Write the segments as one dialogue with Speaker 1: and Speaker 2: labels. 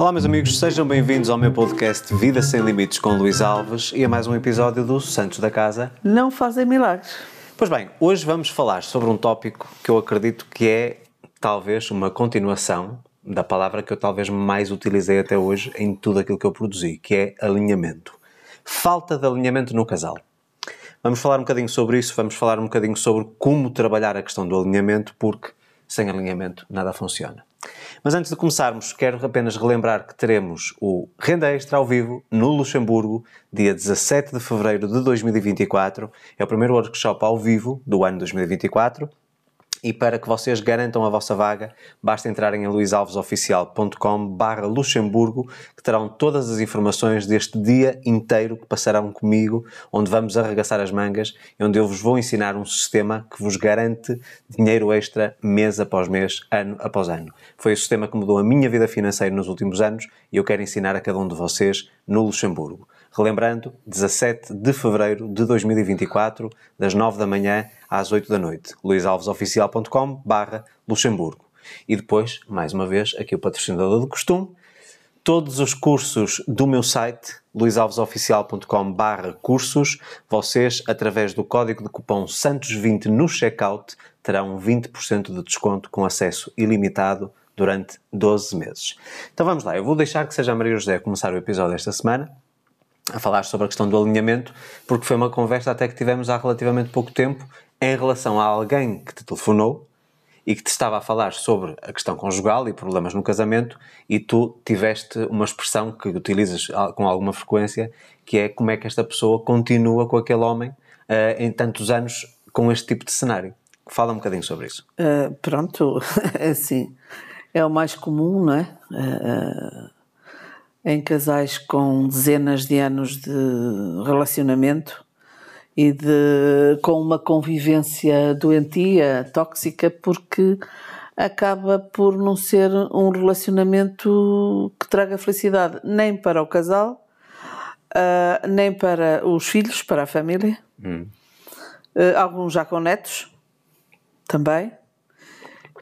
Speaker 1: Olá, meus amigos, sejam bem-vindos ao meu podcast Vida Sem Limites com Luís Alves e a mais um episódio do Santos da Casa.
Speaker 2: Não fazem milagres.
Speaker 1: Pois bem, hoje vamos falar sobre um tópico que eu acredito que é talvez uma continuação da palavra que eu talvez mais utilizei até hoje em tudo aquilo que eu produzi, que é alinhamento. Falta de alinhamento no casal. Vamos falar um bocadinho sobre isso, vamos falar um bocadinho sobre como trabalhar a questão do alinhamento, porque sem alinhamento nada funciona. Mas antes de começarmos, quero apenas relembrar que teremos o Renda Extra ao vivo no Luxemburgo, dia 17 de fevereiro de 2024. É o primeiro workshop ao vivo do ano 2024 e para que vocês garantam a vossa vaga, basta entrarem em luisalvesoficial.com barra Luxemburgo, que terão todas as informações deste dia inteiro que passarão comigo, onde vamos arregaçar as mangas e onde eu vos vou ensinar um sistema que vos garante dinheiro extra mês após mês, ano após ano. Foi o sistema que mudou a minha vida financeira nos últimos anos e eu quero ensinar a cada um de vocês no Luxemburgo. Relembrando, 17 de fevereiro de 2024, das 9 da manhã às 8 da noite. luisalvesoficial.com barra Luxemburgo. E depois, mais uma vez, aqui o patrocinador do costume, todos os cursos do meu site, luisalvesoficial.com barra cursos, vocês, através do código de cupom SANTOS20 no checkout, terão 20% de desconto com acesso ilimitado durante 12 meses. Então vamos lá, eu vou deixar que seja a Maria José começar o episódio esta semana a falar sobre a questão do alinhamento, porque foi uma conversa até que tivemos há relativamente pouco tempo em relação a alguém que te telefonou e que te estava a falar sobre a questão conjugal e problemas no casamento e tu tiveste uma expressão que utilizas com alguma frequência, que é como é que esta pessoa continua com aquele homem uh, em tantos anos com este tipo de cenário. Fala um bocadinho sobre isso.
Speaker 2: Uh, pronto, assim, é o mais comum, não é? Uh, em casais com dezenas de anos de relacionamento e de, com uma convivência doentia, tóxica, porque acaba por não ser um relacionamento que traga felicidade nem para o casal, uh, nem para os filhos, para a família. Hum. Uh, alguns já com netos também.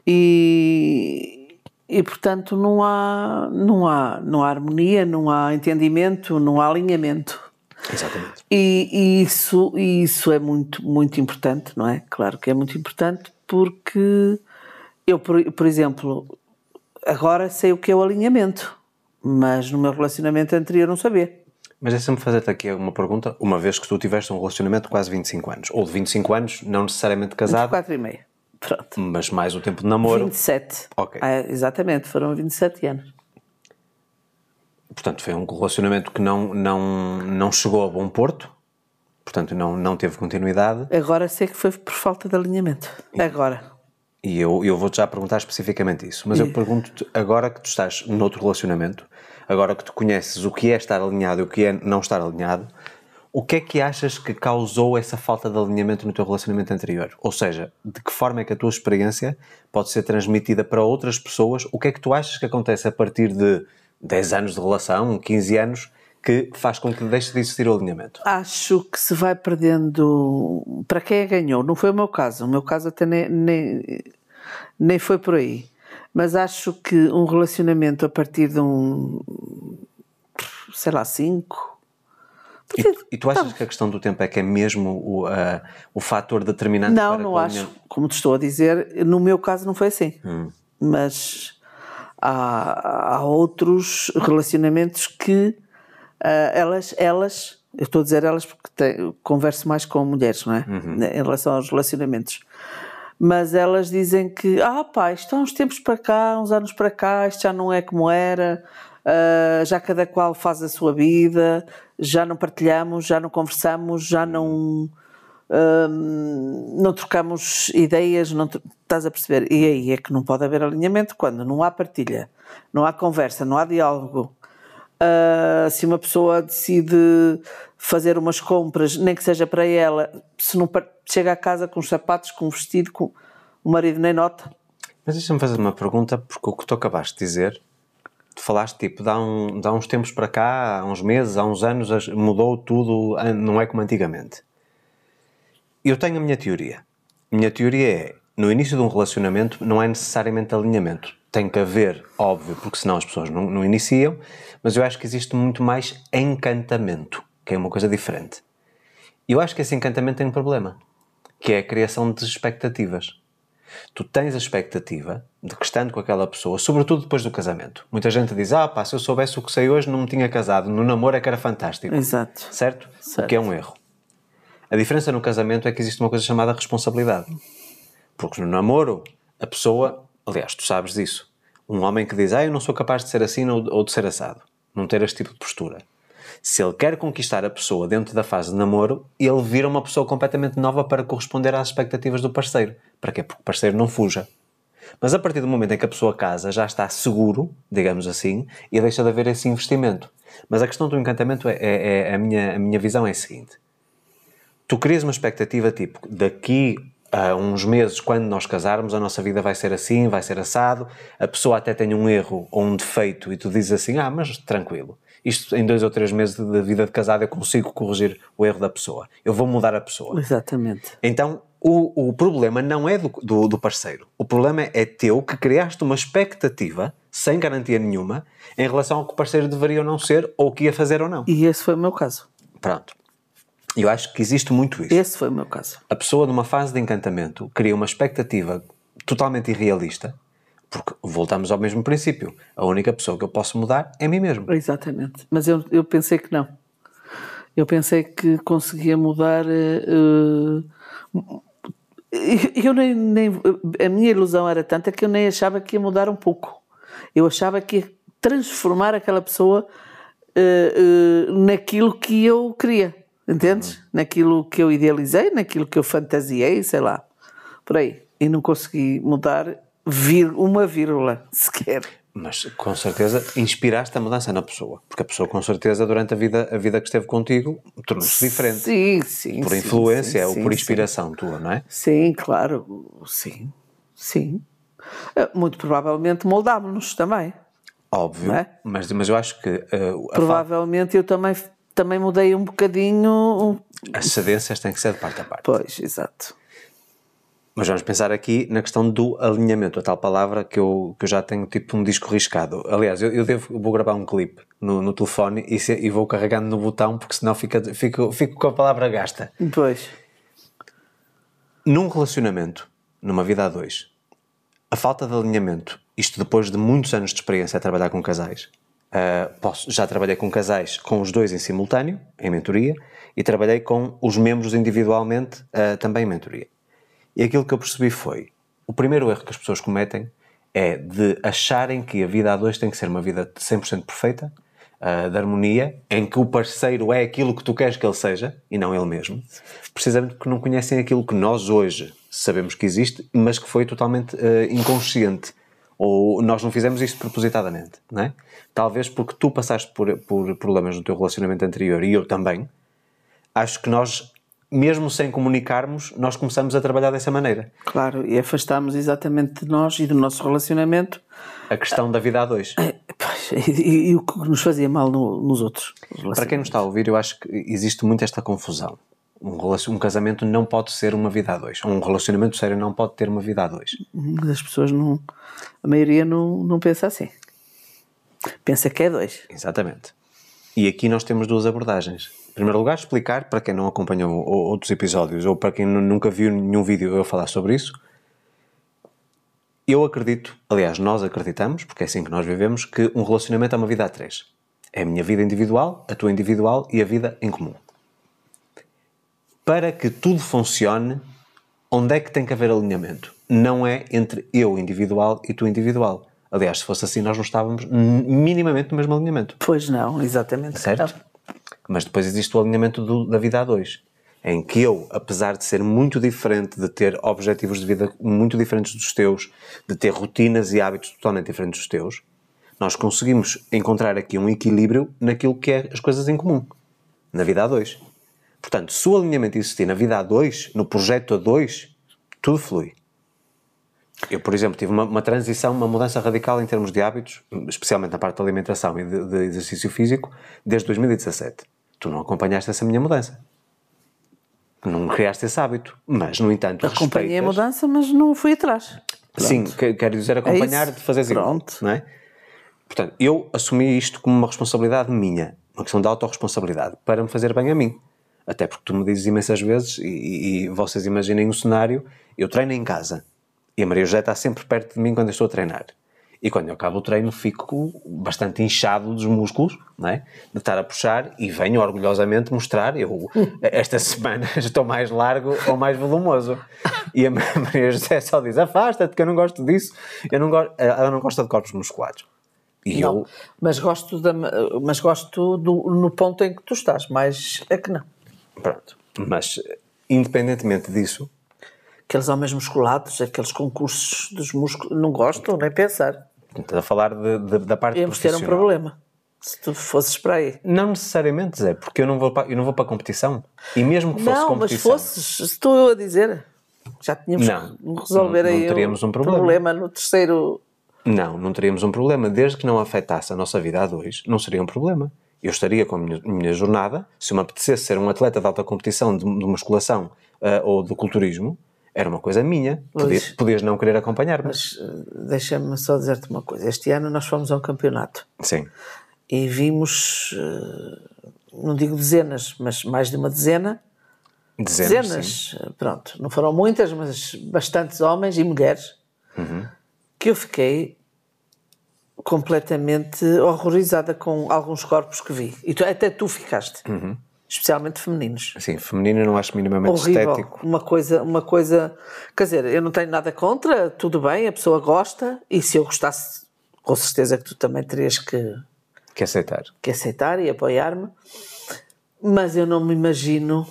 Speaker 2: E, e portanto não há, não há, não há harmonia, não há entendimento, não há alinhamento.
Speaker 1: Exatamente.
Speaker 2: E, e isso, e isso é muito, muito importante, não é? Claro que é muito importante porque eu, por, por exemplo, agora sei o que é o alinhamento, mas no meu relacionamento anterior não sabia.
Speaker 1: Mas é sempre fazer-te aqui uma pergunta, uma vez que tu tiveste um relacionamento de quase 25 anos, ou de 25 anos, não necessariamente casado.
Speaker 2: 24 e meio. Pronto.
Speaker 1: Mas mais o tempo de namoro.
Speaker 2: 27.
Speaker 1: Ok.
Speaker 2: Ah, exatamente, foram 27 anos.
Speaker 1: Portanto, foi um relacionamento que não, não, não chegou a bom porto, portanto, não, não teve continuidade.
Speaker 2: Agora sei que foi por falta de alinhamento. E, agora.
Speaker 1: E eu, eu vou-te já perguntar especificamente isso, mas e... eu pergunto-te, agora que tu estás noutro relacionamento, agora que tu conheces o que é estar alinhado e o que é não estar alinhado, o que é que achas que causou essa falta de alinhamento no teu relacionamento anterior? Ou seja, de que forma é que a tua experiência pode ser transmitida para outras pessoas? O que é que tu achas que acontece a partir de 10 anos de relação, 15 anos, que faz com que deixe de existir o alinhamento?
Speaker 2: Acho que se vai perdendo. Para quem é ganhou? Não foi o meu caso. O meu caso até nem, nem, nem foi por aí. Mas acho que um relacionamento a partir de um. sei lá, 5
Speaker 1: e, e, tu achas tá. que a questão do tempo é que é mesmo o, uh, o fator determinante?
Speaker 2: Não, não acho. Como te estou a dizer, no meu caso não foi assim. Hum. Mas há, há, outros relacionamentos que uh, elas, elas, eu estou a dizer elas porque te, converso mais com mulheres, não é? Uhum. Em relação aos relacionamentos. Mas elas dizem que, ah pá, isto há uns tempos para cá, uns anos para cá, isto já não é como era, uh, já cada qual faz a sua vida, já não partilhamos, já não conversamos, já não. Não trocamos ideias, não estás a perceber? E aí é que não pode haver alinhamento quando não há partilha, não há conversa, não há diálogo. Uh, se uma pessoa decide fazer umas compras, nem que seja para ela, se não chega a casa com os sapatos, com o vestido, com o marido nem nota.
Speaker 1: Mas deixa-me fazer uma pergunta, porque o que tu acabaste de dizer tu falaste, tipo, dá, um, dá uns tempos para cá, há uns meses, há uns anos, mudou tudo, não é como antigamente. Eu tenho a minha teoria. A minha teoria é, no início de um relacionamento, não é necessariamente alinhamento. Tem que haver, óbvio, porque senão as pessoas não, não iniciam, mas eu acho que existe muito mais encantamento, que é uma coisa diferente. E eu acho que esse encantamento tem um problema, que é a criação de expectativas. Tu tens a expectativa de que estando com aquela pessoa, sobretudo depois do casamento. Muita gente diz: Ah, pá, se eu soubesse o que sei hoje, não me tinha casado. No namoro é que era fantástico.
Speaker 2: Exato.
Speaker 1: Certo?
Speaker 2: Certo.
Speaker 1: O que é um erro. A diferença no casamento é que existe uma coisa chamada responsabilidade. Porque no namoro, a pessoa, aliás, tu sabes disso. Um homem que diz: Ah, eu não sou capaz de ser assim ou de ser assado. Não ter este tipo de postura. Se ele quer conquistar a pessoa dentro da fase de namoro, ele vira uma pessoa completamente nova para corresponder às expectativas do parceiro. Para quê? Porque o parceiro não fuja. Mas a partir do momento em que a pessoa casa, já está seguro, digamos assim, e deixa de haver esse investimento. Mas a questão do encantamento é, é, é a, minha, a minha visão é a seguinte: tu crias uma expectativa tipo, daqui a uns meses, quando nós casarmos, a nossa vida vai ser assim, vai ser assado, a pessoa até tem um erro ou um defeito e tu dizes assim, ah, mas tranquilo, isto em dois ou três meses de vida de casado eu consigo corrigir o erro da pessoa, eu vou mudar a pessoa.
Speaker 2: Exatamente.
Speaker 1: Então, o, o problema não é do, do, do parceiro, o problema é teu que criaste uma expectativa sem garantia nenhuma em relação ao que o parceiro deveria ou não ser, ou o que ia fazer ou não.
Speaker 2: E esse foi o meu caso.
Speaker 1: Pronto. Eu acho que existe muito isso.
Speaker 2: Esse foi o meu caso.
Speaker 1: A pessoa, numa fase de encantamento, cria uma expectativa totalmente irrealista, porque voltamos ao mesmo princípio. A única pessoa que eu posso mudar é a mim mesmo.
Speaker 2: Exatamente. Mas eu, eu pensei que não. Eu pensei que conseguia mudar. Uh, eu nem, nem, a minha ilusão era tanta que eu nem achava que ia mudar um pouco. Eu achava que ia transformar aquela pessoa uh, uh, naquilo que eu queria. Entendes? Uhum. Naquilo que eu idealizei, naquilo que eu fantasiei, sei lá. Por aí. E não consegui mudar vir, uma vírgula sequer.
Speaker 1: Mas com certeza inspiraste a mudança na pessoa, porque a pessoa com certeza durante a vida, a vida que esteve contigo tornou-se diferente.
Speaker 2: Sim, sim.
Speaker 1: Por influência sim, sim, ou por inspiração sim. tua, não é?
Speaker 2: Sim, claro, sim, sim. Eh, muito provavelmente moldámos-nos também.
Speaker 1: Óbvio, é? mas, mas eu acho que. Uh,
Speaker 2: provavelmente eu também também mudei um bocadinho.
Speaker 1: As cedências têm que ser de parte a parte.
Speaker 2: Pois, exato.
Speaker 1: Mas vamos pensar aqui na questão do alinhamento, a tal palavra que eu, que eu já tenho tipo um disco riscado. Aliás, eu, eu devo, vou gravar um clipe no, no telefone e, se, e vou carregando no botão porque senão fica, fico, fico com a palavra gasta.
Speaker 2: Pois.
Speaker 1: Num relacionamento, numa vida a dois, a falta de alinhamento, isto depois de muitos anos de experiência a trabalhar com casais, Uh, posso, já trabalhei com casais com os dois em simultâneo, em mentoria, e trabalhei com os membros individualmente uh, também em mentoria. E aquilo que eu percebi foi: o primeiro erro que as pessoas cometem é de acharem que a vida a dois tem que ser uma vida 100% perfeita, uh, de harmonia, em que o parceiro é aquilo que tu queres que ele seja e não ele mesmo, precisamente porque não conhecem aquilo que nós hoje sabemos que existe, mas que foi totalmente inconsciente ou nós não fizemos isto propositadamente, não é? Talvez porque tu passaste por, por problemas no teu relacionamento anterior e eu também, acho que nós, mesmo sem comunicarmos, nós começamos a trabalhar dessa maneira.
Speaker 2: Claro, e afastamos exatamente de nós e do nosso relacionamento
Speaker 1: a questão da vida a dois.
Speaker 2: É, e, e, e o que nos fazia mal no, nos outros.
Speaker 1: Para quem nos está a ouvir, eu acho que existe muito esta confusão. Um, um, casamento não pode ser uma vida a dois. Um relacionamento sério não pode ter uma vida a dois.
Speaker 2: Mas as pessoas não. A maioria não, não pensa assim. Pensa que é dois.
Speaker 1: Exatamente. E aqui nós temos duas abordagens. Em primeiro lugar, explicar para quem não acompanhou outros episódios ou para quem nunca viu nenhum vídeo eu falar sobre isso. Eu acredito, aliás, nós acreditamos, porque é assim que nós vivemos, que um relacionamento é uma vida a três. É a minha vida individual, a tua individual e a vida em comum para que tudo funcione, onde é que tem que haver alinhamento? Não é entre eu individual e tu individual. Aliás, se fosse assim, nós não estávamos minimamente no mesmo alinhamento.
Speaker 2: Pois não, exatamente.
Speaker 1: Certo? Mas depois existe o alinhamento do, da vida a dois, em que eu, apesar de ser muito diferente, de ter objetivos de vida muito diferentes dos teus, de ter rotinas e hábitos totalmente diferentes dos teus, nós conseguimos encontrar aqui um equilíbrio naquilo que é as coisas em comum, na vida a dois. Portanto, se o alinhamento existir na vida a dois, no projeto a dois, tudo flui. Eu, por exemplo, tive uma, uma, transição, uma mudança radical em termos de hábitos, especialmente na parte da alimentação e de, de exercício físico, desde 2017. Tu não acompanhaste essa minha mudança. Não criaste esse hábito. Mas, no entanto,
Speaker 2: Acompanhei respeitas... a mudança, mas não fui atrás.
Speaker 1: Pronto. Sim, quero dizer acompanhar é de fazer Pronto. Igual, não é? Portanto, eu assumi isto como uma responsabilidade minha, uma questão de autorresponsabilidade, para me fazer bem a mim. Até porque tu me dizes imensas vezes, e, e vocês imaginem o um cenário, eu treino em casa, e a Maria José está sempre perto de mim quando eu estou a treinar. E quando eu acabo o treino fico bastante inchado dos músculos, não é? De estar a puxar e venho orgulhosamente mostrar, eu esta semana estou mais largo ou mais volumoso. E a Maria José só diz, afasta-te que eu não gosto disso. Eu não gosto, ela não gosta de corpos musculados.
Speaker 2: E não, eu... mas gosto, da, mas gosto do, no ponto em que tu estás, mas é que não.
Speaker 1: Pronto, mas independentemente disso...
Speaker 2: Aqueles homens musculados, aqueles concursos dos músculos, não gosto nem pensar.
Speaker 1: Estás a falar de, de, da parte
Speaker 2: Íamos ter um problema se tu fosses para aí.
Speaker 1: Não necessariamente, Zé, porque eu não vou para, eu não vou para a competição. E mesmo que fosse
Speaker 2: não,
Speaker 1: competição...
Speaker 2: Não, mas fosses, estou eu a dizer, já tínhamos não, resolver não, aí não teríamos um problema. problema no terceiro
Speaker 1: não, não teríamos um problema. Desde que não afetasse a nossa vida a dois, não seria um problema. Eu estaria com a minha, minha jornada, se me apetecesse ser um atleta de alta competição de, de musculação uh, ou de culturismo, era uma coisa minha. Podias, podias não querer acompanhar-me.
Speaker 2: Mas uh, deixa-me só dizer-te uma coisa. Este ano nós fomos a um campeonato.
Speaker 1: Sim.
Speaker 2: E vimos, uh, não digo dezenas, mas mais de uma dezena.
Speaker 1: Dezenas,
Speaker 2: dezenas pronto. Não foram muitas, mas bastantes homens e mulheres.
Speaker 1: Uhum
Speaker 2: que eu fiquei completamente horrorizada com alguns corpos que vi. E tu, até tu ficaste.
Speaker 1: Uhum.
Speaker 2: Especialmente femininos.
Speaker 1: Sim, feminino eu não acho minimamente Horrível. estético.
Speaker 2: Uma coisa, uma coisa. Quer dizer, eu não tenho nada contra, tudo bem, a pessoa gosta, e se eu gostasse, com certeza que tu também terias que.
Speaker 1: Que aceitar.
Speaker 2: Que aceitar e apoiar-me. Mas eu não me imagino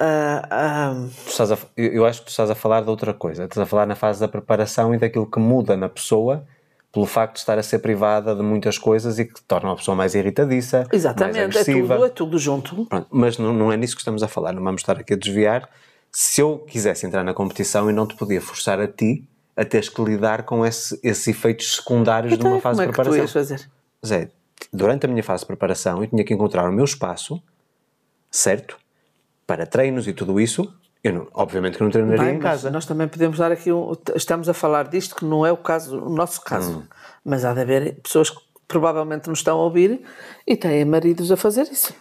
Speaker 2: Uh,
Speaker 1: uh... A, eu acho que tu estás a falar de outra coisa. Estás a falar na fase da preparação e daquilo que muda na pessoa pelo facto de estar a ser privada de muitas coisas e que torna a pessoa mais irritadiça,
Speaker 2: Exatamente,
Speaker 1: mais agressiva.
Speaker 2: É tudo, é tudo junto.
Speaker 1: Pronto, mas não, não é nisso que estamos a falar, não vamos estar aqui a desviar. Se eu quisesse entrar na competição e não te podia forçar a ti a teres que lidar com esse, esses efeitos secundários
Speaker 2: então,
Speaker 1: de uma fase
Speaker 2: como
Speaker 1: de preparação.
Speaker 2: É que tu ias fazer?
Speaker 1: Zé, durante a minha fase de preparação eu tinha que encontrar o meu espaço, certo? para treinos e tudo isso, eu não, obviamente que não treinaria Bem, em casa.
Speaker 2: Nós também podemos dar aqui um, estamos a falar disto que não é o caso, o nosso caso, hum. mas há de haver pessoas que provavelmente nos estão a ouvir e têm maridos a fazer isso.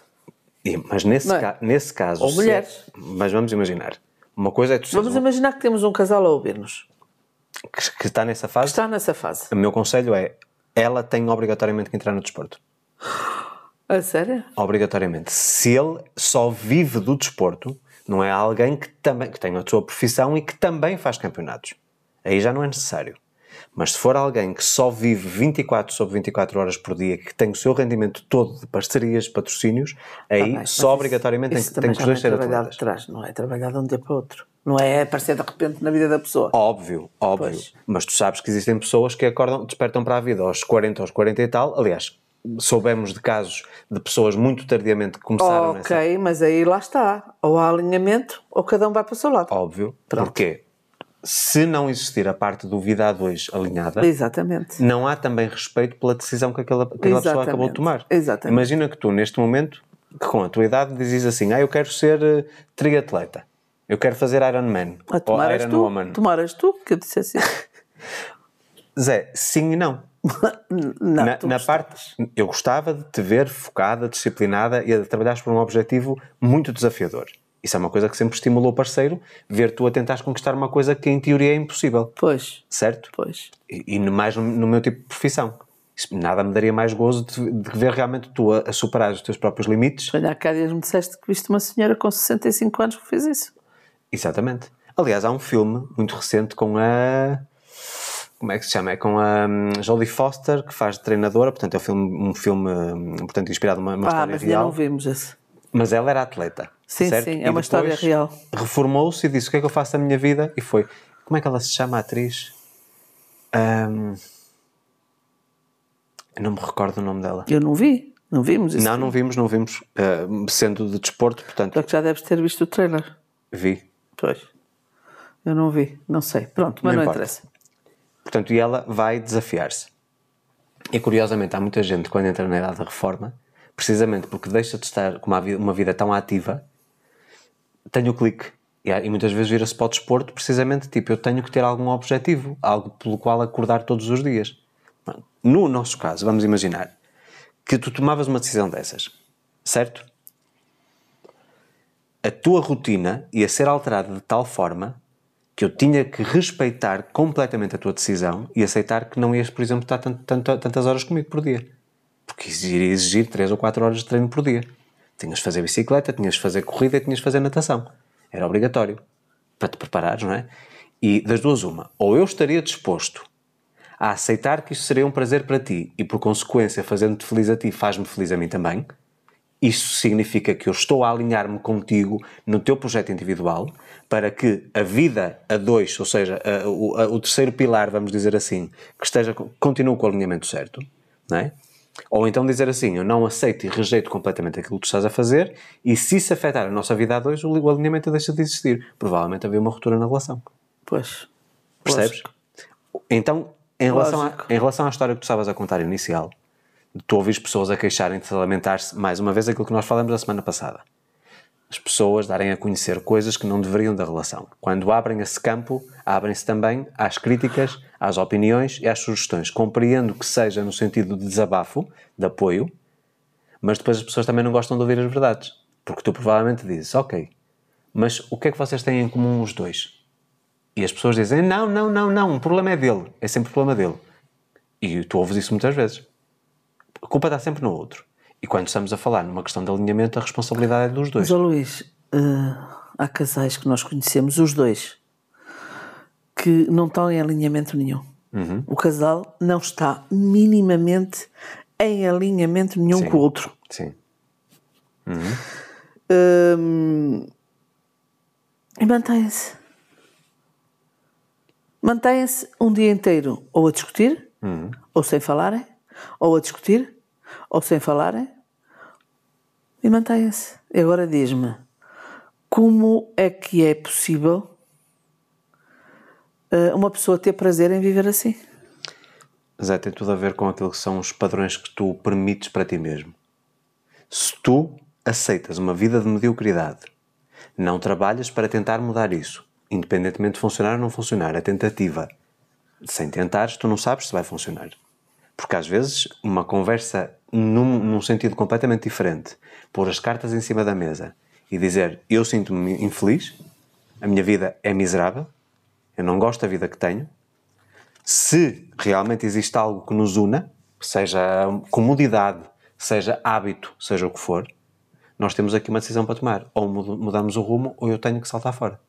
Speaker 1: E, mas nesse, é? ca, nesse caso.
Speaker 2: Ou mulheres.
Speaker 1: mas vamos imaginar. Uma coisa é tu
Speaker 2: Vamos imaginar que temos um casal a ouvir-nos.
Speaker 1: Que, que, está nessa fase?
Speaker 2: Que está nessa fase.
Speaker 1: O meu conselho é: ela tem obrigatoriamente que entrar no desporto.
Speaker 2: A sério?
Speaker 1: Obrigatoriamente. Se ele só vive do desporto, não é alguém que também que tem a sua profissão e que também faz campeonatos. Aí já não é necessário. Mas se for alguém que só vive 24 sobre 24 horas por dia, que tem o seu rendimento todo de parcerias, patrocínios, aí ah, só obrigatoriamente isso, tem, tem que os dois ser atletas.
Speaker 2: Atrás, não é trabalhar de um dia para o outro. Não é aparecer de repente na vida da pessoa.
Speaker 1: Óbvio, óbvio. Pois. Mas tu sabes que existem pessoas que acordam, despertam para a vida aos 40, aos 40 e tal. Aliás, soubemos de casos de pessoas muito tardiamente que começaram
Speaker 2: Ok, nessa... mas aí lá está. Ou há alinhamento, ou cada um vai para o seu lado.
Speaker 1: Óbvio. Pronto. Porquê? Se não existir a parte do vida a dois alinhada,
Speaker 2: Exatamente.
Speaker 1: não há também respeito pela decisão que aquela, aquela pessoa acabou de tomar.
Speaker 2: Exatamente.
Speaker 1: Imagina que tu, neste momento, que com a tua idade, dizes assim: Ah, eu quero ser uh, triatleta. Eu quero fazer Ironman.
Speaker 2: Ah, ou Iron tu, Woman. Tomaras tu que eu dissesse isso.
Speaker 1: Zé, sim e não.
Speaker 2: Não,
Speaker 1: na, na parte, eu gostava de te ver focada, disciplinada e a trabalhares por um objetivo muito desafiador. Isso é uma coisa que sempre estimulou o parceiro, ver tu a tentares conquistar uma coisa que em teoria é impossível.
Speaker 2: Pois.
Speaker 1: Certo?
Speaker 2: Pois.
Speaker 1: E, e mais no, no, meu tipo de profissão. Isso, nada me daria mais gozo de, de ver realmente tu a, a, superar os teus próprios limites.
Speaker 2: Olha, há cá dias me disseste que viste uma senhora com 65 anos que fez isso.
Speaker 1: Exatamente. Aliás, há um filme muito recente com a como é que se chama? É com a um, Jodie Foster, que faz de treinadora, portanto é um filme, um filme um, portanto, inspirado numa uma
Speaker 2: ah,
Speaker 1: história
Speaker 2: mas
Speaker 1: real.
Speaker 2: não vimos esse.
Speaker 1: Mas ela era atleta.
Speaker 2: Sim,
Speaker 1: certo?
Speaker 2: sim, é e uma história real.
Speaker 1: Reformou-se e disse: O que é que eu faço da minha vida? E foi. Como é que ela se chama, a atriz? Um, eu não me recordo o nome dela.
Speaker 2: Eu não vi. Não vimos isso?
Speaker 1: Não, não vimos, não vimos. Uh, sendo de desporto, portanto.
Speaker 2: Só que já deves ter visto o trailer.
Speaker 1: Vi.
Speaker 2: Pois. Eu não vi, não sei. Pronto, mas não, não interessa.
Speaker 1: Portanto, e ela vai desafiar-se. E curiosamente, há muita gente quando entra na idade da reforma, precisamente porque deixa de estar com uma vida, uma vida tão ativa, tem o clique. E, e muitas vezes vira-se para o desporto, precisamente tipo, eu tenho que ter algum objetivo, algo pelo qual acordar todos os dias. No nosso caso, vamos imaginar que tu tomavas uma decisão dessas, certo? A tua rotina ia ser alterada de tal forma que eu tinha que respeitar completamente a tua decisão e aceitar que não ias, por exemplo, estar tant- tant- tantas horas comigo por dia. Porque iria exigir 3 ou 4 horas de treino por dia. Tinhas de fazer bicicleta, tinhas de fazer corrida e tinhas de fazer natação. Era obrigatório. Para te preparares, não é? E das duas, uma. Ou eu estaria disposto a aceitar que isto seria um prazer para ti e, por consequência, fazendo-te feliz a ti, faz-me feliz a mim também. Isso significa que eu estou a alinhar-me contigo no teu projeto individual para que a vida a dois, ou seja, a- o, a- o terceiro pilar, vamos dizer assim, que esteja, continue com o alinhamento certo, não é? Ou então dizer assim, eu não aceito e rejeito completamente aquilo que tu estás a fazer e se isso afetar a nossa vida a dois, o, alinhamento deixa de existir. Provavelmente havia uma ruptura na relação.
Speaker 2: Pois.
Speaker 1: Percebes? Então, em relação, à,
Speaker 2: Lógico.
Speaker 1: em relação à história que tu estavas a contar inicial, tu ouvires pessoas a queixarem-te, a lamentar-se, mais uma vez aquilo que nós falamos a semana passada. As pessoas darem a conhecer coisas que não deveriam da relação. Quando abrem esse campo, abrem-se também às críticas, às opiniões e às sugestões. Compreendo que seja no sentido de desabafo, de apoio, mas depois as pessoas também não gostam de ouvir as verdades. Porque tu provavelmente dizes, ok, mas o que é que vocês têm em comum os dois? E as pessoas dizem: não, não, não, não, o problema é dele, é sempre o problema dele. E tu ouves isso muitas vezes. A culpa está sempre no outro. E quando estamos a falar numa questão de alinhamento, a responsabilidade é dos dois.
Speaker 2: Mas, Luís, eh, há casais que nós conhecemos, os dois, que não estão em alinhamento nenhum.
Speaker 1: Uhum.
Speaker 2: O casal não está minimamente em alinhamento nenhum
Speaker 1: Sim.
Speaker 2: com o outro.
Speaker 1: Sim.
Speaker 2: Hum, e mantêm-se. Mantêm-se um dia inteiro ou a discutir, ou sem falarem, ou a discutir, ou sem falarem, e mantêm-se. E agora diz-me, como é que é possível eh, uma pessoa ter prazer em viver assim?
Speaker 1: Mas é, tem tudo a ver com aquilo que são os padrões que tu permites para ti mesmo. Se tu aceitas uma vida de mediocridade, não trabalhas para tentar mudar isso, independentemente de funcionar ou não funcionar, a tentativa, sem tentares, tu não sabes se vai funcionar. Porque às vezes uma conversa num, num sentido completamente diferente, pôr as cartas em cima da mesa e dizer eu sinto-me infeliz, a minha vida é miserável, eu não gosto da vida que tenho, se realmente existe algo que nos una, seja comodidade, seja hábito, seja o que for, nós temos aqui uma decisão para tomar. Ou mudamos o rumo, ou eu tenho que saltar fora.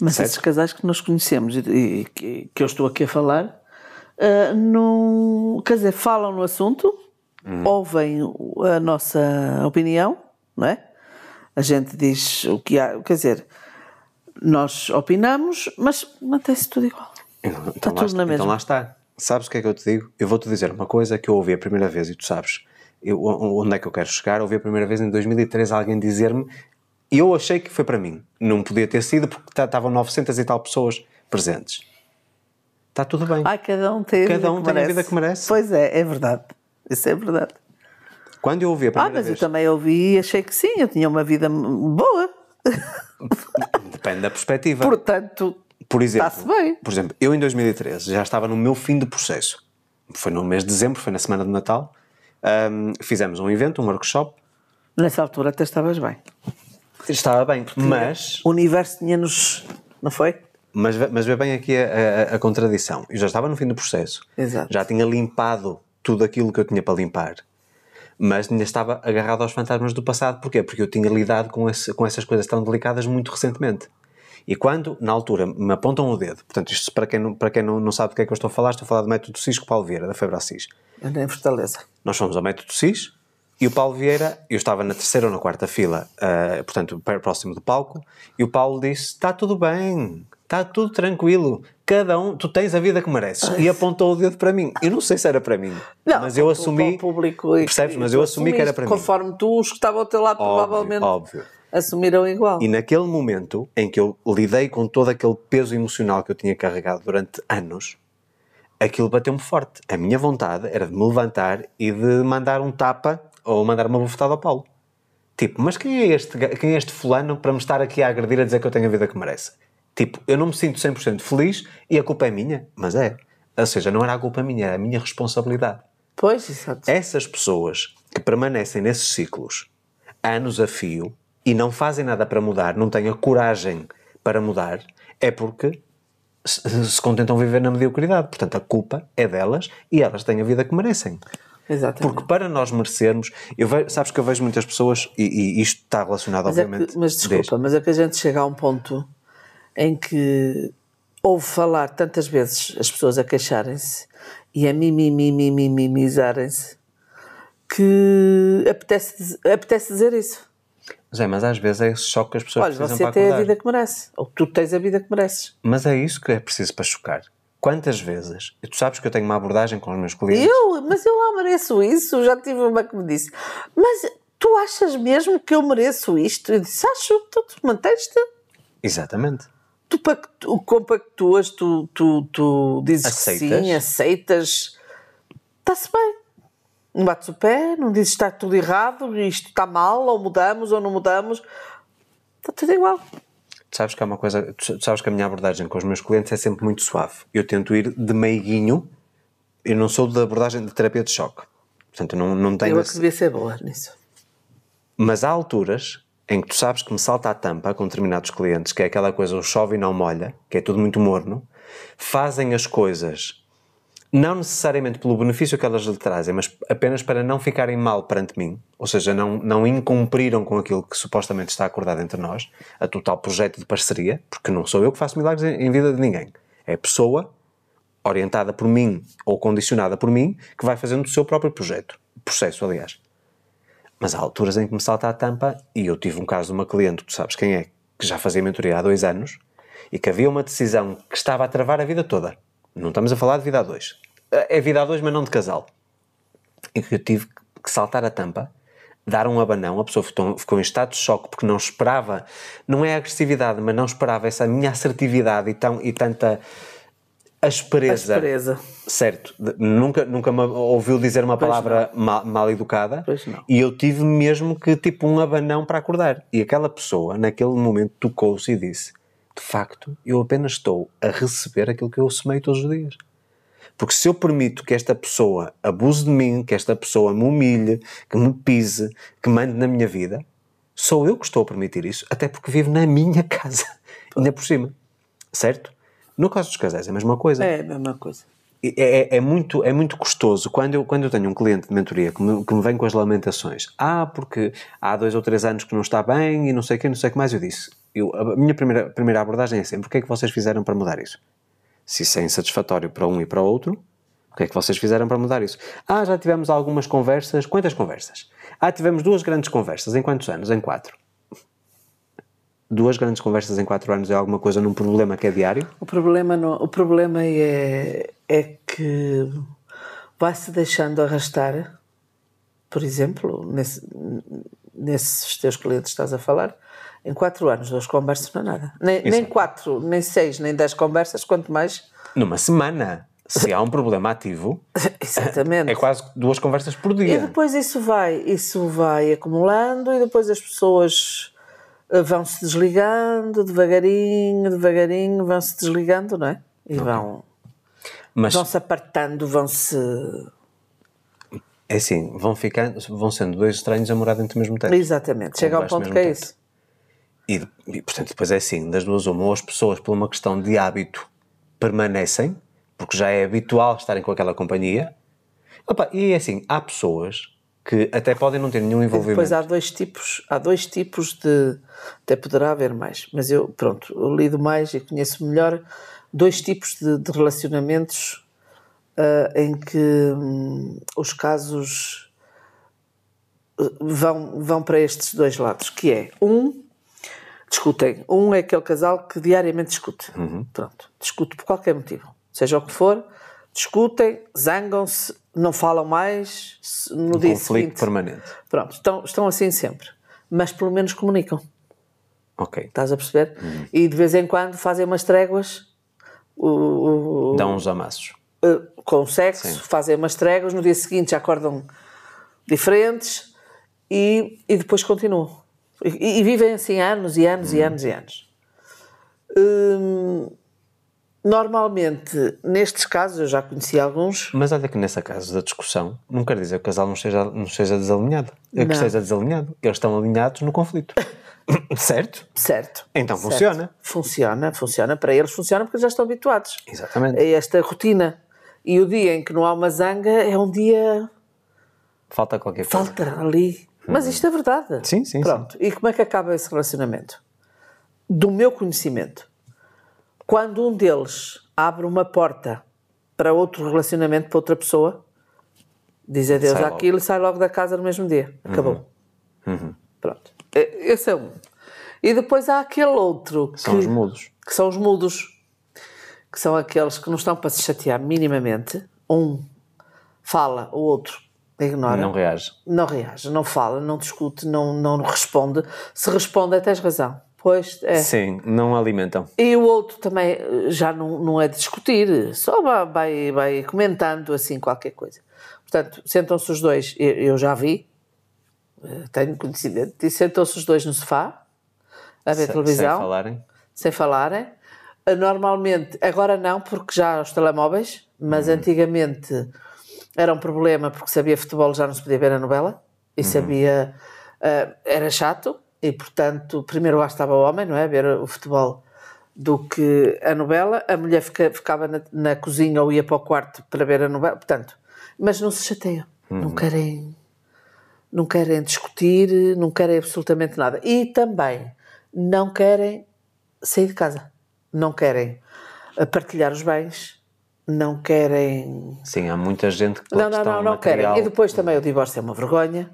Speaker 2: Mas
Speaker 1: Certo.
Speaker 2: esses casais que nós conhecemos e, e que, que eu estou aqui a falar, ah, não, quer dizer, falam no assunto, ouvem o- a nossa opinião, não é? A gente diz o que há, quer dizer, nós opinamos, mas mantém-se tudo igual.
Speaker 1: Então,
Speaker 2: Está
Speaker 1: lá,
Speaker 2: tudo
Speaker 1: está-
Speaker 2: na
Speaker 1: então
Speaker 2: mesma.
Speaker 1: lá está. Sabes o que é que eu te digo? Eu vou-te dizer uma coisa que eu ouvi a primeira vez e tu sabes eu, onde é que eu quero chegar. Ouvi a primeira vez em 2003 alguém dizer-me e eu achei que foi para mim. Não podia ter sido porque tá- estavam 900 e tal pessoas presentes. Está tudo bem.
Speaker 2: Cada um tem
Speaker 1: Cada
Speaker 2: vida
Speaker 1: um
Speaker 2: que
Speaker 1: tem a
Speaker 2: merece.
Speaker 1: vida que merece.
Speaker 2: Pois é, é verdade. Isso é verdade.
Speaker 1: Quando eu ouvi a
Speaker 2: Ah,
Speaker 1: primeira
Speaker 2: mas eu
Speaker 1: vez...
Speaker 2: também ouvi e achei que sim, eu tinha uma vida boa.
Speaker 1: Depende da perspectiva.
Speaker 2: Portanto,
Speaker 1: Por exemplo,
Speaker 2: Está-se bem.
Speaker 1: por exemplo, eu em 2013 já estava no meu fim de processo. Foi no mês de dezembro, foi na semana de Natal. Ahm, fizemos um evento, um workshop.
Speaker 2: nessa altura até estavas bem.
Speaker 1: Estava bem, mas,
Speaker 2: O universo tinha-nos. Não foi?
Speaker 1: Mas, vê- mas vê bem aqui a, a- a contradição. Eu já estava no fim do processo.
Speaker 2: Exato.
Speaker 1: Já tinha limpado tudo aquilo que eu tinha para limpar. Mas ainda estava agarrado aos fantasmas do passado. Porquê? Porque eu tinha lidado com, esse- com essas coisas tão delicadas muito recentemente. E quando, na altura, me apontam o dedo, portanto, isto para quem, não, para quem não, não sabe do que é que eu estou a falar, estou a falar do método Cisco Paulo Vieira, da Febra Assis.
Speaker 2: Anda em Fortaleza.
Speaker 1: Nós fomos ao método CIS e o Paulo Vieira, eu estava na terceira ou na quarta fila, ah, portanto, próximo do palco, e o Paulo disse: Está tudo bem, está tudo tranquilo, cada um, tu tens a vida que mereces. E apontou o dedo para mim. Eu não sei se era para mim, mas eu assumi.
Speaker 2: para o público e-
Speaker 1: percebes? Mas eu assumi que era para mim.
Speaker 2: Conforme tu, os que estavam ao teu lado,
Speaker 1: Óbvio,
Speaker 2: provavelmente
Speaker 1: óbvio.
Speaker 2: assumiram igual.
Speaker 1: E naquele momento em que eu lidei com todo aquele peso emocional que eu tinha carregado durante anos, aquilo bateu-me forte. A minha vontade era de me levantar e de mandar um tapa ou mandar uma bufetada ao Paulo. Tipo, mas quem é este, quem é este fulano para me estar aqui a agredir a dizer que eu tenho a vida que merece? Tipo, eu não me sinto 100% feliz e a culpa é minha, mas é. Ou seja, não era a culpa minha, era a minha responsabilidade.
Speaker 2: Pois, exato.
Speaker 1: Essas pessoas que permanecem nesses ciclos anos a fio e não fazem nada para mudar, não têm a coragem para mudar, é porque se contentam viver na mediocridade. Portanto, a culpa é delas e elas têm a vida que merecem.
Speaker 2: Exatamente.
Speaker 1: Porque para nós merecermos, eu ve- sabes que eu vejo muitas pessoas, e, e isto está relacionado,
Speaker 2: Mas, é
Speaker 1: obviamente.
Speaker 2: que, mas desculpa,
Speaker 1: desde-
Speaker 2: mas é que a gente chega a um ponto em que ouve falar tantas vezes as pessoas a queixarem-se e a mimimimimimizarem-se que apetece, apetece dizer isso.
Speaker 1: Zé, mas às vezes é esse choque que as pessoas
Speaker 2: Olha,
Speaker 1: precisam
Speaker 2: você
Speaker 1: para
Speaker 2: tem a vida que merece. Ou tu tens a vida que mereces.
Speaker 1: Mas é isso que é preciso para chocar. Quantas vezes, e tu sabes que eu tenho uma abordagem com os meus clientes,
Speaker 2: Eu, mas eu lá mereço isso. Já tive uma que me disse, mas tu achas mesmo que eu mereço isto? Eu disse, acho, tu, tu mantens-te.
Speaker 1: exatamente,
Speaker 2: tu pactu, compactuas, tu, tu, tu dizes
Speaker 1: Aceitas.
Speaker 2: sim, aceitas, está-se bem. Não bates o pé, não dizes que está tudo errado, isto está mal, ou mudamos ou não mudamos, está tudo igual.
Speaker 1: Tu sabes que há uma coisa, sabes que a minha abordagem com os meus clientes é sempre muito suave. Eu tento ir de meiguinho, eu não sou da abordagem de terapia de choque. Portanto, eu não, não tenho
Speaker 2: Eu é que devia ser boa nisso.
Speaker 1: Mas há alturas em que tu sabes que me salta a tampa com determinados clientes, que é aquela coisa, o chove e não molha, que é tudo muito morno, fazem as coisas não necessariamente pelo benefício que elas lhe trazem, mas apenas para não ficarem mal perante mim, ou seja, não, não incumpriram com aquilo que supostamente está acordado entre nós, a total projeto de parceria, porque não sou eu que faço milagres em, vida de ninguém. É a pessoa orientada por mim ou condicionada por mim que vai fazendo o seu próprio projeto, processo, aliás. Mas há alturas em que me salta a tampa e eu tive um caso de uma cliente, tu sabes quem é, que já fazia mentoria há dois anos e que havia uma decisão que estava a travar a vida toda. Não estamos a falar de vida a dois. É vida a dois, mas não de casal. E que eu tive que saltar a tampa, dar um abanão, a pessoa ficou, ficou em estado de choque porque não esperava, não é agressividade, mas não esperava essa minha assertividade e, tão, e tanta aspereza.
Speaker 2: Aspereza.
Speaker 1: Certo, nunca, nunca me ouviu dizer uma palavra mal, mal educada
Speaker 2: Pois não.
Speaker 1: e eu tive mesmo que tipo um abanão para acordar. E aquela pessoa, naquele momento, tocou-se e disse: De facto, eu apenas estou a receber aquilo que eu semeio todos os dias. Porque se eu permito que esta pessoa abuse de mim, que esta pessoa me humilhe, que me pise, que mande na minha vida, sou eu que estou a permitir isso, até porque vivo na minha casa, ainda por cima. Certo? No caso dos casais é a mesma coisa.
Speaker 2: É a mesma coisa.
Speaker 1: É, é- é muito, é muito custoso quando eu, quando eu tenho um cliente de mentoria que me, que me vem com as lamentações. Ah, porque há dois ou três anos que não está bem e não sei o que, não sei o que mais. Eu disse, eu, a minha primeira, primeira abordagem é sempre: o que é que vocês fizeram para mudar isso? Se isso é insatisfatório para um e para o outro, o que é que vocês fizeram para mudar isso? Ah, já tivemos algumas conversas. Quantas conversas? Ah, tivemos duas grandes conversas. Em quantos anos? Em quatro. Duas grandes conversas em quatro anos é alguma coisa num problema que é diário?
Speaker 2: O problema, não, o problema é, é que vai-se deixando arrastar, por exemplo, nesse, nesses teus clientes estás a falar, em quatro anos, duas conversas não é nada. Nem, nem quatro, nem seis, nem dez conversas, quanto mais.
Speaker 1: Numa semana. Se há um problema ativo,
Speaker 2: Exatamente.
Speaker 1: É quase duas conversas por
Speaker 2: E
Speaker 1: dia.
Speaker 2: depois isso vai, isso vai acumulando e depois as pessoas eh, vão se desligando devagarinho, devagarinho, vão se desligando, não é? E vão,
Speaker 1: Mas
Speaker 2: vão se apartando, vão se.
Speaker 1: é assim, vão ficando, vão sendo dois estranhos a morar dentro do mesmo teto.
Speaker 2: Exatamente, chega a
Speaker 1: debaixo do
Speaker 2: ponto que é isso.
Speaker 1: E, e, portanto, depois é assim, das duas uma, ou as pessoas, por uma questão de hábito, permanecem, porque já é habitual estarem com aquela companhia. Opa, e é assim, há pessoas que até podem não ter nenhum
Speaker 2: E
Speaker 1: envolvimento.
Speaker 2: depois há dois tipos, há dois tipos de. Até poderá haver mais, mas eu, pronto, eu lido mais e conheço melhor dois tipos de, de relacionamentos ah, em que hum, os casos eh, vão, vão para estes dois lados, que é um discutem. Um é aquele casal que diariamente discute. Pronto, discute por qualquer motivo. Seja o que for, discutem, zangam-se, não falam mais, no dia
Speaker 1: conflito
Speaker 2: seguinte.
Speaker 1: permanente.
Speaker 2: Pronto, estão, estão assim sempre. Mas pelo menos comunicam.
Speaker 1: Ok.
Speaker 2: Estás a perceber? E de vez em quando fazem umas tréguas o- o-
Speaker 1: Dão uns amassos.
Speaker 2: eh, com o sexo, fazem umas tréguas, no dia seguinte já acordam diferentes e, e depois continuam. E, e vivem assim anos e anos e anos e anos. Hum, normalmente, nestes casos, eu já conheci alguns,
Speaker 1: Mas olha que nessa casa da discussão, não quer dizer que o casal não esteja, não esteja desalinhado. É que
Speaker 2: Não.
Speaker 1: esteja desalinhado. Eles estão alinhados no conflito. certo?
Speaker 2: certo?
Speaker 1: Então
Speaker 2: Certo.
Speaker 1: funciona.
Speaker 2: Funciona, funciona. Para eles funciona porque já estão habituados
Speaker 1: Exatamente.
Speaker 2: a esta rotina. E o dia em que não há uma zanga é um dia
Speaker 1: Falta qualquer coisa.
Speaker 2: falta ali. Mas isto é verdade.
Speaker 1: Sim, sim,
Speaker 2: Pronto. E como é que acaba esse relacionamento? Do meu conhecimento, quando um deles abre uma porta para outro relacionamento para outra pessoa, diz adeus
Speaker 1: Sai
Speaker 2: àquilo e sai logo da casa no mesmo dia. Acabou.
Speaker 1: Uhum.
Speaker 2: Pronto. E- Esse é um. E depois há aquele outro
Speaker 1: São
Speaker 2: que,
Speaker 1: os mudos.
Speaker 2: que são os mudos, que são aqueles que não estão para se chatear minimamente. Um fala, o outro ignora
Speaker 1: Não reage.
Speaker 2: não reage, não fala, não discute, não, não responde. Se responde, é tens razão. Pois é.
Speaker 1: Sim, não alimentam.
Speaker 2: E o outro também eh, já não, não é de discutir, só vai, vai, comentando assim qualquer coisa. Portanto, sentam-se os dois, eu, eu já vi, eh, tenho conhecimento, e sentam-se os dois no sofá, a ver
Speaker 1: Se-
Speaker 2: televisão,
Speaker 1: Sem falarem.
Speaker 2: sem falarem. Uh, Normalmente, agora não, porque já os telemóveis, mas
Speaker 1: Uhum.
Speaker 2: antigamente era um problema porque sabia futebol já não se podia ver a novela e
Speaker 1: Uhum.
Speaker 2: sabia. uh, era chato e, portanto, primeiro lá estava o homem, não é? Ver o futebol do que a novela. A mulher fica- ficava na, na cozinha ou ia para o quarto para ver a novela, portanto, mas não se chateiam, não
Speaker 1: Uhum.
Speaker 2: querem não querem discutir, não querem absolutamente nada. E também não querem sair de casa, não querem eh, partilhar os bens, não querem.
Speaker 1: Sim, há muita gente que
Speaker 2: Não, não, não, não
Speaker 1: material...
Speaker 2: querem. E depois também o divórcio é uma vergonha.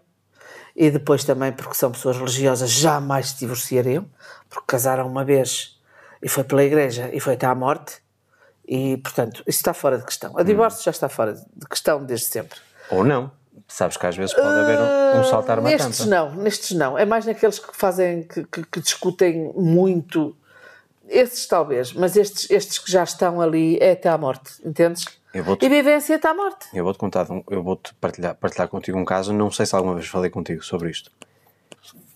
Speaker 2: E depois também porque são pessoas religiosas jamais se divorciariam, porque casaram uma vez e foi pela igreja e foi até à morte. E, portanto, isso está fora de questão. O divórcio já está fora de questão desde sempre.
Speaker 1: Ou não. Sabes que às vezes pode haver um, um saltar uma
Speaker 2: nestes
Speaker 1: tampa.
Speaker 2: não, nestes não. É mais naqueles que fazem, que, que- que discutem muito. Estes talvez, mas estes, estes que já estão ali é até à morte, entendes? E vivência até à morte.
Speaker 1: Eu vou-te contar, eu vou-te partilhar, partilhar contigo um caso, não sei se alguma vez falei contigo sobre isto.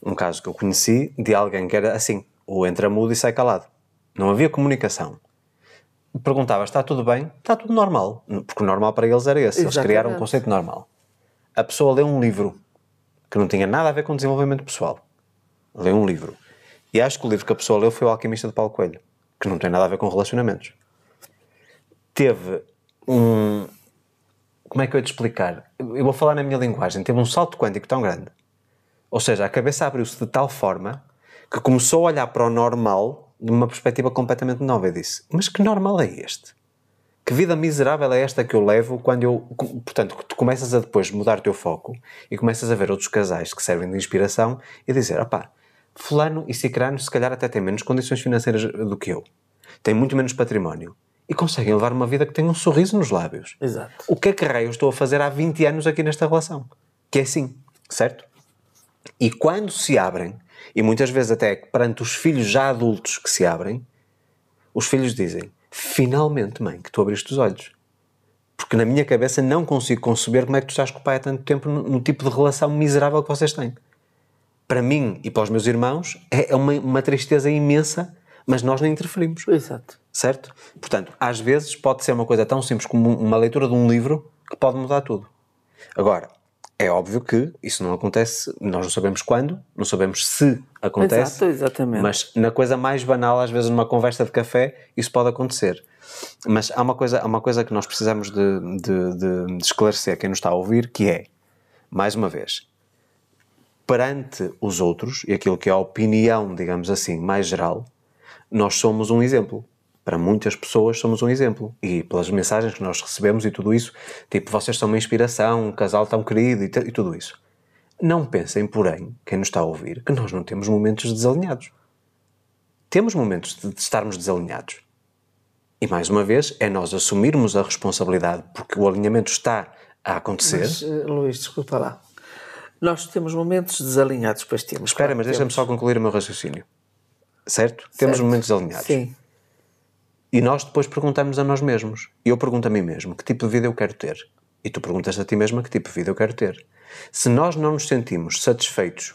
Speaker 1: Um caso que eu conheci de alguém que era assim, ou entra mudo e sai calado. Não havia comunicação. Perguntava, está tudo bem? Está tudo normal. Porque o normal para eles era esse. Eles
Speaker 2: Exatamente.
Speaker 1: criaram um conceito normal. A pessoa leu um livro que não tinha nada a ver com desenvolvimento pessoal. Leu um livro. E acho que o livro que a pessoa leu foi O Alquimista de Paulo Coelho, que não tem nada a ver com relacionamentos. Teve um, como é que eu ia te explicar? Eu vou falar na minha linguagem. Teve um salto quântico tão grande. Ou seja, a cabeça abriu-se de tal forma que começou a olhar para o normal de uma perspectiva completamente nova. E disse: Mas que normal é este? Que vida miserável é esta que eu levo quando eu. Portanto, tu começas a depois mudar o teu foco e começas a ver outros casais que servem de inspiração e dizer: opá, Fulano e Cicrano se calhar até têm menos condições financeiras do que eu, têm muito menos património e conseguem levar uma vida que tem um sorriso nos lábios.
Speaker 2: Exato.
Speaker 1: O que é que raio eu estou a fazer há 20 anos aqui nesta relação? Que é assim, certo? E quando se abrem, e muitas vezes até perante os filhos já adultos que se abrem, os filhos dizem: Finalmente, mãe, que tu abriste os olhos. Porque na minha cabeça não consigo conceber como é que tu estás com o pai há tanto tempo no, no tipo de relação miserável que vocês têm. Para mim e para os meus irmãos é uma, uma tristeza imensa, mas nós não interferimos
Speaker 2: Exato.
Speaker 1: Certo? Portanto, às vezes pode ser uma coisa tão simples como uma leitura de um livro que pode mudar tudo. Agora, é óbvio que isso não acontece, nós não sabemos quando, não sabemos se acontece,
Speaker 2: Exato, exatamente.
Speaker 1: mas na coisa mais banal, às vezes numa conversa de café, isso pode acontecer. Mas há uma coisa, há uma coisa que nós precisamos de, de- de- de esclarecer quem nos está a ouvir, que é, mais uma vez, perante os outros, e aquilo que é a opinião, digamos assim, mais geral, nós somos um exemplo. Para muitas pessoas somos um exemplo. E pelas mensagens que nós recebemos e tudo isso, tipo, vocês são uma inspiração, um casal tão querido e, e tudo isso. Não pensem, porém, quem nos está a ouvir, que nós não temos momentos desalinhados. Temos momentos de, estarmos desalinhados. E mais uma vez, é nós assumirmos a responsabilidade, porque o alinhamento está a acontecer.
Speaker 2: Mas, eh, Luís, desculpa lá. Nós temos momentos desalinhados, pois temos.
Speaker 1: Espera,
Speaker 2: claro,
Speaker 1: mas deixa-me só concluir o meu raciocínio. certo? Temos momentos alinhados.
Speaker 2: Sim.
Speaker 1: E nós depois perguntamos a nós mesmos. Eu pergunto a mim mesmo que tipo de vida eu quero ter. E tu perguntas a ti mesma que tipo de vida eu quero ter. Se nós não nos sentimos satisfeitos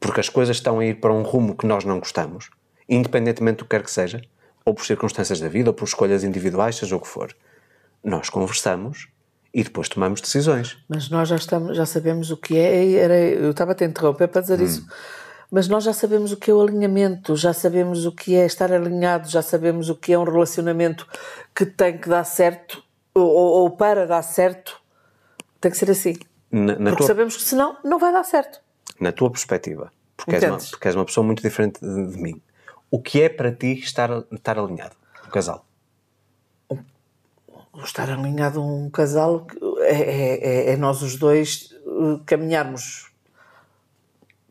Speaker 1: porque as coisas estão a ir para um rumo que nós não gostamos, independentemente do que quer que seja, ou por circunstâncias da vida, ou por escolhas individuais, seja o que for, nós conversamos e depois tomamos decisões.
Speaker 2: Mas nós já, estamos, já sabemos o que é. Era, eu estava a te interromper para dizer hum. isso. Mas nós já sabemos o que é o alinhamento, já sabemos o que é estar alinhado, já sabemos o que é um relacionamento que tem que dar certo, ou, ou para dar certo, tem que ser assim. Na, na Porque tua... sabemos que senão não vai dar certo.
Speaker 1: Na tua perspectiva, porque és, uma, porque és uma pessoa muito diferente de, de, mim, o que é para ti estar, estar alinhado, um casal?
Speaker 2: estar alinhado um casal é, é, é, é nós os dois uh, caminharmos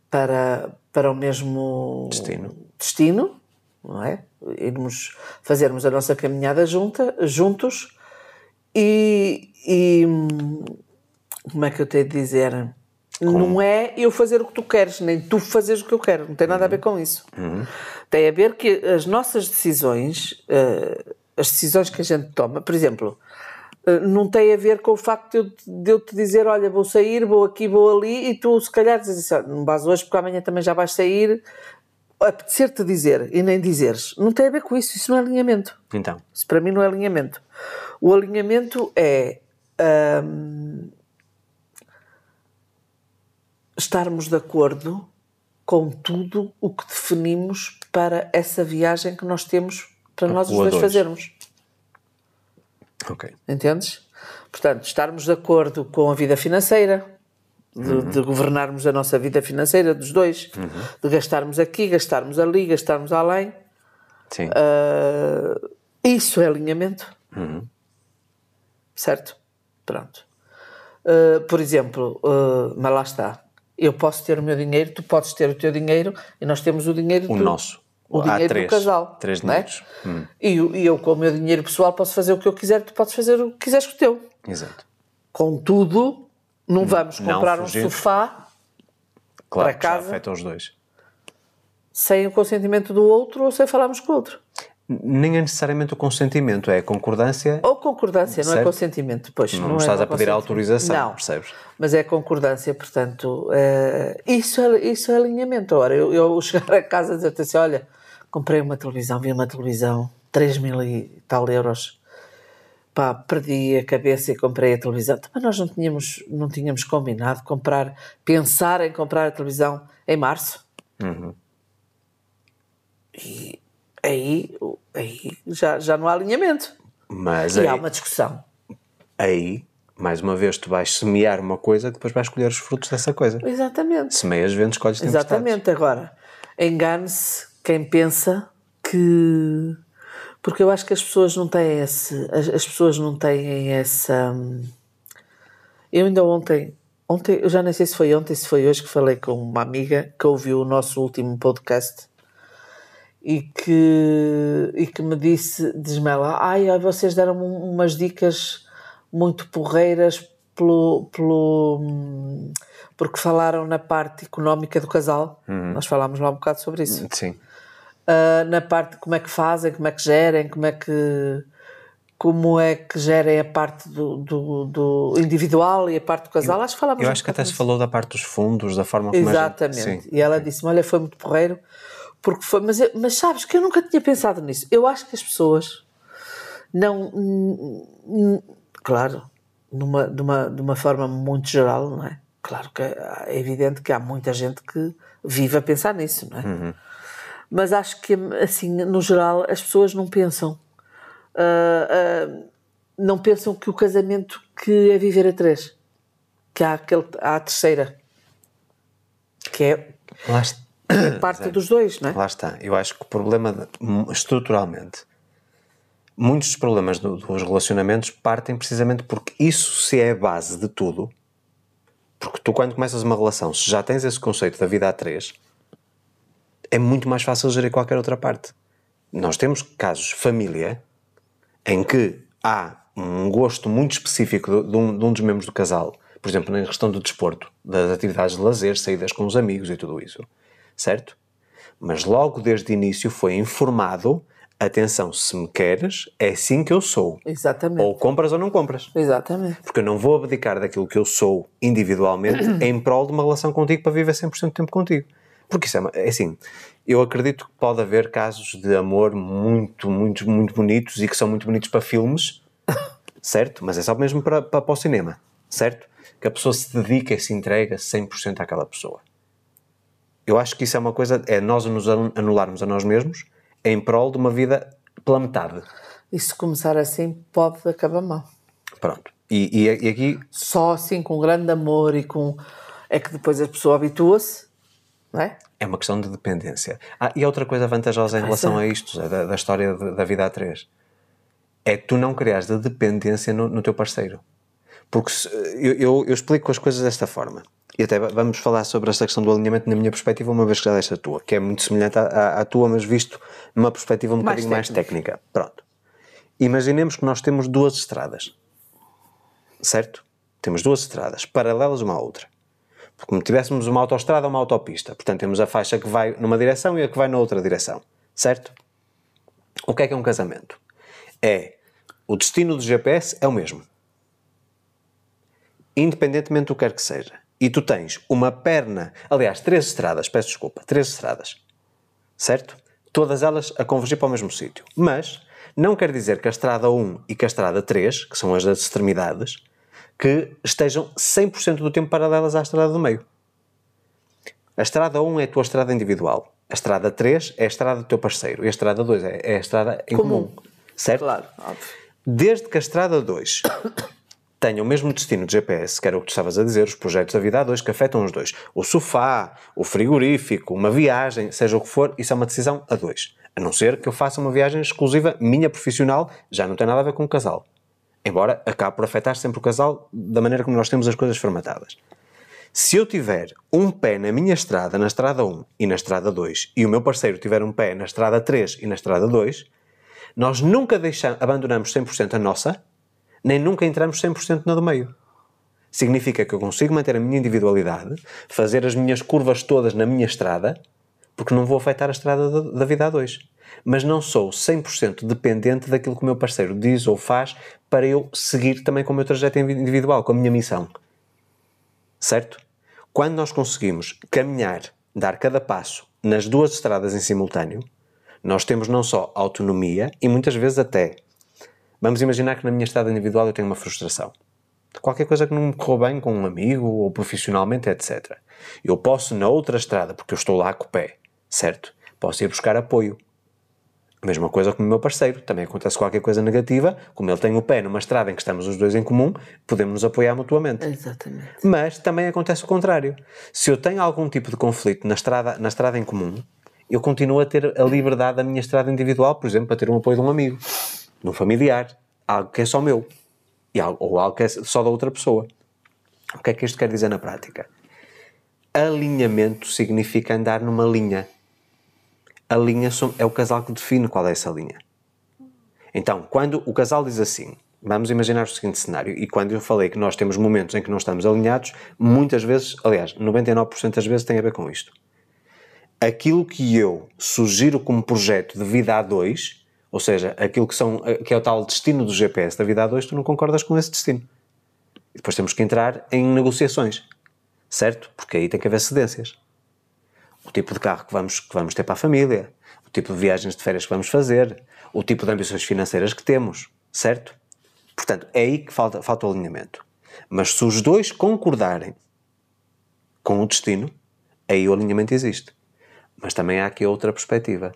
Speaker 2: para, para o mesmo
Speaker 1: destino.
Speaker 2: destino, não é? Irmos fazermos a nossa caminhada junta, juntos e, e como é que eu tenho de dizer? Como? Não é eu fazer o que tu queres, nem tu fazeres o que eu quero, não tem nada uhum. a ver com isso. Uhum. Tem a ver que as nossas decisões, uh, as decisões que a gente toma, por exemplo, não tem a ver com o facto de eu, de eu, te dizer: Olha, vou sair, vou aqui, vou ali, e tu se calhar dizes assim: Não vais hoje porque amanhã também já vais sair. Apetecer-te dizer e nem dizeres, não tem a ver com isso, isso não é alinhamento.
Speaker 1: Então.
Speaker 2: Isso para mim não é alinhamento. O alinhamento é. Hum, estarmos de acordo com tudo o que definimos para essa viagem que nós temos para nós os dois, dois fazermos.
Speaker 1: Ok.
Speaker 2: Entendes? Portanto, estarmos de acordo com a vida financeira, de, uhum. de governarmos a nossa vida financeira dos dois, uhum. de gastarmos aqui, gastarmos ali, gastarmos além.
Speaker 1: Sim.
Speaker 2: Uh, isso é alinhamento.
Speaker 1: Uhum.
Speaker 2: Certo? Pronto. Uh, por exemplo, uh, mas lá está. Eu posso ter o meu dinheiro, tu podes ter o teu dinheiro e nós temos o dinheiro
Speaker 1: o
Speaker 2: do,
Speaker 1: nosso.
Speaker 2: O dinheiro
Speaker 1: três,
Speaker 2: do casal.
Speaker 1: Três dinheiros.
Speaker 2: É? Hum. E, e, eu, com o meu dinheiro pessoal, posso fazer o que eu quiser, tu podes fazer o que quiseres com o teu.
Speaker 1: Exato.
Speaker 2: Contudo, não vamos comprar não um sofá
Speaker 1: claro,
Speaker 2: para casa.
Speaker 1: Afeta os dois.
Speaker 2: Sem o consentimento do outro ou sem falarmos com o outro.
Speaker 1: Nem é necessariamente o consentimento, é a concordância.
Speaker 2: Ou concordância, não é consentimento. Pois,
Speaker 1: não,
Speaker 2: não
Speaker 1: é estás
Speaker 2: é
Speaker 1: a pedir autorização, não, percebes?
Speaker 2: Mas é concordância, portanto, é, isso, é, isso é alinhamento. Ora, eu, eu chegar a casa e dizer assim: olha, comprei uma televisão, vi uma televisão, 3 mil e tal euros. Pá, perdi a cabeça e comprei a televisão. Mas nós não tínhamos, não tínhamos combinado comprar, pensar em comprar a televisão em março.
Speaker 1: Uhum.
Speaker 2: E aí, aí já, já não há alinhamento.
Speaker 1: Mas
Speaker 2: e
Speaker 1: aí,
Speaker 2: há uma discussão.
Speaker 1: Aí, mais uma vez, tu vais semear uma coisa que depois vais colher os frutos dessa coisa.
Speaker 2: Exatamente.
Speaker 1: Semeias, vendes, escolhes
Speaker 2: Exatamente. Agora, engane-se quem pensa que. Porque eu acho que as pessoas não têm esse. As, as pessoas não têm essa. Eu ainda ontem. Ontem, eu já nem sei se foi ontem, se foi hoje que falei com uma amiga que ouviu o nosso último podcast e que, e que me disse, diz-me ela, ai, vocês deram umas dicas muito porreiras pelo, pelo, porque falaram na parte económica do casal. Uhum. Nós falámos lá um bocado sobre isso.
Speaker 1: Sim.
Speaker 2: Uh, na parte de como é que fazem, como é que gerem, como é que como é que gerem a parte do, do, do individual e a parte do casal.
Speaker 1: Eu,
Speaker 2: acho que falámos
Speaker 1: Eu acho que até se falou da parte dos fundos, da forma como
Speaker 2: Exatamente. Gente... E ela disse-me: Olha, foi muito porreiro porque foi, mas, mas sabes que eu nunca tinha pensado nisso. Eu acho que as pessoas não. Claro, numa, de, uma, de uma forma muito geral, não é? Claro que é evidente que há muita gente que vive a pensar nisso, não é?
Speaker 1: Uhum.
Speaker 2: Mas acho que, assim, no geral, as pessoas não pensam. Uh, uh, não pensam que o casamento que é viver a três, que há, aquele, há a terceira, que é. Parte dos dois, não é?
Speaker 1: Lá está. Eu acho que o problema, estruturalmente, muitos dos problemas do, dos relacionamentos partem precisamente porque isso se é a base de tudo. Porque tu, quando começas uma relação, se já tens esse conceito da vida a três, é muito mais fácil gerir qualquer outra parte. Nós temos casos família em que há um gosto muito específico de, um, de um dos membros do casal, por exemplo, na questão do desporto, das atividades de lazer, saídas com os amigos e tudo isso certo? Mas logo desde o início foi informado: atenção, se me queres, é assim que eu sou.
Speaker 2: Exatamente.
Speaker 1: Ou compras ou não compras.
Speaker 2: Exatamente.
Speaker 1: Porque eu não vou abdicar daquilo que eu sou individualmente em prol de uma relação contigo para viver 100% do tempo contigo. Porque isso é, é assim, eu acredito que pode haver casos de amor muito, muito, muito bonitos e que são muito bonitos para filmes, certo? Mas é só mesmo para, para, para o cinema, certo? Que a pessoa se dedica e se entrega 100% àquela pessoa. Eu acho que isso é uma coisa, é nós nos anu- anularmos a nós mesmos em prol de uma vida pela metade.
Speaker 2: E se começar assim, pode acabar mal.
Speaker 1: Pronto. E, e, e aqui
Speaker 2: Só assim, com grande amor e com. É que depois a pessoa habitua-se, não é?
Speaker 1: É uma questão de dependência. Ah, e outra coisa vantajosa em relação a isto, da, da história de- da vida a três, é tu não criares a dependência no, no teu parceiro. Porque se- eu, eu, eu explico as coisas desta forma. E até va- vamos falar sobre esta questão do alinhamento na minha perspectiva, uma vez que já deste a tua, que é muito semelhante à, à- à tua, mas visto numa perspectiva um
Speaker 2: Mais
Speaker 1: bocadinho mais técnica. Pronto. Imaginemos que nós temos duas estradas. Certo? Temos duas estradas, paralelas uma à outra. Como tivéssemos uma autoestrada ou uma autopista. Portanto, temos a faixa que vai numa direção e a que vai na outra direção. Certo? O que é que é um casamento? É o destino do GPS é o mesmo. Independentemente do que quer que seja. E tu tens uma perna, aliás, três estradas, peço desculpa, três estradas. Certo? Todas elas a convergir para o mesmo sítio. Mas não quer dizer que a estrada 1 e que a estrada 3, que são as das extremidades, que estejam 100% do tempo paralelas à estrada do meio. A estrada 1 é a tua estrada individual. A estrada 3 é a estrada do teu parceiro. E a estrada 2 é, é a estrada em comum.
Speaker 2: Comum.
Speaker 1: Certo?
Speaker 2: Claro, óbvio.
Speaker 1: Desde que a estrada 2 tenha o mesmo destino de GPS, que era o que tu estavas a dizer, os projetos da vida A2 que afetam os dois. O sofá, o frigorífico, uma viagem, seja o que for, isso é uma decisão a dois. A não ser que eu faça uma viagem exclusiva minha profissional, já não tem nada a ver com o casal. Embora acabe por afetar sempre o casal da maneira como nós temos as coisas formatadas. Se eu tiver um pé na minha estrada, na estrada 1 e na estrada 2, e o meu parceiro tiver um pé na estrada 3 e na estrada 2, nós nunca deixamos, abandonamos 100% a nossa, nem nunca entramos 100% na do meio. Significa que eu consigo manter a minha individualidade, fazer as minhas curvas todas na minha estrada, porque não vou afetar a estrada da, da vida a dois. Mas não sou 100% dependente daquilo que o meu parceiro diz ou faz para eu seguir também com o meu trajeto individual, com a minha missão. Certo? Quando nós conseguimos caminhar, dar cada passo nas duas estradas em simultâneo, nós temos não só autonomia e muitas vezes até. Vamos imaginar que na minha estrada individual eu tenho uma frustração. Qualquer coisa que não me correu bem com um amigo ou profissionalmente, etc. Eu posso, na outra estrada, porque eu estou lá com o pé, certo? Posso ir buscar apoio. A mesma coisa com o meu parceiro. Também acontece qualquer coisa negativa, como ele tem o pé numa estrada em que estamos os dois em comum, podemos nos apoiar mutuamente.
Speaker 2: Exatamente.
Speaker 1: Mas também acontece o contrário. Se eu tenho algum tipo de conflito na estrada, na estrada em comum, eu continuo a ter a liberdade da minha estrada individual, por exemplo, para ter um apoio de um amigo, de um familiar, algo que é só meu, e algo, ou algo que é só da outra pessoa. O que é que isto quer dizer na prática? Alinhamento significa andar numa linha. A linha é o casal que define qual é essa linha. Então, quando o casal diz assim, vamos imaginar o seguinte cenário, e quando eu falei que nós temos momentos em que não estamos alinhados, muitas vezes, aliás, 99% das vezes tem a ver com isto. Aquilo que eu sugiro como projeto de vida a dois, ou seja, aquilo que, são, que é o tal destino do GPS da vida a dois, tu não concordas com esse destino. E depois temos que entrar em negociações, certo? Porque aí tem que haver cedências o tipo de carro que vamos, que vamos ter para a família, o tipo de viagens de férias que vamos fazer, o tipo de ambições financeiras que temos, certo? Portanto, é aí que falta, falta o alinhamento. Mas se os dois concordarem com o destino, aí o alinhamento existe. Mas também há aqui outra perspectiva.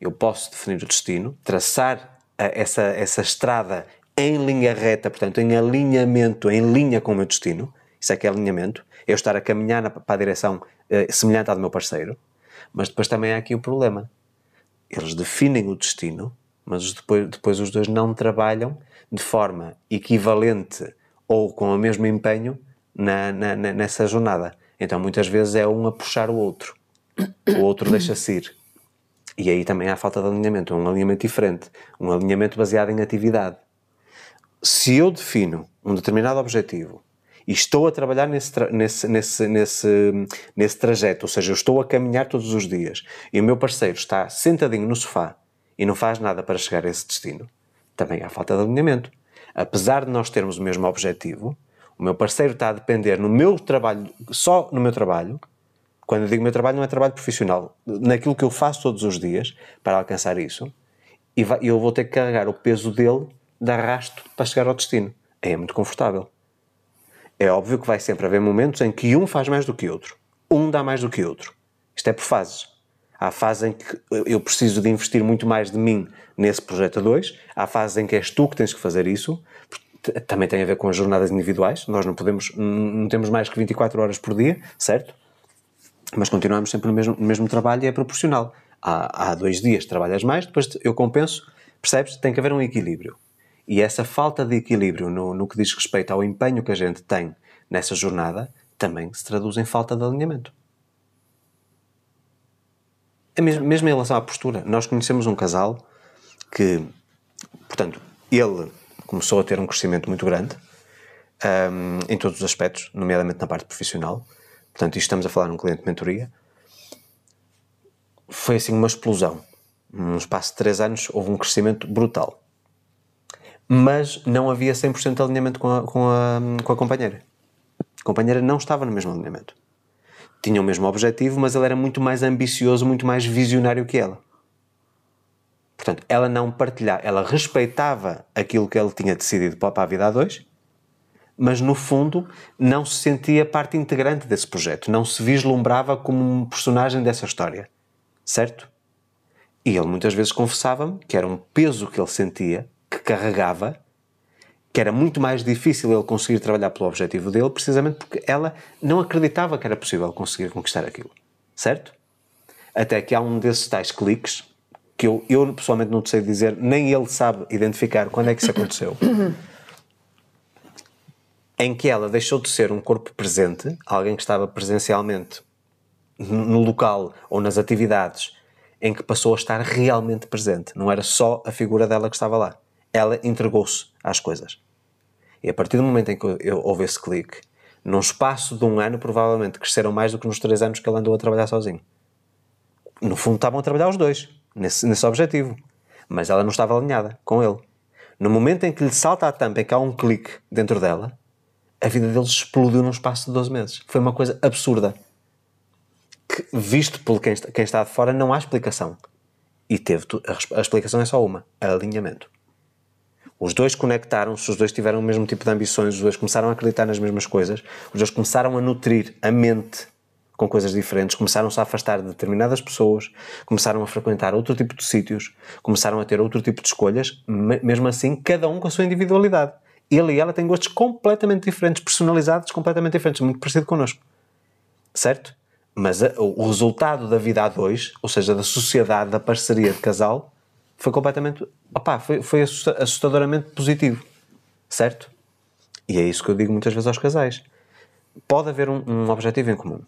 Speaker 1: Eu posso definir o destino, traçar a- essa, essa estrada em linha reta, portanto, em alinhamento, em linha com o meu destino. Isso é que é alinhamento. Eu estar a caminhar na- para a direção eh, semelhante à do meu parceiro. Mas depois também há aqui o problema. Eles definem o destino, mas depois, depois os dois não trabalham de forma equivalente ou com o mesmo empenho na, na- nessa jornada. Então muitas vezes é um a puxar o outro. O outro deixa-se ir. E aí também há falta de alinhamento, um alinhamento diferente, um alinhamento baseado em atividade. Se eu defino um determinado objetivo e estou a trabalhar nesse, nesse, nesse, nesse, nesse trajeto, ou seja, eu estou a caminhar todos os dias e o meu parceiro está sentadinho no sofá e não faz nada para chegar a esse destino, também há falta de alinhamento. Apesar de nós termos o mesmo objetivo, o meu parceiro está a depender no meu trabalho, só no meu trabalho, quando eu digo meu trabalho não é trabalho profissional, naquilo que eu faço todos os dias para alcançar isso, e eu vou ter que carregar o peso dele de arrasto para chegar ao destino. É muito confortável. É óbvio que vai sempre haver momentos em que um faz mais do que outro. Um dá mais do que outro. Isto é por fases. Há fases em que eu preciso de investir muito mais de mim nesse projeto a dois. Há fases em que és tu que tens que fazer isso. Também tem a ver com as jornadas individuais. Nós não podemos, não temos mais que 24 horas por dia, certo? Mas continuamos sempre no mesmo, no mesmo trabalho e é proporcional. Há, há dois dias trabalhas mais, depois eu compenso. Percebes? Tem que haver um equilíbrio. E essa falta de equilíbrio no, no que diz respeito ao empenho que a gente tem nessa jornada também se traduz em falta de alinhamento. É mesmo, mesmo em relação à postura. Nós conhecemos um casal que, portanto, ele começou a ter um crescimento muito grande um, em todos os aspectos, nomeadamente na parte profissional. Portanto, isto estamos a falar num cliente de mentoria. Foi assim uma explosão. Num espaço de 3 anos houve um crescimento brutal mas não havia 100% de alinhamento com a, com, a, com a companheira. A companheira não estava no mesmo alinhamento. Tinha o mesmo objetivo, mas ele era muito mais ambicioso, muito mais visionário que ela. Portanto, ela não partilhava, ela respeitava aquilo que ele tinha decidido para a vida a dois, mas no fundo não se sentia parte integrante desse projeto, não se vislumbrava como um personagem dessa história. Certo? E ele muitas vezes confessava-me que era um peso que ele sentia que carregava, que era muito mais difícil ele conseguir trabalhar pelo objetivo dele, precisamente porque ela não acreditava que era possível conseguir conquistar aquilo. Certo? Até que há um desses tais cliques que eu, eu pessoalmente não sei dizer, nem ele sabe identificar quando é que isso aconteceu. em que ela deixou de ser um corpo presente, alguém que estava presencialmente no local ou nas atividades, em que passou a estar realmente presente. Não era só a figura dela que estava lá ela entregou-se às coisas. E a partir do momento em que eu, houve esse clique, num espaço de um ano, provavelmente cresceram mais do que nos três anos que ele andou a trabalhar sozinho. No fundo, estavam a trabalhar os dois, nesse, nesse objetivo. Mas ela não estava alinhada com ele. No momento em que lhe salta a tampa e que há um clique dentro dela, a vida deles explodiu num espaço de 12 meses. Foi uma coisa absurda. Que, visto por quem está, quem está de fora, não há explicação. E teve a, a explicação é só uma: alinhamento. Os dois conectaram-se, os dois tiveram o mesmo tipo de ambições, os dois começaram a acreditar nas mesmas coisas, os dois começaram a nutrir a mente com coisas diferentes, começaram-se a afastar de determinadas pessoas, começaram a frequentar outro tipo de sítios, começaram a ter outro tipo de escolhas, mesmo assim, cada um com a sua individualidade. Ele e ela têm gostos completamente diferentes, personalizados completamente diferentes, muito parecido connosco. Certo? Mas a, o resultado da vida a dois, ou seja, da sociedade, da parceria de casal, foi completamente. Opá, foi, foi assustadoramente positivo. Certo? E é isso que eu digo muitas vezes aos casais. Pode haver um, um objetivo em comum.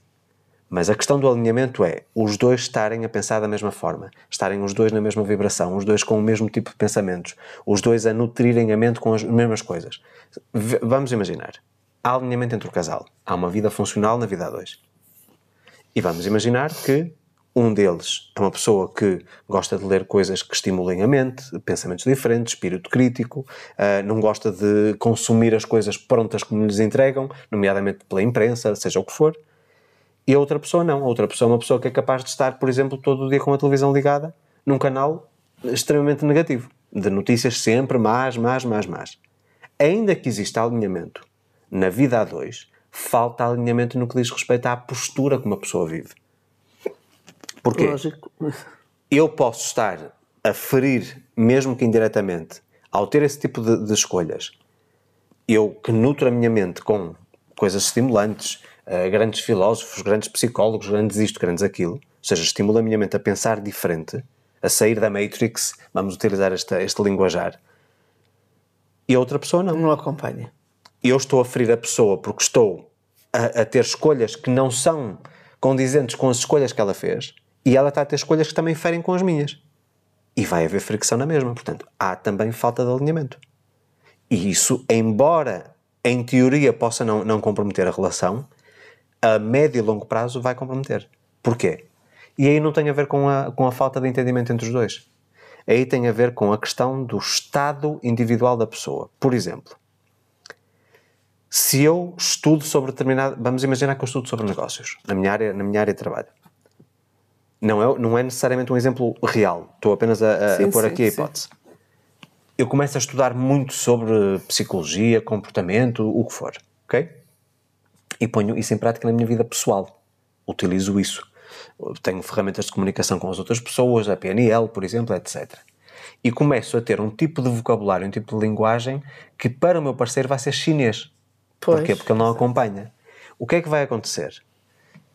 Speaker 1: Mas a questão do alinhamento é os dois estarem a pensar da mesma forma, estarem os dois na mesma vibração, os dois com o mesmo tipo de pensamentos, os dois a nutrirem a mente com as mesmas coisas. V vamos imaginar, há alinhamento entre o casal, há uma vida funcional na vida a dois. E vamos imaginar que um deles é uma pessoa que gosta de ler coisas que estimulem a mente, pensamentos diferentes, espírito crítico, uh, não gosta de consumir as coisas prontas como lhes entregam, nomeadamente pela imprensa, seja o que for. E a outra pessoa não. A outra pessoa é uma pessoa que é capaz de estar, por exemplo, todo o dia com a televisão ligada num canal extremamente negativo, de notícias sempre más, más, más, más. Ainda que exista alinhamento na vida a dois, falta alinhamento no que diz respeito à postura como a pessoa vive. Porquê? Lógico. Eu posso estar a ferir, mesmo que indiretamente, ao ter esse tipo de, de escolhas, eu que nutro a minha mente com coisas estimulantes, uh, grandes filósofos, grandes psicólogos, grandes isto, grandes aquilo, ou seja, estimula a minha mente a pensar diferente, a sair da Matrix, vamos utilizar esta, este linguajar, e a outra pessoa não.
Speaker 2: Não acompanha.
Speaker 1: Eu estou a ferir a pessoa porque estou a, a ter escolhas que não são condizentes com as escolhas que ela fez, e ela está a ter escolhas que também ferem com as minhas. E vai haver fricção na mesma. Portanto, há também falta de alinhamento. E isso, embora em teoria possa não, não comprometer a relação, a médio e longo prazo vai comprometer. Porquê? E aí não tem a ver com a, com a falta de entendimento entre os dois. Aí tem a ver com a questão do estado individual da pessoa. Por exemplo, se eu estudo sobre determinado. Vamos imaginar que eu estudo sobre negócios, na minha área, na minha área de trabalho. Não é, não é necessariamente um exemplo real, estou apenas a, a, sim, a pôr sim, aqui a hipótese. Sim. Eu começo a estudar muito sobre psicologia, comportamento, o que for, ok? E ponho isso em prática na minha vida pessoal. Utilizo isso. Tenho ferramentas de comunicação com as outras pessoas, a PNL, por exemplo, etc. E começo a ter um tipo de vocabulário, um tipo de linguagem que para o meu parceiro vai ser chinês Pois. Porquê? Porque ele não acompanha. O que é que vai acontecer?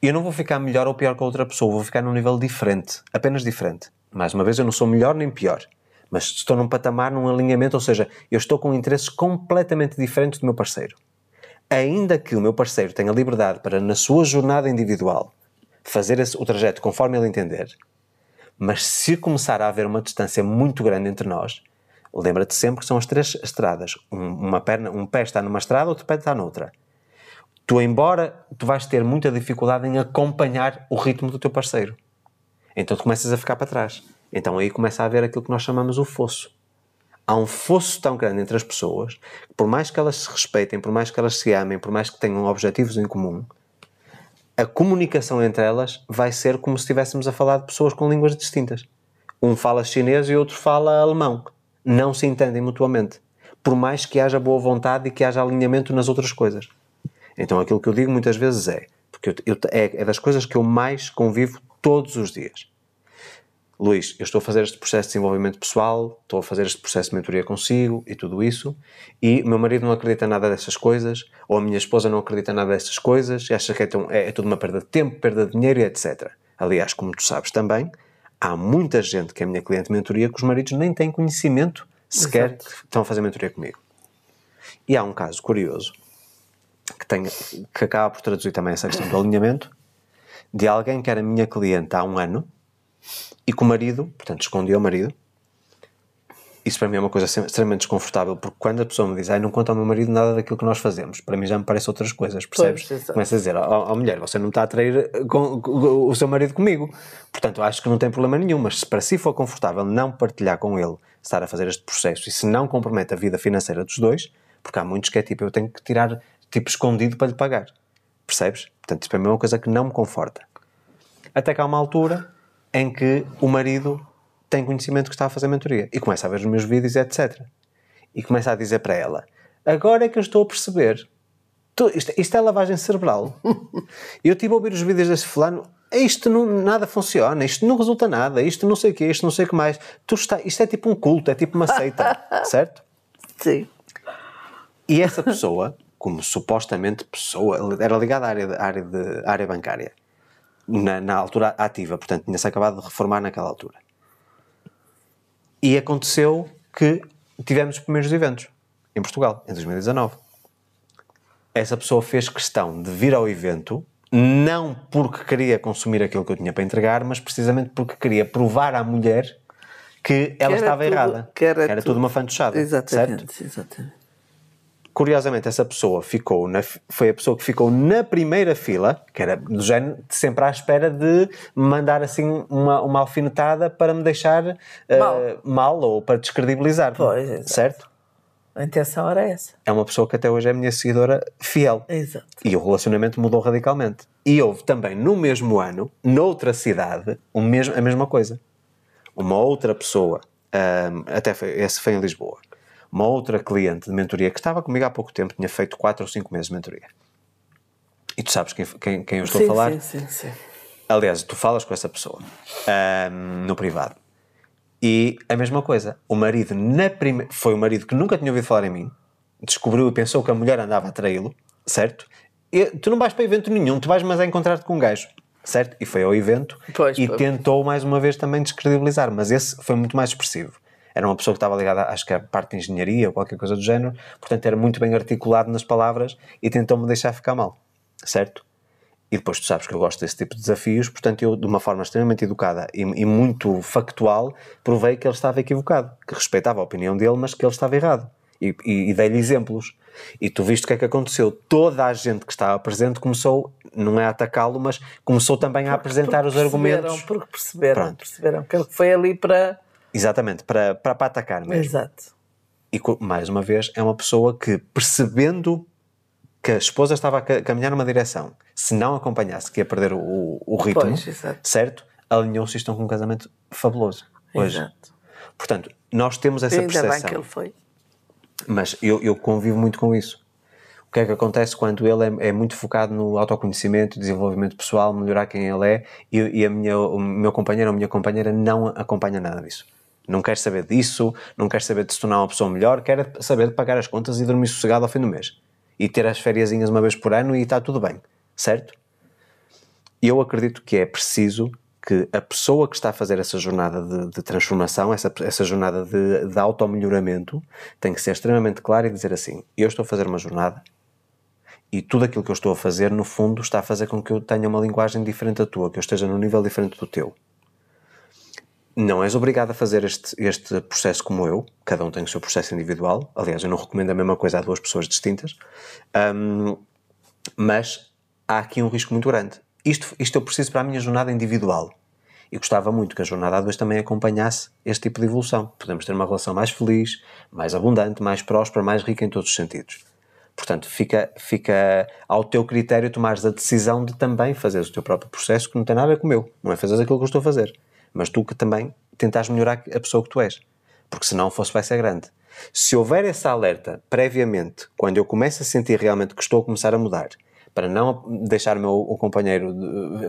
Speaker 1: Eu não vou ficar melhor ou pior que a outra pessoa, vou ficar num nível diferente, apenas diferente. Mais uma vez, eu não sou melhor nem pior, mas estou num patamar, num alinhamento, ou seja, eu estou com interesses completamente diferentes do meu parceiro. Ainda que o meu parceiro tenha liberdade para, na sua jornada individual, fazer esse, o trajeto conforme ele entender, mas se começar a haver uma distância muito grande entre nós, Lembra-te sempre que são as três estradas. Um, uma perna, um pé está numa estrada, outro pé está noutra. Tu, embora tu vais ter muita dificuldade em acompanhar o ritmo do teu parceiro. Então tu começas a ficar para trás. Então aí começa a haver aquilo que nós chamamos o fosso. Há um fosso tão grande entre as pessoas que, por mais que elas se respeitem, por mais que elas se amem, por mais que tenham objetivos em comum, a comunicação entre elas vai ser como se estivéssemos a falar de pessoas com línguas distintas. Um fala chinês e outro fala alemão não se entendem mutuamente. Por mais que haja boa vontade e que haja alinhamento nas outras coisas. Então aquilo que eu digo muitas vezes é, porque eu, eu, é, é das coisas que eu mais convivo todos os dias. Luís, eu estou a fazer este processo de desenvolvimento pessoal, estou a fazer este processo de mentoria consigo e tudo isso, e o meu marido não acredita nada dessas coisas, ou a minha esposa não acredita nada dessas coisas, e acha que é, tão, é, é tudo uma perda de tempo, perda de dinheiro e etc. Aliás, como tu sabes também, há muita gente que é minha cliente de mentoria que os maridos nem têm conhecimento sequer Exato. que estão a fazer mentoria comigo. E há um caso curioso que, tem, que acaba por traduzir também essa questão do alinhamento de alguém que era minha cliente há um ano e que o marido, portanto, escondeu o marido, isso para mim é uma coisa extremamente desconfortável, porque quando a pessoa me diz, ai, não conta ao meu marido nada daquilo que nós fazemos, para mim já me parece outras coisas, percebes? Pois, Começa a dizer, ó oh, oh, mulher, você não está a trair com, com, o seu marido comigo, portanto acho que não tem problema nenhum, mas se para si for confortável não partilhar com ele, estar a fazer este processo, e se não compromete a vida financeira dos dois, porque há muitos que é tipo, eu tenho que tirar tipo escondido para lhe pagar, percebes? Portanto, isso para mim é uma coisa que não me conforta. Até que há uma altura em que o marido tem conhecimento que está a fazer mentoria e começa a ver os meus vídeos, etc. E começa a dizer para ela: Agora é que eu estou a perceber. Tu, isto, isto, é lavagem cerebral. eu estive a ouvir os vídeos desse fulano. Isto não, nada funciona, isto não resulta nada, isto não sei o quê, isto não sei o que mais. Tu está, isto é tipo um culto, é tipo uma seita, certo?
Speaker 2: Sim.
Speaker 1: E essa pessoa, como supostamente pessoa, era ligada à área, à área, de, à área bancária, na, na altura ativa, portanto, tinha-se acabado de reformar naquela altura. E aconteceu que tivemos os primeiros eventos em Portugal, em 2019. Essa pessoa fez questão de vir ao evento, não porque queria consumir aquilo que eu tinha para entregar, mas precisamente porque queria provar à mulher que ela que estava tudo, errada. Que era, que era tudo, tudo uma fantochada.
Speaker 2: Exatamente, certo? exatamente
Speaker 1: curiosamente, essa pessoa ficou na, foi a pessoa que ficou na primeira fila, que era do género, sempre à espera de mandar assim uma, uma alfinetada para me deixar uh, mal. mal. ou para descredibilizar. Pois, certo?
Speaker 2: A intenção era essa.
Speaker 1: É uma pessoa que até hoje é minha seguidora fiel.
Speaker 2: Exato.
Speaker 1: E o relacionamento mudou radicalmente. E houve também no mesmo ano, noutra cidade, o mesmo, a mesma coisa. Uma outra pessoa, um, até foi, esse foi em Lisboa, uma outra cliente de mentoria que estava comigo há pouco tempo, tinha feito 4 ou 5 meses de mentoria. E tu sabes quem, quem, quem eu estou
Speaker 2: sim,
Speaker 1: a falar?
Speaker 2: Sim, sim, sim.
Speaker 1: Aliás, tu falas com essa pessoa um, no privado. E a mesma coisa, o marido na prime... foi o marido que nunca tinha ouvido falar em mim, descobriu e pensou que a mulher andava a traí-lo, certo? E tu não vais para evento nenhum, tu vais mas a encontrar-te com um gajo, certo? E foi ao evento
Speaker 2: pois,
Speaker 1: e
Speaker 2: pois.
Speaker 1: tentou mais uma vez também descredibilizar, mas esse foi muito mais expressivo era uma pessoa que estava ligada, acho que à parte de engenharia ou qualquer coisa do género, portanto era muito bem articulado nas palavras e tentou-me deixar ficar mal, certo? E depois tu sabes que eu gosto desse tipo de desafios, portanto eu, de uma forma extremamente educada e, e muito factual, provei que ele estava equivocado, que respeitava a opinião dele, mas que ele estava errado. E, e, e dei-lhe exemplos. E tu viste o que é que aconteceu. Toda a gente que estava presente começou, não é a atacá-lo, mas começou também a apresentar os argumentos.
Speaker 2: Porque perceberam, Pronto. perceberam que ele foi ali para.
Speaker 1: Exatamente, para, para, para atacar mesmo.
Speaker 2: Exato.
Speaker 1: E mais uma vez, é uma pessoa que, percebendo que a esposa estava a caminhar numa direção, se não acompanhasse, que ia perder o, o ritmo, pois, certo? Alinhou-se e estão com um casamento fabuloso hoje. Exato. Portanto, nós temos essa
Speaker 2: Ainda
Speaker 1: percepção.
Speaker 2: Ainda bem que ele foi.
Speaker 1: Mas eu, eu convivo muito com isso. O que é que acontece quando ele é, é muito focado no autoconhecimento, desenvolvimento pessoal, melhorar quem ele é e, e a minha, o meu companheiro ou a minha companheira não acompanha nada disso. Não quer saber disso, não quer saber de se tornar uma pessoa melhor, quer saber de pagar as contas e dormir sossegado ao fim do mês. E ter as férias uma vez por ano e está tudo bem, certo? Eu acredito que é preciso que a pessoa que está a fazer essa jornada de, de transformação, essa, essa jornada de, de auto-melhoramento, tem que ser extremamente clara e dizer assim: eu estou a fazer uma jornada e tudo aquilo que eu estou a fazer, no fundo, está a fazer com que eu tenha uma linguagem diferente da tua, que eu esteja num nível diferente do teu. Não és obrigado a fazer este, este processo como eu, cada um tem o seu processo individual. Aliás, eu não recomendo a mesma coisa a duas pessoas distintas, um, mas há aqui um risco muito grande isto, isto eu preciso para a minha jornada individual. E gostava muito que a jornada A2 também acompanhasse este tipo de evolução. Podemos ter uma relação mais feliz, mais abundante, mais próspera, mais rica em todos os sentidos. Portanto, fica, fica ao teu critério tomares a decisão de também fazeres o teu próprio processo, que não tem nada a ver com o meu. Não é fazeres aquilo que eu estou a fazer. Mas tu que também tentares melhorar a pessoa que tu és. Porque senão o fosse vai ser grande. Se houver essa alerta previamente, quando eu começo a sentir realmente que estou a começar a mudar, para não deixar o meu o companheiro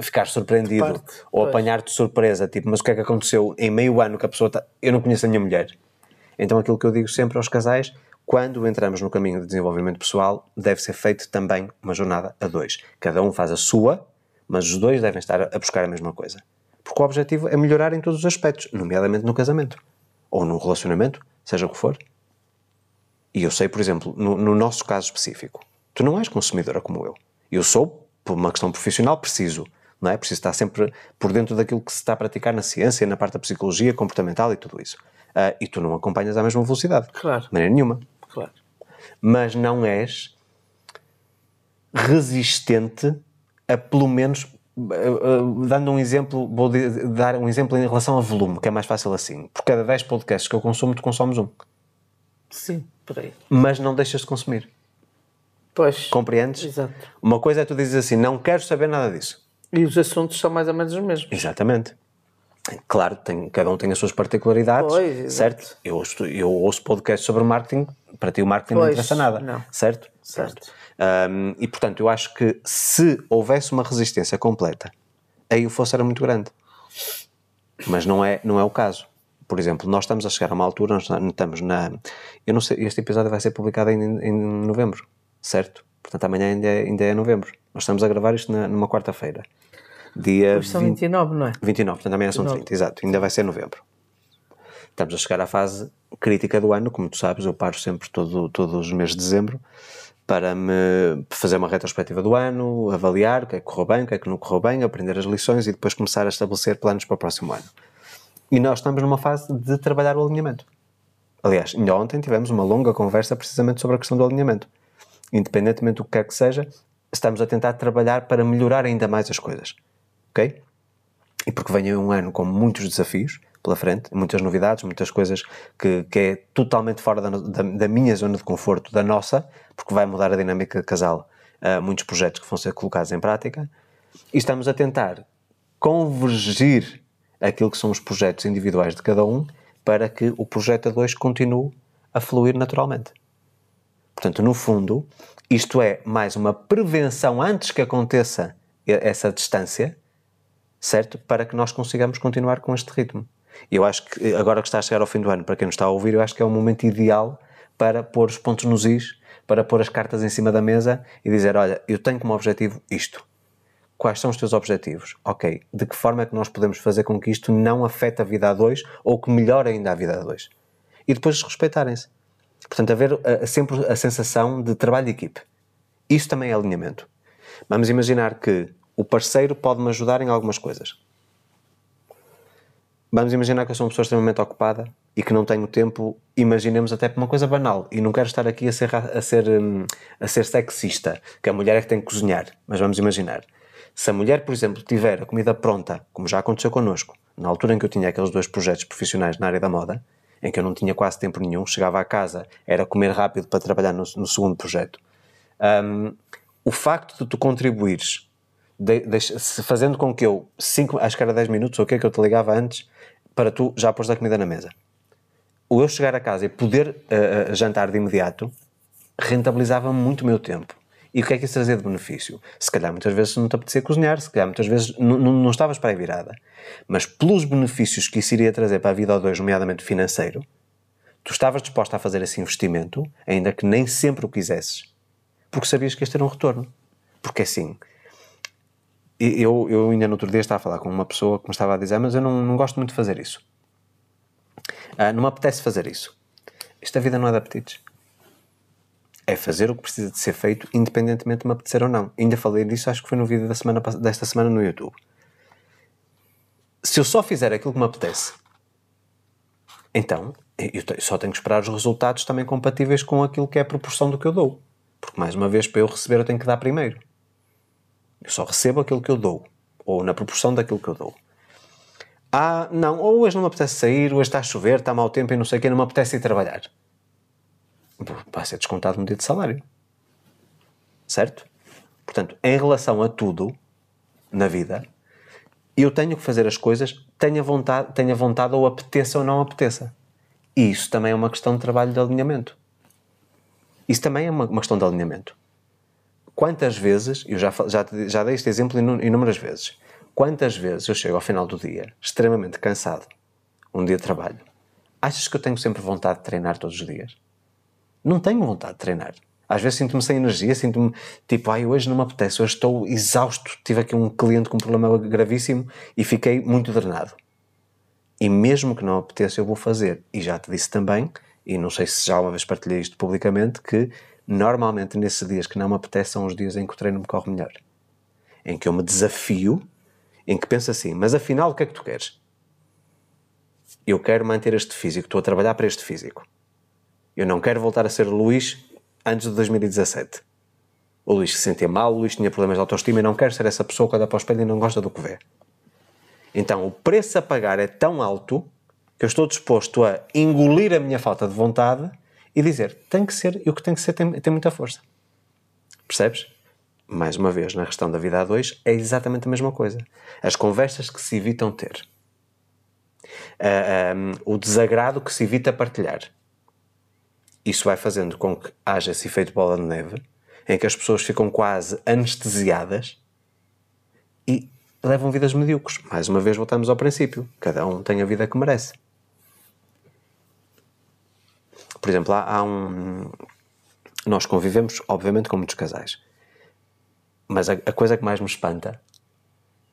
Speaker 1: ficar surpreendido parte, ou apanhar-te de surpresa, tipo, mas o que é que aconteceu em meio ano que a pessoa está. Eu não conheço a minha mulher. Então aquilo que eu digo sempre aos casais, quando entramos no caminho de desenvolvimento pessoal, deve ser feito também uma jornada a dois. Cada um faz a sua, mas os dois devem estar a buscar a mesma coisa. Porque o objetivo é melhorar em todos os aspectos, nomeadamente no casamento ou no relacionamento, seja o que for. E eu sei, por exemplo, no, no nosso caso específico, tu não és consumidora como eu. Eu sou, por uma questão profissional, preciso. Não é? Preciso estar sempre por dentro daquilo que se está a praticar na ciência, na parte da psicologia comportamental e tudo isso. Uh, e tu não acompanhas à mesma velocidade.
Speaker 2: Claro. De
Speaker 1: maneira nenhuma.
Speaker 2: Claro.
Speaker 1: Mas não és resistente a pelo menos dando um exemplo, vou dar um exemplo em relação a volume, que é mais fácil assim. Por cada 10 podcasts que eu consumo, tu consomes um.
Speaker 2: Sim, por aí.
Speaker 1: Mas não deixas de consumir.
Speaker 2: Pois.
Speaker 1: Compreendes?
Speaker 2: Exato.
Speaker 1: Uma coisa é tu dizes assim, não quero saber nada disso.
Speaker 2: E os assuntos são mais ou menos os mesmos.
Speaker 1: Exatamente. Claro, tem, cada um tem as suas particularidades,
Speaker 2: pois,
Speaker 1: certo? Eu ouço, eu ouço podcasts sobre marketing, para ti o marketing pois, não interessa nada,
Speaker 2: não.
Speaker 1: certo?
Speaker 2: Certo.
Speaker 1: Um, e portanto, eu acho que se houvesse uma resistência completa, aí o fosso era muito grande. Mas não é, não é o caso. Por exemplo, nós estamos a chegar a uma altura, nós estamos na. Eu não sei, este episódio vai ser publicado em, em novembro certo? Portanto, amanhã ainda é, ainda é novembro. Nós estamos a gravar isto na, numa quarta-feira. Dia
Speaker 2: Hoje são 20, 29, não é?
Speaker 1: 29, portanto amanhã são 30, exato. Ainda vai ser novembro. Estamos a chegar à fase crítica do ano, como tu sabes, eu paro sempre todo, todos os meses de dezembro para me fazer uma retrospectiva do ano, avaliar o que é que correu bem, o que é que não correu bem, aprender as lições e depois começar a estabelecer planos para o próximo ano. E nós estamos numa fase de trabalhar o alinhamento. Aliás, ainda ontem tivemos uma longa conversa precisamente sobre a questão do alinhamento independentemente do que quer que seja, estamos a tentar trabalhar para melhorar ainda mais as coisas. Ok? E porque vem um ano com muitos desafios pela frente, muitas novidades, muitas coisas que, que é totalmente fora da, da, da, minha zona de conforto, da nossa, porque vai mudar a dinâmica casal, uh, muitos projetos que vão ser colocados em prática, e estamos a tentar convergir aquilo que são os projetos individuais de cada um para que o projeto a dois continue a fluir naturalmente. Portanto, no fundo, isto é mais uma prevenção antes que aconteça essa distância, certo? Para que nós consigamos continuar com este ritmo. E eu acho que agora que está a chegar ao fim do ano, para quem nos está a ouvir, eu acho que é o momento ideal para pôr os pontos nos is, para pôr as cartas em cima da mesa e dizer: Olha, eu tenho como objetivo isto. Quais são os teus objetivos? Ok, de que forma é que nós podemos fazer com que isto não afete a vida a dois ou que melhore ainda a vida a dois? E depois respeitarem-se. Portanto, haver uh, sempre a sensação de trabalho de equipe. Isso também é alinhamento. Vamos imaginar que o parceiro pode me ajudar em algumas coisas. Vamos imaginar que eu sou uma pessoa extremamente ocupada e que não tenho tempo, imaginemos até por uma coisa banal, e não quero estar aqui a ser, a ser, hum, a ser sexista, que a mulher é que tem que cozinhar, mas vamos imaginar. Se a mulher, por exemplo, tiver a comida pronta, como já aconteceu connosco, na altura em que eu tinha aqueles dois projetos profissionais na área da moda, em que eu não tinha quase tempo nenhum, chegava à casa, era comer rápido para trabalhar no, no segundo projeto. Um, o facto de tu contribuires, de, de, fazendo com que eu, cinco, acho que era 10 minutos, ou o que é que eu te ligava antes, para tu já pôs a comida na mesa o eu chegar a casa e poder uh, jantar de imediato rentabilizava muito o meu tempo. E o que é que isso trazia de benefício? Se calhar muitas vezes não te apetecia cozinhar, se calhar muitas vezes não, estavas para a virada. Mas pelos benefícios que isso iria trazer para a vida ao dois, nomeadamente financeiro, tu estavas disposto a fazer esse investimento, ainda que nem sempre o quisesses, porque sabias que este era um retorno. Porque assim, eu, eu ainda no outro dia estava a falar com uma pessoa que me estava a dizer, mas eu não, não gosto muito de fazer isso. Ah, não me apetece fazer isso. Esta vida não é de apetites. É fazer o que precisa de ser feito, independentemente de me apetecer ou não. Ainda falei disso, acho que foi no vídeo da semana, desta semana no YouTube. Se eu só fizer aquilo que me apetece, então eu só tenho que esperar os resultados também compatíveis com aquilo que é a proporção do que eu dou. Porque, mais uma vez, para eu receber, eu tenho que dar primeiro. Eu só recebo aquilo que eu dou, ou na proporção daquilo que eu dou. Ah, não, ou hoje não me apetece sair, hoje está a chover, está mau tempo e não sei o que, não me apetece ir trabalhar. Vai ser descontado um dia de salário. Certo? Portanto, em relação a tudo na vida, eu tenho que fazer as coisas, tenha vontade, tenha vontade ou apeteça ou não apeteça. E isso também é uma questão de trabalho de alinhamento. Isso também é uma, uma questão de alinhamento. Quantas vezes, eu já, já, já dei este exemplo inúmeras vezes, Quantas vezes eu chego ao final do dia extremamente cansado, um dia de trabalho, achas que eu tenho sempre vontade de treinar todos os dias? Não tenho vontade de treinar. Às vezes sinto-me sem energia, sinto-me tipo, ai, hoje não me apetece, hoje estou exausto. Tive aqui um cliente com um problema gravíssimo e fiquei muito drenado. E mesmo que não apeteça, eu vou fazer. E já te disse também, e não sei se já uma vez partilhei isto publicamente, que normalmente nesses dias que não me apetece são os dias em que o treino me corre melhor. Em que eu me desafio em que pensa assim: mas afinal, o que é que tu queres? Eu quero manter este físico, estou a trabalhar para este físico. Eu não quero voltar a ser Luís antes de 2017. O Luís se sentia mal, o Luís tinha problemas de autoestima e não quero ser essa pessoa que olha para o espelho e não gosta do que vê. Então, o preço a pagar é tão alto que eu estou disposto a engolir a minha falta de vontade e dizer: tem que ser, e o que tem que ser tem, tem muita força. Percebes? mais uma vez, na questão da vida a dois, é exatamente a mesma coisa. As conversas que se evitam ter. Uh, um, o desagrado que se evita partilhar. Isso vai fazendo com que haja esse efeito bola de neve, em que as pessoas ficam quase anestesiadas e levam vidas medíocres. Mais uma vez voltamos ao princípio. Cada um tem a vida que merece. Por exemplo, há, há um... Nós convivemos, obviamente, com muitos casais mas a, a coisa que mais me espanta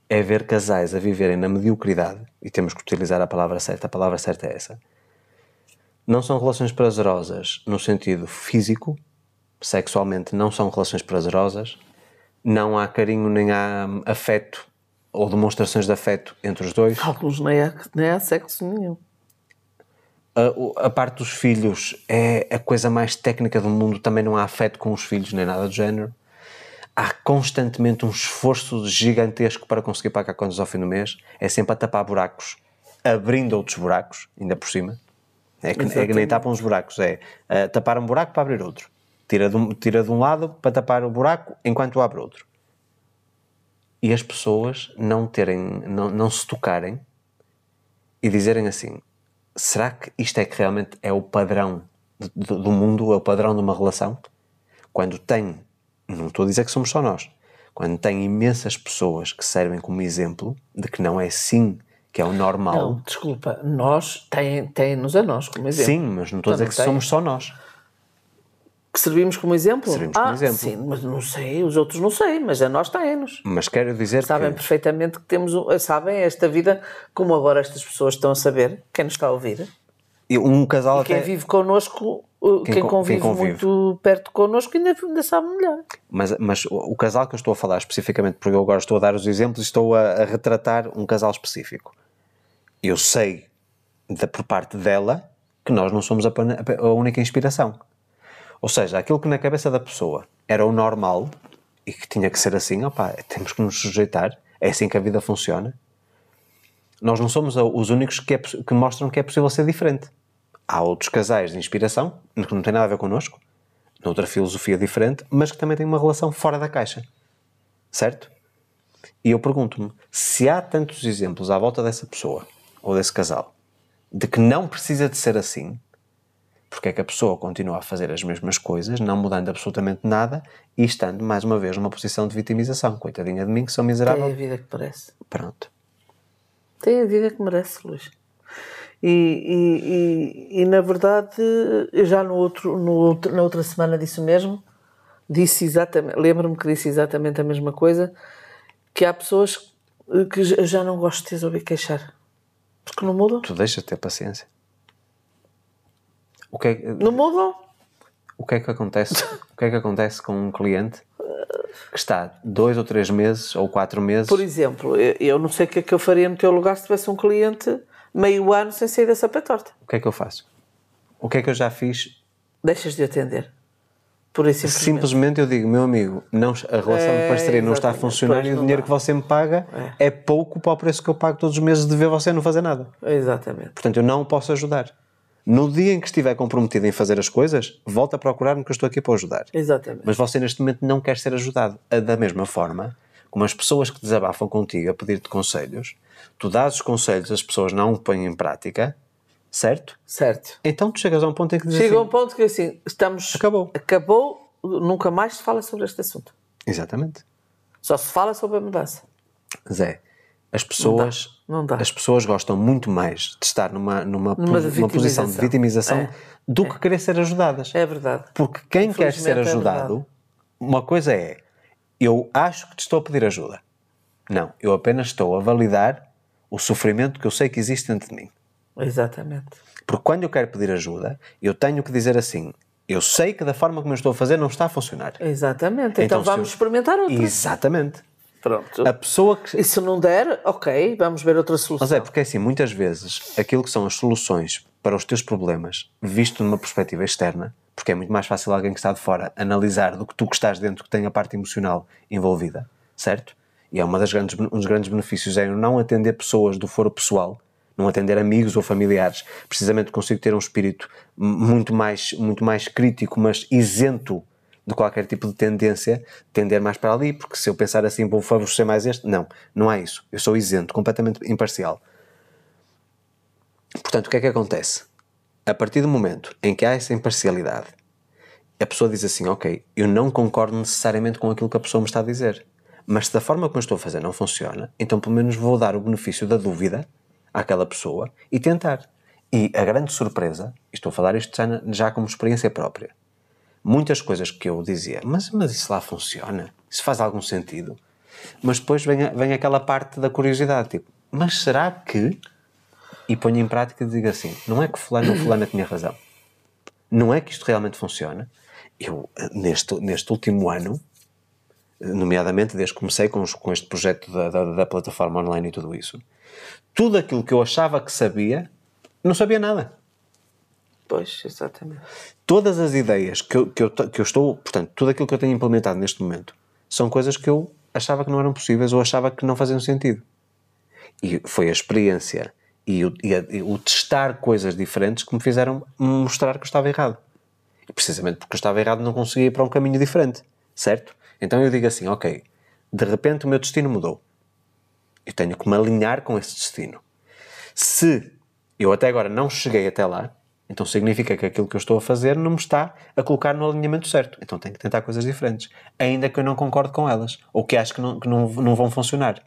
Speaker 1: é ver casais a viverem na mediocridade, e temos que utilizar a palavra certa, a palavra certa é essa. Não são relações prazerosas no sentido físico, sexualmente não são relações prazerosas, não há carinho nem há afeto ou demonstrações de afeto entre os dois.
Speaker 2: Alguns nem há, nem há sexo nenhum.
Speaker 1: A, a, parte dos filhos é a coisa mais técnica do mundo, também não há afeto com os filhos nem nada do género há constantemente um esforço gigantesco para conseguir pagar contas ao fim do mês. É sempre a tapar buracos, abrindo outros buracos, ainda por cima. É que, é que nem tapam os buracos, é uh, tapar um buraco para abrir outro. Tira de, um, tira de um lado para tapar o buraco enquanto abre outro. E as pessoas não terem, não, não se tocarem e dizerem assim: será que isto é que realmente é o padrão do, do mundo, é o padrão de uma relação? Quando tem não estou a dizer que somos só nós. Quando tem imensas pessoas que servem como exemplo de que não é assim que é o normal.
Speaker 2: Não, desculpa, nós tem-nos a nós como exemplo.
Speaker 1: Sim, mas não estou a dizer que tem. somos só nós.
Speaker 2: Que servimos como exemplo?
Speaker 1: Servimos ah, como exemplo.
Speaker 2: Sim, mas não sei, os outros não sei, mas a nós têm-nos.
Speaker 1: Mas quero dizer
Speaker 2: sabem que... perfeitamente que temos, sabem esta vida, como agora estas pessoas estão a saber, quem nos está a ouvir.
Speaker 1: Um casal
Speaker 2: e quem
Speaker 1: até...
Speaker 2: vive connosco quem, quem, convive quem, convive muito perto connosco ainda, ainda sabe melhor.
Speaker 1: Mas, mas o, o, casal que eu estou a falar especificamente, porque eu agora estou a dar os exemplos e estou a, a retratar um casal específico. Eu sei, da, por parte dela, que nós não somos a, a única inspiração. Ou seja, aquilo que na cabeça da pessoa era o normal e que tinha que ser assim, opa, temos que nos sujeitar, é assim que a vida funciona. Nós não somos os únicos que, é, que mostram que é possível ser diferente. Há outros casais de inspiração, que não têm nada a ver connosco, noutra filosofia diferente, mas que também têm uma relação fora da caixa. Certo? E eu pergunto-me, se há tantos exemplos à volta dessa pessoa, ou desse casal, de que não precisa de ser assim, porque é que a pessoa continua a fazer as mesmas coisas, não mudando absolutamente nada e estando, mais uma vez, numa posição de vitimização. Coitadinha de mim, que sou miserável.
Speaker 2: Tem a vida que parece.
Speaker 1: Pronto.
Speaker 2: Tem a vida que merece, Luís. E, e, e, e, na verdade, eu já no outro, no outro, na outra semana disse o mesmo. Disse exatamente, lembro-me que disse exatamente a mesma coisa, que há pessoas que já não gosto de te ouvir queixar. Porque não mudam.
Speaker 1: Tu deixas de ter paciência. O que é,
Speaker 2: não mudam.
Speaker 1: O que é que acontece? o que é que acontece com um cliente que está dois ou três meses ou quatro meses?
Speaker 2: Por exemplo, eu não sei o que é que eu faria no teu lugar se tivesse um cliente meio ano sem sair da sapa torta.
Speaker 1: O que é que eu faço? O que é que eu já fiz?
Speaker 2: Deixas de atender. Por isso simplesmente.
Speaker 1: simplesmente eu digo, meu amigo, não, a relação é, de parceria não está a funcionar e o dinheiro dá. que você me paga é. é. pouco para o preço que eu pago todos os meses de ver você não fazer nada.
Speaker 2: Exatamente.
Speaker 1: Portanto, eu não posso ajudar. No dia em que estiver comprometido em fazer as coisas, volta a procurar-me que eu estou aqui para ajudar.
Speaker 2: Exatamente.
Speaker 1: Mas você neste momento não quer ser ajudado. Da mesma forma, como as pessoas que desabafam contigo a pedir-te conselhos, tu dás os conselhos, as pessoas não o põem em prática, certo?
Speaker 2: Certo.
Speaker 1: Então tu chegas a um ponto em que dizes
Speaker 2: Chega
Speaker 1: assim,
Speaker 2: a um ponto que assim, estamos...
Speaker 1: Acabou.
Speaker 2: Acabou, nunca mais se fala sobre este assunto.
Speaker 1: Exatamente.
Speaker 2: Só se fala sobre a mudança.
Speaker 1: Zé, as pessoas,
Speaker 2: não dá, não dá.
Speaker 1: As pessoas gostam muito mais de estar numa, numa, numa, posição de vitimização é, do é. que querer ser ajudadas.
Speaker 2: É verdade.
Speaker 1: Porque quem quer ser é ajudado, é uma coisa é, eu acho que te estou a pedir ajuda. Não, eu apenas estou a validar o sofrimento que eu sei que existe dentro de mim.
Speaker 2: Exatamente.
Speaker 1: Porque quando eu quero pedir ajuda, eu tenho que dizer assim: eu sei que da forma como eu estou a fazer não está a funcionar.
Speaker 2: Exatamente. Então, então vamos eu... experimentar outra.
Speaker 1: Exatamente.
Speaker 2: Pronto.
Speaker 1: A pessoa que...
Speaker 2: E se não der, ok, vamos ver outra solução.
Speaker 1: Mas é porque assim, muitas vezes, aquilo que são as soluções para os teus problemas, visto numa perspectiva externa, porque é muito mais fácil alguém que está de fora analisar do que tu que estás dentro, que tem a parte emocional envolvida, certo? E é uma das grandes, um dos grandes benefícios é não atender pessoas do foro pessoal, não atender amigos ou familiares. Precisamente consigo ter um espírito muito mais, muito mais crítico, mas isento de qualquer tipo de tendência, tender mais para ali, porque se eu pensar assim, vou favorecer mais este, não, não é isso. Eu sou isento, completamente imparcial. Portanto, o que é que acontece? A partir do momento em que há essa imparcialidade, a pessoa diz assim: Ok, eu não concordo necessariamente com aquilo que a pessoa me está a dizer, mas se da forma como eu estou a fazer não funciona, então pelo menos vou dar o benefício da dúvida àquela pessoa e tentar. E a grande surpresa, estou a falar isto já como experiência própria, muitas coisas que eu dizia, mas, mas isso lá funciona? Isso faz algum sentido? Mas depois vem, vem aquela parte da curiosidade, tipo, mas será que? E ponho em prática e digo assim, não é que fulano ou fulana tinha razão. Não é que isto realmente funciona. Eu, neste, neste último ano, nomeadamente desde que comecei com, com este projeto da, da, da plataforma online e tudo isso, tudo aquilo que eu achava que sabia, não sabia nada.
Speaker 2: Pois, exatamente.
Speaker 1: Todas as ideias que eu, que, eu, que eu estou, portanto, tudo aquilo que eu tenho implementado neste momento, são coisas que eu achava que não eram possíveis ou achava que não faziam sentido. E foi a experiência e o, e, a, e o testar coisas diferentes que me fizeram mostrar que eu estava errado. E precisamente porque eu estava errado não conseguia ir para um caminho diferente, certo? Então eu digo assim, ok, de repente o meu destino mudou. Eu tenho que me alinhar com esse destino. Se eu até agora não cheguei até lá, então significa que aquilo que eu estou a fazer não me está a colocar no alinhamento certo. Então tenho que tentar coisas diferentes. Ainda que eu não concorde com elas. Ou que acho que não, que não, não vão funcionar.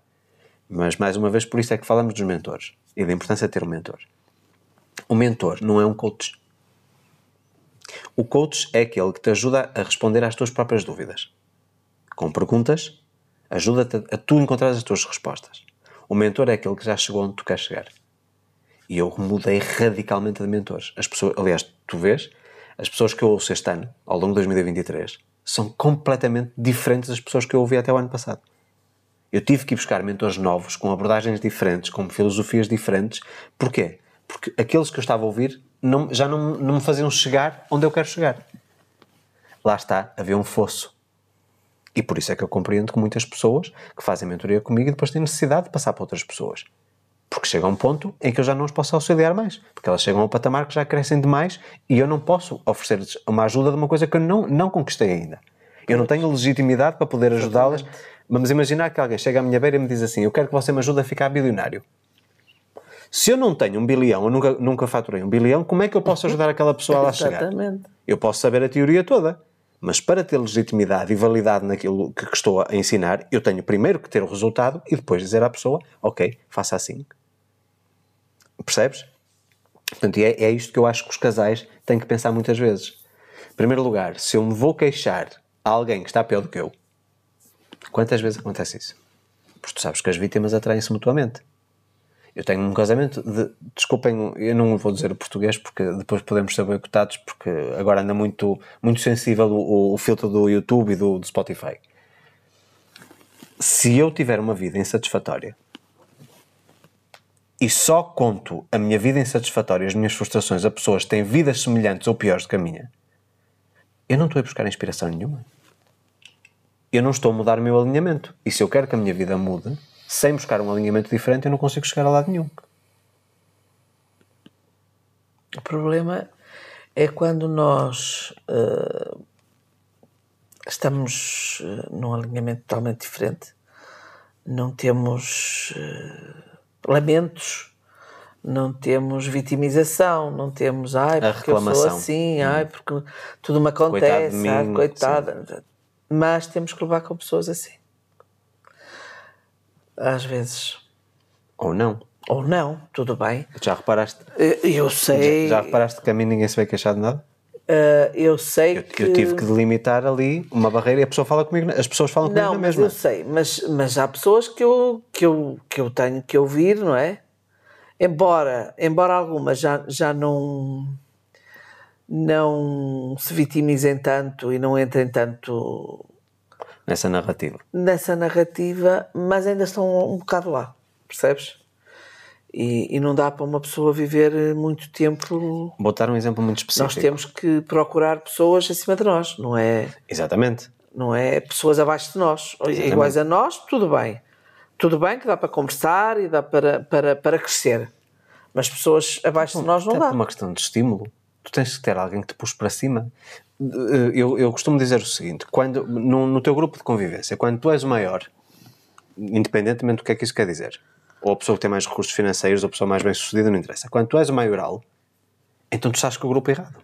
Speaker 1: Mas, mais uma vez, por isso é que falamos dos mentores. E da importância de ter um mentor. O mentor não é um coach. O coach é aquele que te ajuda a responder às tuas próprias dúvidas. Com perguntas, ajuda-te a, tu encontrar as tuas respostas. O mentor é aquele que já chegou onde tu queres chegar. E eu mudei radicalmente de mentores. As pessoas, aliás, tu vês, as pessoas que eu ouço este ano, ao longo de 2023, são completamente diferentes das pessoas que eu ouvi até o ano passado. Eu tive que ir buscar mentores novos, com abordagens diferentes, com filosofias diferentes. Porquê? Porque aqueles que eu estava a ouvir não, já não, não me faziam chegar onde eu quero chegar. Lá está, havia um fosso. E por isso é que eu compreendo que muitas pessoas que fazem mentoria comigo depois têm necessidade de passar para outras pessoas. Porque chega um ponto em que eu já não os posso auxiliar mais. Porque elas chegam a um patamar que já crescem demais e eu não posso oferecer-lhes uma ajuda de uma coisa que eu não, não conquistei ainda. Eu não tenho legitimidade para poder ajudá-las. Vamos imaginar que alguém chega à minha beira e me diz assim: Eu quero que você me ajude a ficar bilionário. Se eu não tenho um bilhão, eu nunca, nunca faturei um bilhão, como é que eu posso ajudar aquela pessoa a lá chegar?
Speaker 2: Exatamente.
Speaker 1: Eu posso saber a teoria toda, mas para ter legitimidade e validade naquilo que estou a ensinar, eu tenho primeiro que ter o resultado e depois dizer à pessoa: Ok, faça assim. Percebes? Portanto, é, é isto que eu acho que os casais têm que pensar muitas vezes. Em primeiro lugar, se eu me vou queixar a alguém que está pior do que eu, quantas vezes acontece isso? Porque tu sabes que as vítimas atraem-se mutuamente. Eu tenho um casamento de. Desculpem, eu não vou dizer o português porque depois podemos ser boicotados, porque agora anda muito, muito sensível o, o filtro do YouTube e do, do Spotify. Se eu tiver uma vida insatisfatória e só conto a minha vida insatisfatória, as minhas frustrações a pessoas que têm vidas semelhantes ou piores do que a minha, eu não estou a buscar inspiração nenhuma. Eu não estou a mudar o meu alinhamento. E se eu quero que a minha vida mude, sem buscar um alinhamento diferente, eu não consigo chegar a lado nenhum.
Speaker 2: O problema é quando nós uh, estamos uh, num alinhamento totalmente diferente, não temos uh, lamentos, não temos vitimização, não temos ai,
Speaker 1: A
Speaker 2: porque eu sou assim, ai, porque tudo me
Speaker 1: Coitado
Speaker 2: acontece,
Speaker 1: de
Speaker 2: ai,
Speaker 1: mim,
Speaker 2: coitada. Mas temos que levar com pessoas assim. Às vezes.
Speaker 1: Ou não.
Speaker 2: Ou não, tudo bem.
Speaker 1: Já reparaste?
Speaker 2: Eh, Eu sei.
Speaker 1: Já, já reparaste que a mim ninguém se vai queixar de nada?
Speaker 2: Eh, eu sei
Speaker 1: Eu,
Speaker 2: que.
Speaker 1: eu tive que delimitar ali uma barreira e a pessoa fala comigo, as pessoas falam comigo
Speaker 2: Não,
Speaker 1: na mesma.
Speaker 2: eu sei, mas, mas há pessoas que eu, que, eu, que eu tenho que ouvir, não é? Embora, embora algumas já, já não, não se vitimizem tanto e não entrem tanto
Speaker 1: Nessa narrativa.
Speaker 2: nessa narrativa, mas ainda estão um bocado lá, percebes? E, e não dá para uma pessoa viver muito tempo.
Speaker 1: Vou dar um exemplo muito específico.
Speaker 2: Nós temos que procurar pessoas acima de nós, não é?
Speaker 1: Exatamente.
Speaker 2: não é? Pessoas abaixo de nós, iguais a nós, tudo bem. Tudo bem que dá para conversar e dá para, para, para crescer. Mas pessoas abaixo de nós não dá.
Speaker 1: por uma questão de estímulo. Tu tens que ter alguém que te puxe para cima. Eh, Eu, eu costumo dizer o seguinte: quando, no, no teu grupo de convivência, quando tu és o maior, independentemente do que é que isso quer dizer, ou a pessoa que tem mais recursos financeiros, ou a pessoa mais bem sucedida, não interessa. Quando tu és o maioral, então tu estás com o grupo errado.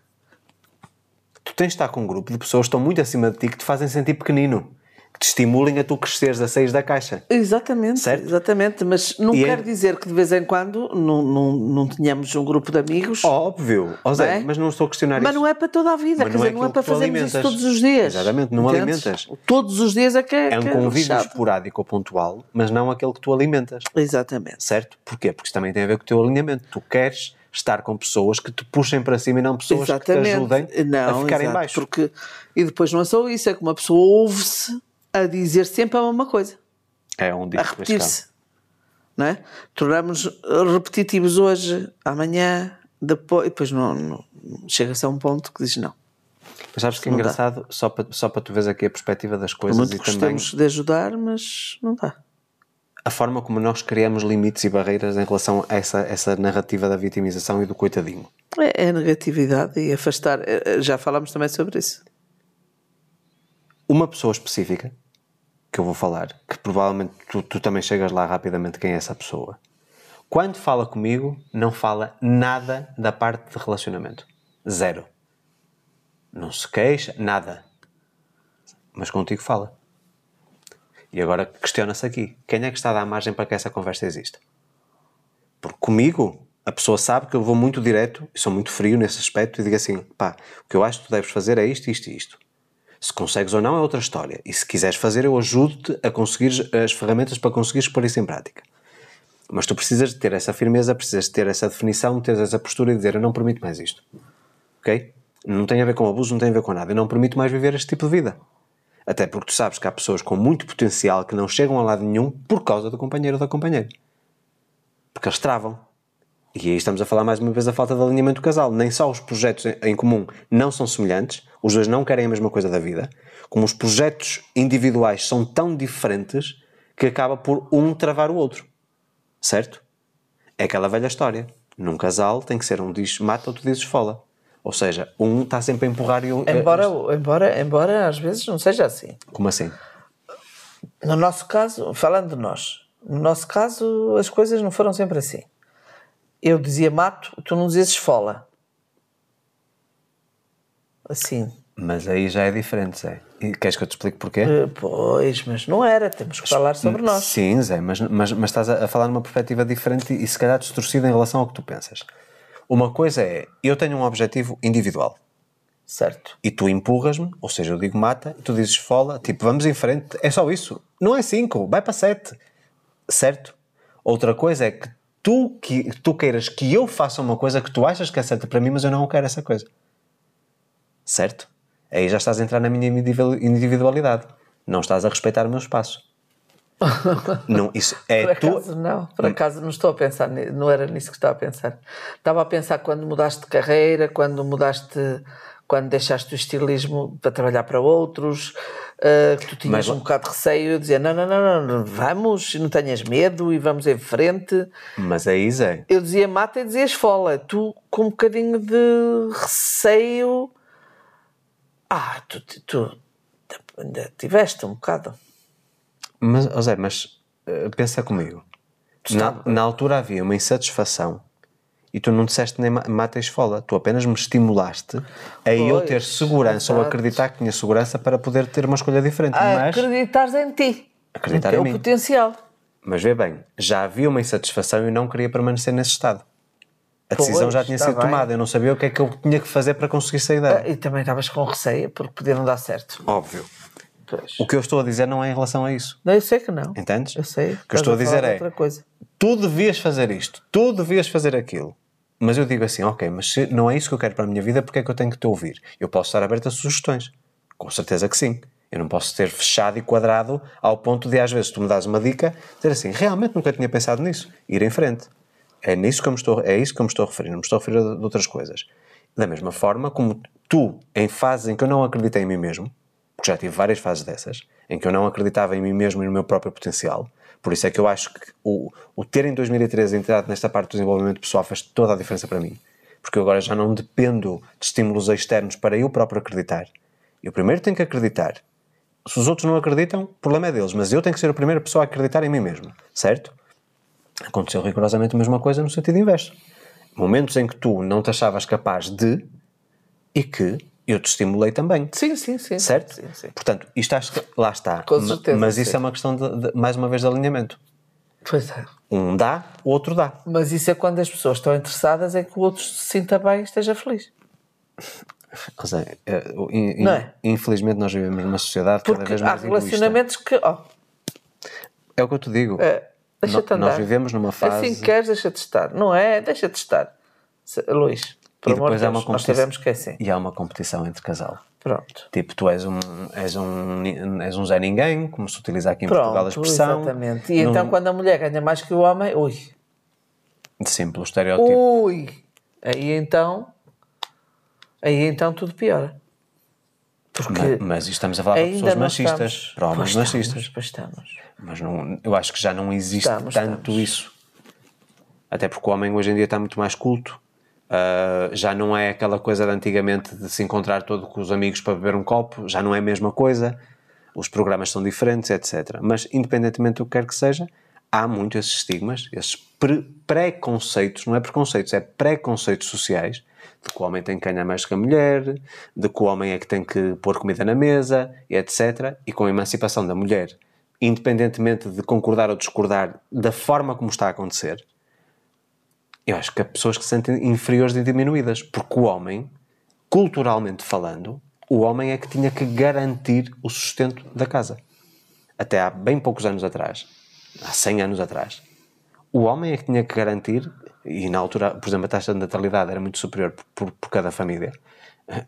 Speaker 1: Tu tens de estar com um grupo de pessoas que estão muito acima de ti que te fazem sentir pequenino, que te estimulem a tu cresceres, a sair da caixa.
Speaker 2: Exatamente,
Speaker 1: Certo?
Speaker 2: exatamente. Mas não
Speaker 1: E é-
Speaker 2: quer dizer que de vez em quando não, não, não tenhamos um grupo de amigos.
Speaker 1: Óbvio, ó Zé,
Speaker 2: é?
Speaker 1: mas não estou a questionar
Speaker 2: mas
Speaker 1: isso.
Speaker 2: não é para toda a vida,
Speaker 1: Mas
Speaker 2: quer
Speaker 1: não é
Speaker 2: dizer, não é para fazermos isso todos os dias.
Speaker 1: Exatamente, não
Speaker 2: Entendes?
Speaker 1: alimentas.
Speaker 2: Todos os dias é que é,
Speaker 1: É um
Speaker 2: que
Speaker 1: convívio
Speaker 2: chato.
Speaker 1: esporádico ou pontual, mas não aquele que tu alimentas.
Speaker 2: Exatamente.
Speaker 1: Certo? Porquê? Porque isso também tem a ver com o teu alinhamento. Tu queres estar com pessoas que te puxem para cima e não pessoas que te ajudem
Speaker 2: não,
Speaker 1: a ficar em
Speaker 2: exato,
Speaker 1: baixo.
Speaker 2: Porque, e depois não é só isso, é que uma pessoa ouve-se a dizer sempre a mesma coisa,
Speaker 1: É um
Speaker 2: a
Speaker 1: dito
Speaker 2: repetir-se. Não é? Tornamos repetitivos hoje, amanhã, depois, e depois não, não- chega-se a um ponto que diz não.
Speaker 1: Mas sabes que é
Speaker 2: dá.
Speaker 1: engraçado, só para, só para tu veres aqui a perspectiva das coisas
Speaker 2: muito
Speaker 1: e também
Speaker 2: de ajudar, mas não dá.
Speaker 1: a forma como nós criamos limites e barreiras em relação a essa, essa narrativa da vitimização e do coitadinho.
Speaker 2: É, é a negatividade e afastar. É, é, Já falámos também sobre isso.
Speaker 1: Uma pessoa específica que eu vou falar, que provavelmente tu, tu também chegas lá rapidamente quem é essa pessoa. Quando fala comigo, não fala nada da parte de relacionamento. Zero. Não se queixa, nada. Mas contigo fala. E agora questiona-se aqui: quem é que está a dar margem para que essa conversa exista? Porque comigo, a pessoa sabe que eu vou muito direto sou muito frio nesse aspecto e digo assim: pá, o que eu acho que tu deves fazer é isto, isto e isto. Se consegues ou não é outra história. E se quiseres fazer, eu ajudo-te a conseguir as ferramentas para conseguires pôr isso em prática. Mas tu precisas de ter essa firmeza, precisas de ter essa definição, ter essa postura e dizer: eu não permito mais isto. Ok? Não tem a ver com abuso, não tem a ver com nada. Eu não permito mais viver este tipo de vida. Até porque tu sabes que há pessoas com muito potencial que não chegam a lado nenhum por causa do companheiro ou da companheira. Porque eles travam. E aí estamos a falar mais uma vez da falta de alinhamento do casal. Nem só os projetos em- comum não são semelhantes, os dois não querem a mesma coisa da vida, como os projetos individuais são tão diferentes que acaba por um travar o outro. Certo? É aquela velha história. Num casal tem que ser um diz mata, outro diz esfola. Ou seja, um está sempre a empurrar e um.
Speaker 2: Embora, embora, embora às vezes não seja assim.
Speaker 1: Como assim?
Speaker 2: No nosso caso, falando de nós, no nosso caso as coisas não foram sempre assim. Eu dizia mato, tu não dizias esfola. Assim.
Speaker 1: Mas aí já é diferente, Zé. E queres que eu te explique porquê?
Speaker 2: Eh, Pois, mas não era, temos que falar sobre nós.
Speaker 1: Sim, Zé, mas, mas, mas estás a, a falar numa perspectiva diferente e se calhar distorcida em relação ao que tu pensas. Uma coisa é, eu tenho um objetivo individual
Speaker 2: Certo.
Speaker 1: e tu empurras-me, ou seja, eu digo mata, e tu dizes fola, tipo, vamos em frente, é só isso. Não é cinco, vai para sete. Certo? Outra coisa é que tu, que tu queiras que eu faça uma coisa que tu achas que é certa para mim, mas eu não quero essa coisa. Certo? Aí já estás a entrar na minha individual- individualidade. Não estás a respeitar o meu espaço. não, isso é
Speaker 2: Por
Speaker 1: tu.
Speaker 2: acaso não, por acaso não estou a pensar, não era nisso que estava a pensar. Estava a pensar quando mudaste de carreira, quando mudaste, quando deixaste o estilismo para trabalhar para outros, eh, que tu tinhas
Speaker 1: Mas-
Speaker 2: um bocado de receio, eu dizia, não, não, não, não, não, vamos, não tenhas medo e vamos em frente.
Speaker 1: Mas aí, Zé,
Speaker 2: Eu dizia mata e dizias fola, tu com um bocadinho de receio. Ah, tu, tu, ainda tiveste um bocado.
Speaker 1: Mas, Zé, mas eh, pensa comigo. Na, na altura havia uma insatisfação e tu não disseste nem ma- mata e esfola. Tu apenas me estimulaste a eu
Speaker 2: Pois,
Speaker 1: ter segurança ou
Speaker 2: exato.
Speaker 1: acreditar que tinha segurança para poder ter uma escolha diferente.
Speaker 2: A
Speaker 1: Mas,
Speaker 2: acreditares em ti,
Speaker 1: Acreditar
Speaker 2: no teu
Speaker 1: em mim.
Speaker 2: potencial.
Speaker 1: mas vê bem, já havia uma insatisfação e eu não queria permanecer nesse estado. A
Speaker 2: Pois,
Speaker 1: decisão já tinha
Speaker 2: está
Speaker 1: sido
Speaker 2: bem.
Speaker 1: tomada. Eu não sabia o que é que eu tinha que fazer para conseguir sair dela.
Speaker 2: E também estavas com receio porque podia não dar certo.
Speaker 1: Óbvio.
Speaker 2: Pois.
Speaker 1: O que eu estou a dizer não é em relação a isso.
Speaker 2: Não, eu sei que não.
Speaker 1: Entendes?
Speaker 2: Eu sei.
Speaker 1: O que eu estou a dizer é-
Speaker 2: de Outra coisa.
Speaker 1: tu devias fazer isto, tu devias fazer aquilo. Mas eu digo assim, ok, mas se não é isso que eu quero para a minha vida, porque é que eu tenho que te ouvir? Eu posso estar aberto a sugestões. Com certeza que sim. Eu não posso ter fechado e quadrado ao ponto de, às vezes, tu me dás uma dica, dizer assim, realmente nunca tinha pensado nisso. Ir em frente. É, nisso que eu me estou, é isso que eu me estou a referir, não me estou a referir a outras coisas. Da mesma forma como tu, em fases em que eu não acreditei em mim mesmo, porque já tive várias fases dessas, em que eu não acreditava em mim mesmo e no meu próprio potencial. Por isso é que eu acho que o, o ter em 2013 entrado nesta parte do desenvolvimento pessoal faz toda a diferença para mim. Porque eu agora já não dependo de estímulos externos para eu próprio acreditar. Eu primeiro tenho que acreditar. Se os outros não acreditam, o problema é deles, mas eu tenho que ser a primeira pessoa a acreditar em mim mesmo, certo? Aconteceu rigorosamente a mesma coisa no sentido inverso. Momentos em que tu não te achavas capaz de e que eu te estimulei também.
Speaker 2: Sim, sim, sim.
Speaker 1: Certo?
Speaker 2: Sim, sim.
Speaker 1: Portanto, isto acho que lá está.
Speaker 2: Com certeza,
Speaker 1: Mas isso
Speaker 2: sim.
Speaker 1: é uma questão, de, de- mais uma vez, de alinhamento.
Speaker 2: Pois é.
Speaker 1: Um dá, o outro dá.
Speaker 2: Mas isso é quando as pessoas estão interessadas em que o outro se sinta bem e esteja feliz.
Speaker 1: Ou seja, é, in-
Speaker 2: é?
Speaker 1: Infelizmente, nós vivemos numa sociedade cada
Speaker 2: Porque
Speaker 1: vez
Speaker 2: há
Speaker 1: mais egoísta.
Speaker 2: relacionamentos que. Oh,
Speaker 1: É o que eu te digo.
Speaker 2: é, deixa-te andar.
Speaker 1: Nós vivemos numa fase.
Speaker 2: Assim que queres, deixa-te estar. Não é? Deixa-te estar. Luís, por
Speaker 1: e
Speaker 2: amor de
Speaker 1: depois há
Speaker 2: Deus,
Speaker 1: uma
Speaker 2: nós
Speaker 1: competição.
Speaker 2: sabemos que é assim.
Speaker 1: E há uma competição entre casal.
Speaker 2: Pronto.
Speaker 1: Tipo, tu és um, és um, és um Zé Ninguém, como se utiliza aqui em Portugal a
Speaker 2: Pronto,
Speaker 1: expressão.
Speaker 2: exatamente. E
Speaker 1: Num-
Speaker 2: então quando a mulher ganha mais que o homem, ui,
Speaker 1: Sim, pelo estereótipo.
Speaker 2: ui, aí então, aí então tudo piora. Porque
Speaker 1: Mas, mas estamos a falar para pessoas machistas,
Speaker 2: estamos-
Speaker 1: para homens machistas.
Speaker 2: Pois estamos.
Speaker 1: Mas não, eu acho que já não existe
Speaker 2: Estamos,
Speaker 1: tanto
Speaker 2: estamos.
Speaker 1: isso. Até porque o homem hoje em dia está muito mais culto. Ah, já não é aquela coisa de antigamente de se encontrar todo com os amigos para beber um copo, já não é a mesma coisa. Os programas são diferentes, etc. Mas, independentemente do que quer que seja, há muito esses estigmas, esses pre- preconceitos, não é preconceitos, é preconceitos sociais, de que o homem tem que ganhar mais que a mulher, de que o homem é que tem que pôr comida na mesa, etc. E com a emancipação da mulher, independentemente de concordar ou discordar da forma como está a acontecer, eu acho que há pessoas que se sentem inferiores e diminuídas, porque o homem, culturalmente falando, o homem é que tinha que garantir o sustento da casa. Até há bem poucos anos atrás, há 100 anos atrás, o homem é que tinha que garantir, e na altura, por exemplo, a taxa de natalidade era muito superior por, por- por cada família.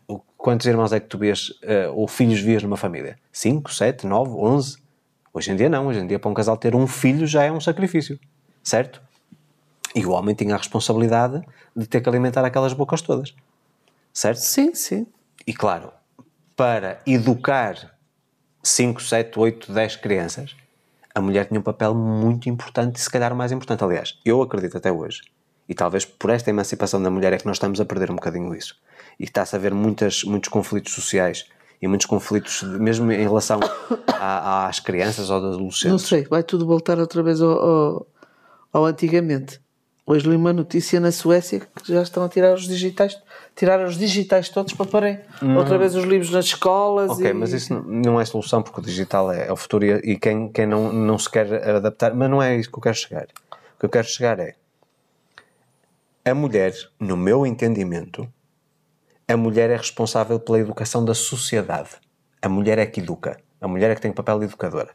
Speaker 1: O- Quantos irmãos é que tu vias, eh, ou filhos vias numa família? 5, 7, 9, 11? Hoje em dia não, hoje em dia para um casal ter um filho já é um sacrifício, certo? E o homem tinha a responsabilidade de ter que alimentar aquelas bocas todas. Certo?
Speaker 2: Sim, sim.
Speaker 1: E claro, para educar 5, 7, 8, 10 crianças, a mulher tinha um papel muito importante e se calhar o mais importante. Aliás, eu acredito até hoje, e talvez por esta emancipação da mulher é que nós estamos a perder um bocadinho isso. E está-se a ver muitas, muitos conflitos sociais e muitos conflitos, mesmo em relação a, às crianças ou aos adolescentes.
Speaker 2: Não sei, vai tudo voltar outra vez ao, ao, ao antigamente. Hoje li uma notícia na Suécia que já estão a tirar os digitais, tirar os digitais todos para porem outra vez os livros nas escolas.
Speaker 1: Ok,
Speaker 2: e...
Speaker 1: mas isso não é solução porque o digital é, é o futuro e, e quem, quem não, não se quer adaptar, mas não é isso que eu quero chegar. O que eu quero chegar é a mulher, no meu entendimento, a mulher é responsável pela educação da sociedade. A mulher é que educa. A mulher é que tem o papel de educadora.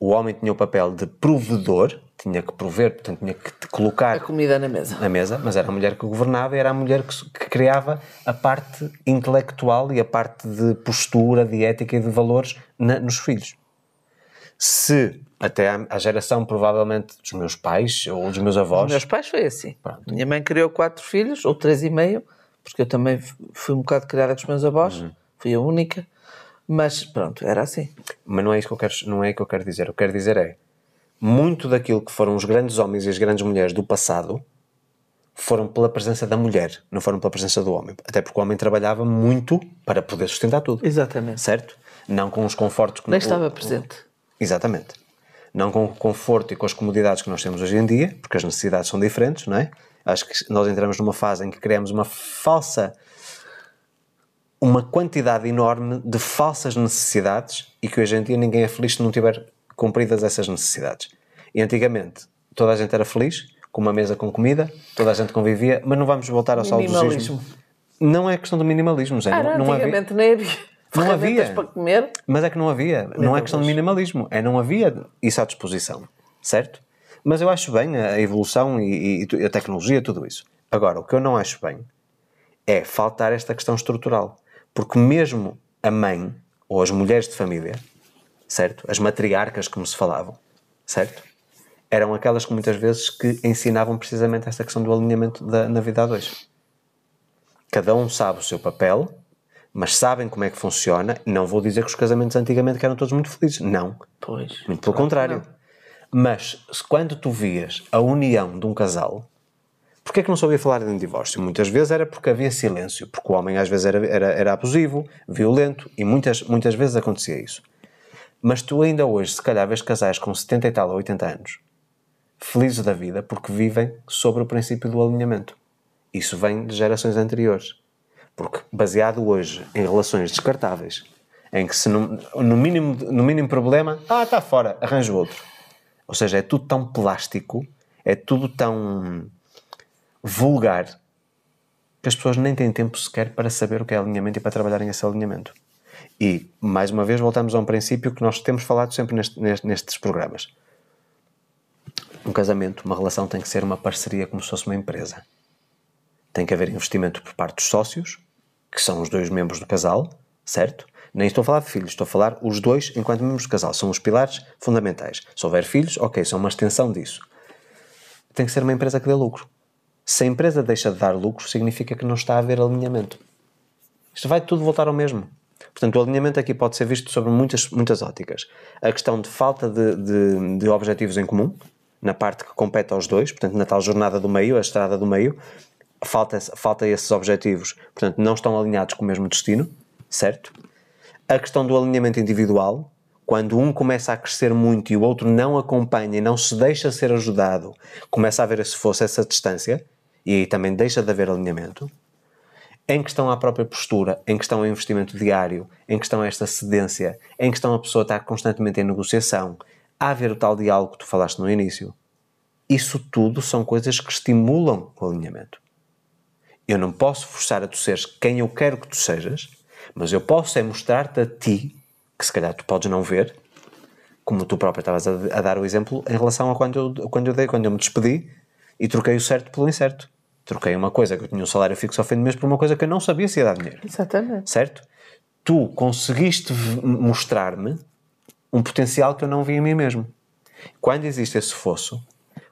Speaker 1: O homem tinha o papel de provedor, tinha que prover, portanto tinha que colocar
Speaker 2: a comida na mesa.
Speaker 1: Na mesa, mas era a mulher que governava e era a mulher que, que criava a parte intelectual e a parte de postura, de ética e de valores na, nos filhos. Se até à, geração provavelmente dos meus pais ou dos meus avós. Os
Speaker 2: meus pais foi assim. Pronto. Minha mãe criou quatro filhos, ou três e meio, porque eu também fui um bocado criada com os meus avós, uhum. fui a única. Mas pronto, era assim.
Speaker 1: Mas não é isso que eu quero, não é que eu quero dizer. O que eu quero dizer é muito daquilo que foram os grandes homens e as grandes mulheres do passado foram pela presença da mulher, não foram pela presença do homem. Até porque o homem trabalhava muito para poder sustentar tudo.
Speaker 2: Exatamente.
Speaker 1: Certo? Não com os confortos que
Speaker 2: Nem estava presente.
Speaker 1: Exatamente. Não com o conforto e com as comodidades que nós temos hoje em dia, porque as necessidades são diferentes, não é? Acho que nós entramos numa fase em que criamos uma falsa uma quantidade enorme de falsas necessidades e que hoje em dia ninguém é feliz se não tiver cumpridas essas necessidades. E antigamente toda a gente era feliz, com uma mesa com comida, toda a gente convivia, mas não vamos voltar ao saudosismo. Não é questão do minimalismo, Zé.
Speaker 2: Era,
Speaker 1: não,
Speaker 2: não antigamente havia. nem havia. Não havia. para comer.
Speaker 1: Mas é que não havia. Não é questão de minimalismo. É não havia isso à disposição. Certo? Mas eu acho bem a evolução e, e a tecnologia, tudo isso. Agora, o que eu não acho bem é faltar esta questão estrutural. Porque mesmo a mãe, ou as mulheres de família, certo? As matriarcas, como se falavam, certo? Eram aquelas que muitas vezes que ensinavam precisamente esta questão do alinhamento da, na vida a dois. Cada um sabe o seu papel, mas sabem como é que funciona. Não vou dizer que os casamentos antigamente eram todos muito felizes. Não.
Speaker 2: Pois.
Speaker 1: Muito pelo claro contrário. Mas quando tu vias a união de um casal, Porquê é que não sabia falar de um divórcio? Muitas vezes era porque havia silêncio, porque o homem às vezes era, era, era abusivo, violento, e muitas, muitas vezes acontecia isso. Mas tu ainda hoje, se calhar, vês casais com 70 e tal ou 80 anos, felizes da vida, porque vivem sobre o princípio do alinhamento. Isso vem de gerações anteriores. Porque baseado hoje em relações descartáveis, em que se no, no, mínimo, no mínimo problema, ah, está fora, arranjo outro. Ou seja, é tudo tão plástico, é tudo tão vulgar que as pessoas nem têm tempo sequer para saber o que é alinhamento e para trabalharem esse alinhamento. E, mais uma vez, voltamos a um princípio que nós temos falado sempre neste, nestes programas. Um casamento, uma relação tem que ser uma parceria como se fosse uma empresa. Tem que haver investimento por parte dos sócios, que são os dois membros do casal, certo? Nem estou a falar de filhos, estou a falar os dois enquanto membros do casal. São os pilares fundamentais. Se houver filhos, ok, são uma extensão disso. Tem que ser uma empresa que dê lucro. Se a empresa deixa de dar lucro, significa que não está a haver alinhamento. Isto vai tudo voltar ao mesmo. Portanto, o alinhamento aqui pode ser visto sobre muitas, muitas óticas. A questão de falta de, de, de objetivos em comum, na parte que compete aos dois, portanto, na tal jornada do meio, a estrada do meio, falta, falta esses objetivos, portanto, não estão alinhados com o mesmo destino, certo? A questão do alinhamento individual, quando um começa a crescer muito e o outro não acompanha e não se deixa ser ajudado, começa a haver se fosse essa distância, e também deixa de haver alinhamento. Em questão à própria postura, em questão ao investimento diário, em questão a esta cedência, em questão a pessoa estar constantemente em negociação, a haver o tal diálogo que tu falaste no início. Isso tudo são coisas que estimulam o alinhamento. Eu não posso forçar a tu seres quem eu quero que tu sejas, mas eu posso é mostrar-te a ti, que se calhar tu podes não ver, como tu próprio estavas a, a, dar o exemplo em relação a quando eu, quando eu dei, quando eu me despedi e troquei o certo pelo incerto. Troquei uma coisa que eu tinha um salário fixo ao fim do mês por uma coisa que eu não sabia se ia dar dinheiro.
Speaker 2: Exatamente.
Speaker 1: Certo? Tu conseguiste mostrar-me um potencial que eu não vi em mim mesmo. Quando existe esse fosso,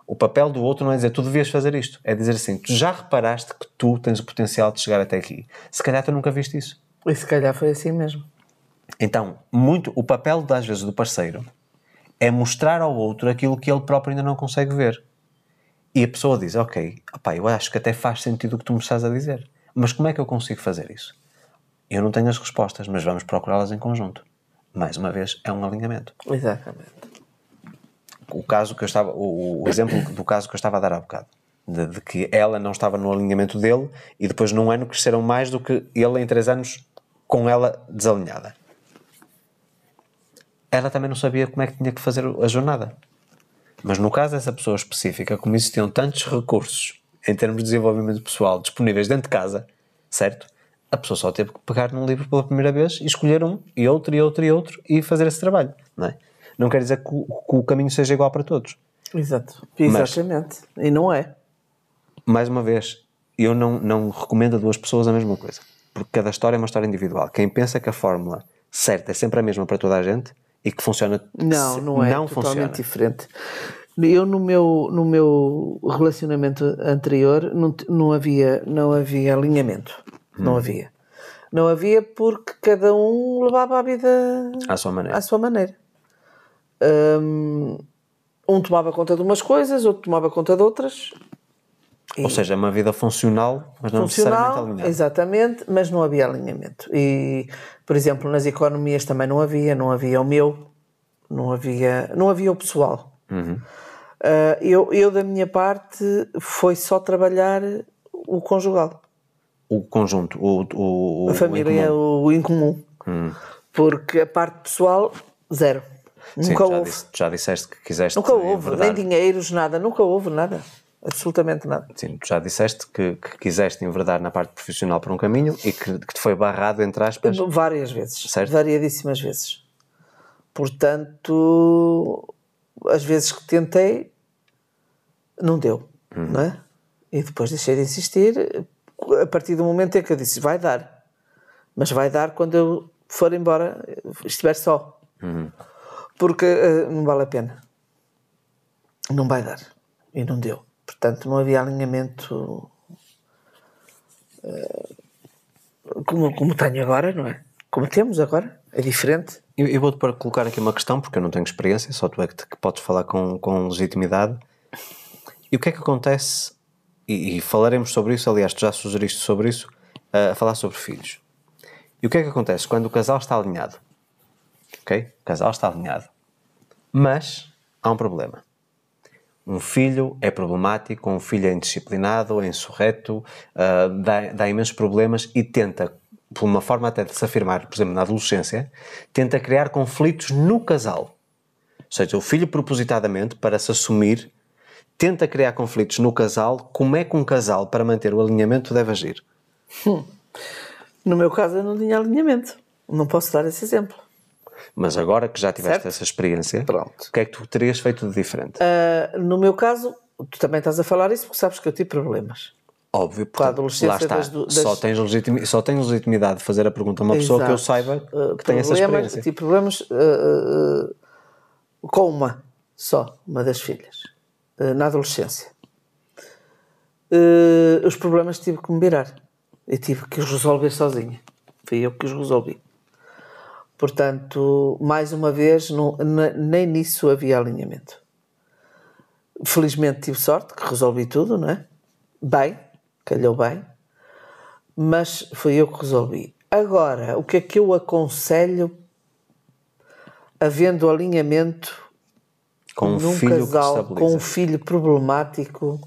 Speaker 1: O papel do outro não é dizer tu devias fazer isto, é dizer assim, tu já reparaste que tu tens o potencial de chegar até aqui. Se calhar tu nunca viste isso.
Speaker 2: E se calhar foi assim mesmo.
Speaker 1: Então, muito o papel às vezes do parceiro é mostrar ao outro aquilo que ele próprio ainda não consegue ver. E a pessoa diz, ok, opa, eu acho que até faz sentido o que tu me estás a dizer, mas como é que eu consigo fazer isso? Eu não tenho as respostas, mas vamos procurá-las em conjunto. Mais uma vez, é um alinhamento.
Speaker 2: Exatamente.
Speaker 1: O caso que eu estava, o, o exemplo do caso que eu estava a dar há bocado, de, de, que ela não estava no alinhamento dele e depois num ano cresceram mais do que ele em três anos com ela desalinhada. Ela também não sabia como é que tinha que fazer a jornada. Mas no caso dessa pessoa específica, como existiam tantos recursos em termos de desenvolvimento pessoal disponíveis dentro de casa, certo? A pessoa só teve que pegar num livro pela primeira vez e escolher um, e outro, e outro, e outro, e fazer esse trabalho, não é? Não quer dizer que o, que o caminho seja igual para todos.
Speaker 2: Exato. Exatamente. Mas, e não é.
Speaker 1: Mais uma vez, eu não, não recomendo a duas pessoas a mesma coisa. Porque cada história é uma história individual. Quem pensa que a fórmula certa é sempre a mesma para toda a gente e que funciona.
Speaker 2: Não, não é. Não totalmente funciona. diferente. Eu no meu, no meu relacionamento anterior não, não, havia, não havia alinhamento. Hum. Não havia. Não havia porque cada um levava a vida
Speaker 1: à sua maneira.
Speaker 2: À sua maneira. Um, um tomava conta de umas coisas, outro tomava conta de outras.
Speaker 1: Ou seja, uma vida funcional, mas não funcional, necessariamente alinhada.
Speaker 2: Exatamente, mas não havia alinhamento. E, por exemplo, nas economias também não havia, não havia o meu, não havia, não havia o pessoal. Uhum. Uh, eu, eu, da minha parte, foi só trabalhar o conjugal.
Speaker 1: O conjunto, o, o,
Speaker 2: a família, o incomum. Hum. Porque a parte pessoal, zero.
Speaker 1: Sim, nunca já houve. Disse, já disseste que quiseste.
Speaker 2: Nunca houve, nem dinheiros, nada, nunca houve nada. Absolutamente nada.
Speaker 1: Sim, tu já disseste que, que quiseste enverdar na parte profissional por um caminho e que, que te foi barrado, entre aspas.
Speaker 2: Várias vezes. Certo? Variadíssimas vezes. Portanto, as vezes que tentei, não deu, uhum. não é? E depois deixei de insistir, a partir do momento em que eu disse, vai dar. Mas vai dar quando eu for embora, estiver só. Uhum. Porque uh, não vale a pena. Não vai dar. E não deu. Portanto, não havia alinhamento uh, como, como tenho agora, não é? Como temos agora. É diferente.
Speaker 1: Eu, eu vou-te colocar aqui uma questão, porque eu não tenho experiência, só tu é que, te, que podes falar com, com legitimidade. E o que é que acontece, e, e, falaremos sobre isso, aliás, tu já sugeriste sobre isso, a falar sobre filhos. E o que é que acontece quando o casal está alinhado? Ok? O casal está alinhado. Mas há um problema. Um filho é problemático, um filho é indisciplinado, é insurreto, uh, dá, dá imensos problemas e tenta por uma forma até de se afirmar, por exemplo, na adolescência, tenta criar conflitos no casal. Ou seja, o filho propositadamente, para se assumir, tenta criar conflitos no casal. Como é que um casal, para manter o alinhamento, deve agir?
Speaker 2: Hum. No meu caso, eu não tinha alinhamento. Não posso dar esse exemplo.
Speaker 1: Mas agora que já tiveste certo? essa experiência, Pronto. o que é que tu terias feito de diferente?
Speaker 2: Uh, no meu caso, tu também estás a falar isso porque sabes que eu tive problemas.
Speaker 1: Óbvio, porque lá está. Das, das... Só, tens legitimidade, só tens legitimidade de fazer a pergunta a uma Exato. pessoa que eu saiba que tem essa experiência.
Speaker 2: Tive problemas uh, uh, com uma só, uma das filhas, uh, na adolescência. os problemas tive que me virar e tive que os resolver sozinha. Fui eu que os resolvi. Portanto, mais uma vez, não, nem nisso havia alinhamento. Felizmente tive sorte, que resolvi tudo, não é? Bem, calhou bem, mas foi eu que resolvi. Agora, o que é que eu aconselho, havendo alinhamento
Speaker 1: com um
Speaker 2: num
Speaker 1: filho
Speaker 2: casal com um filho problemático,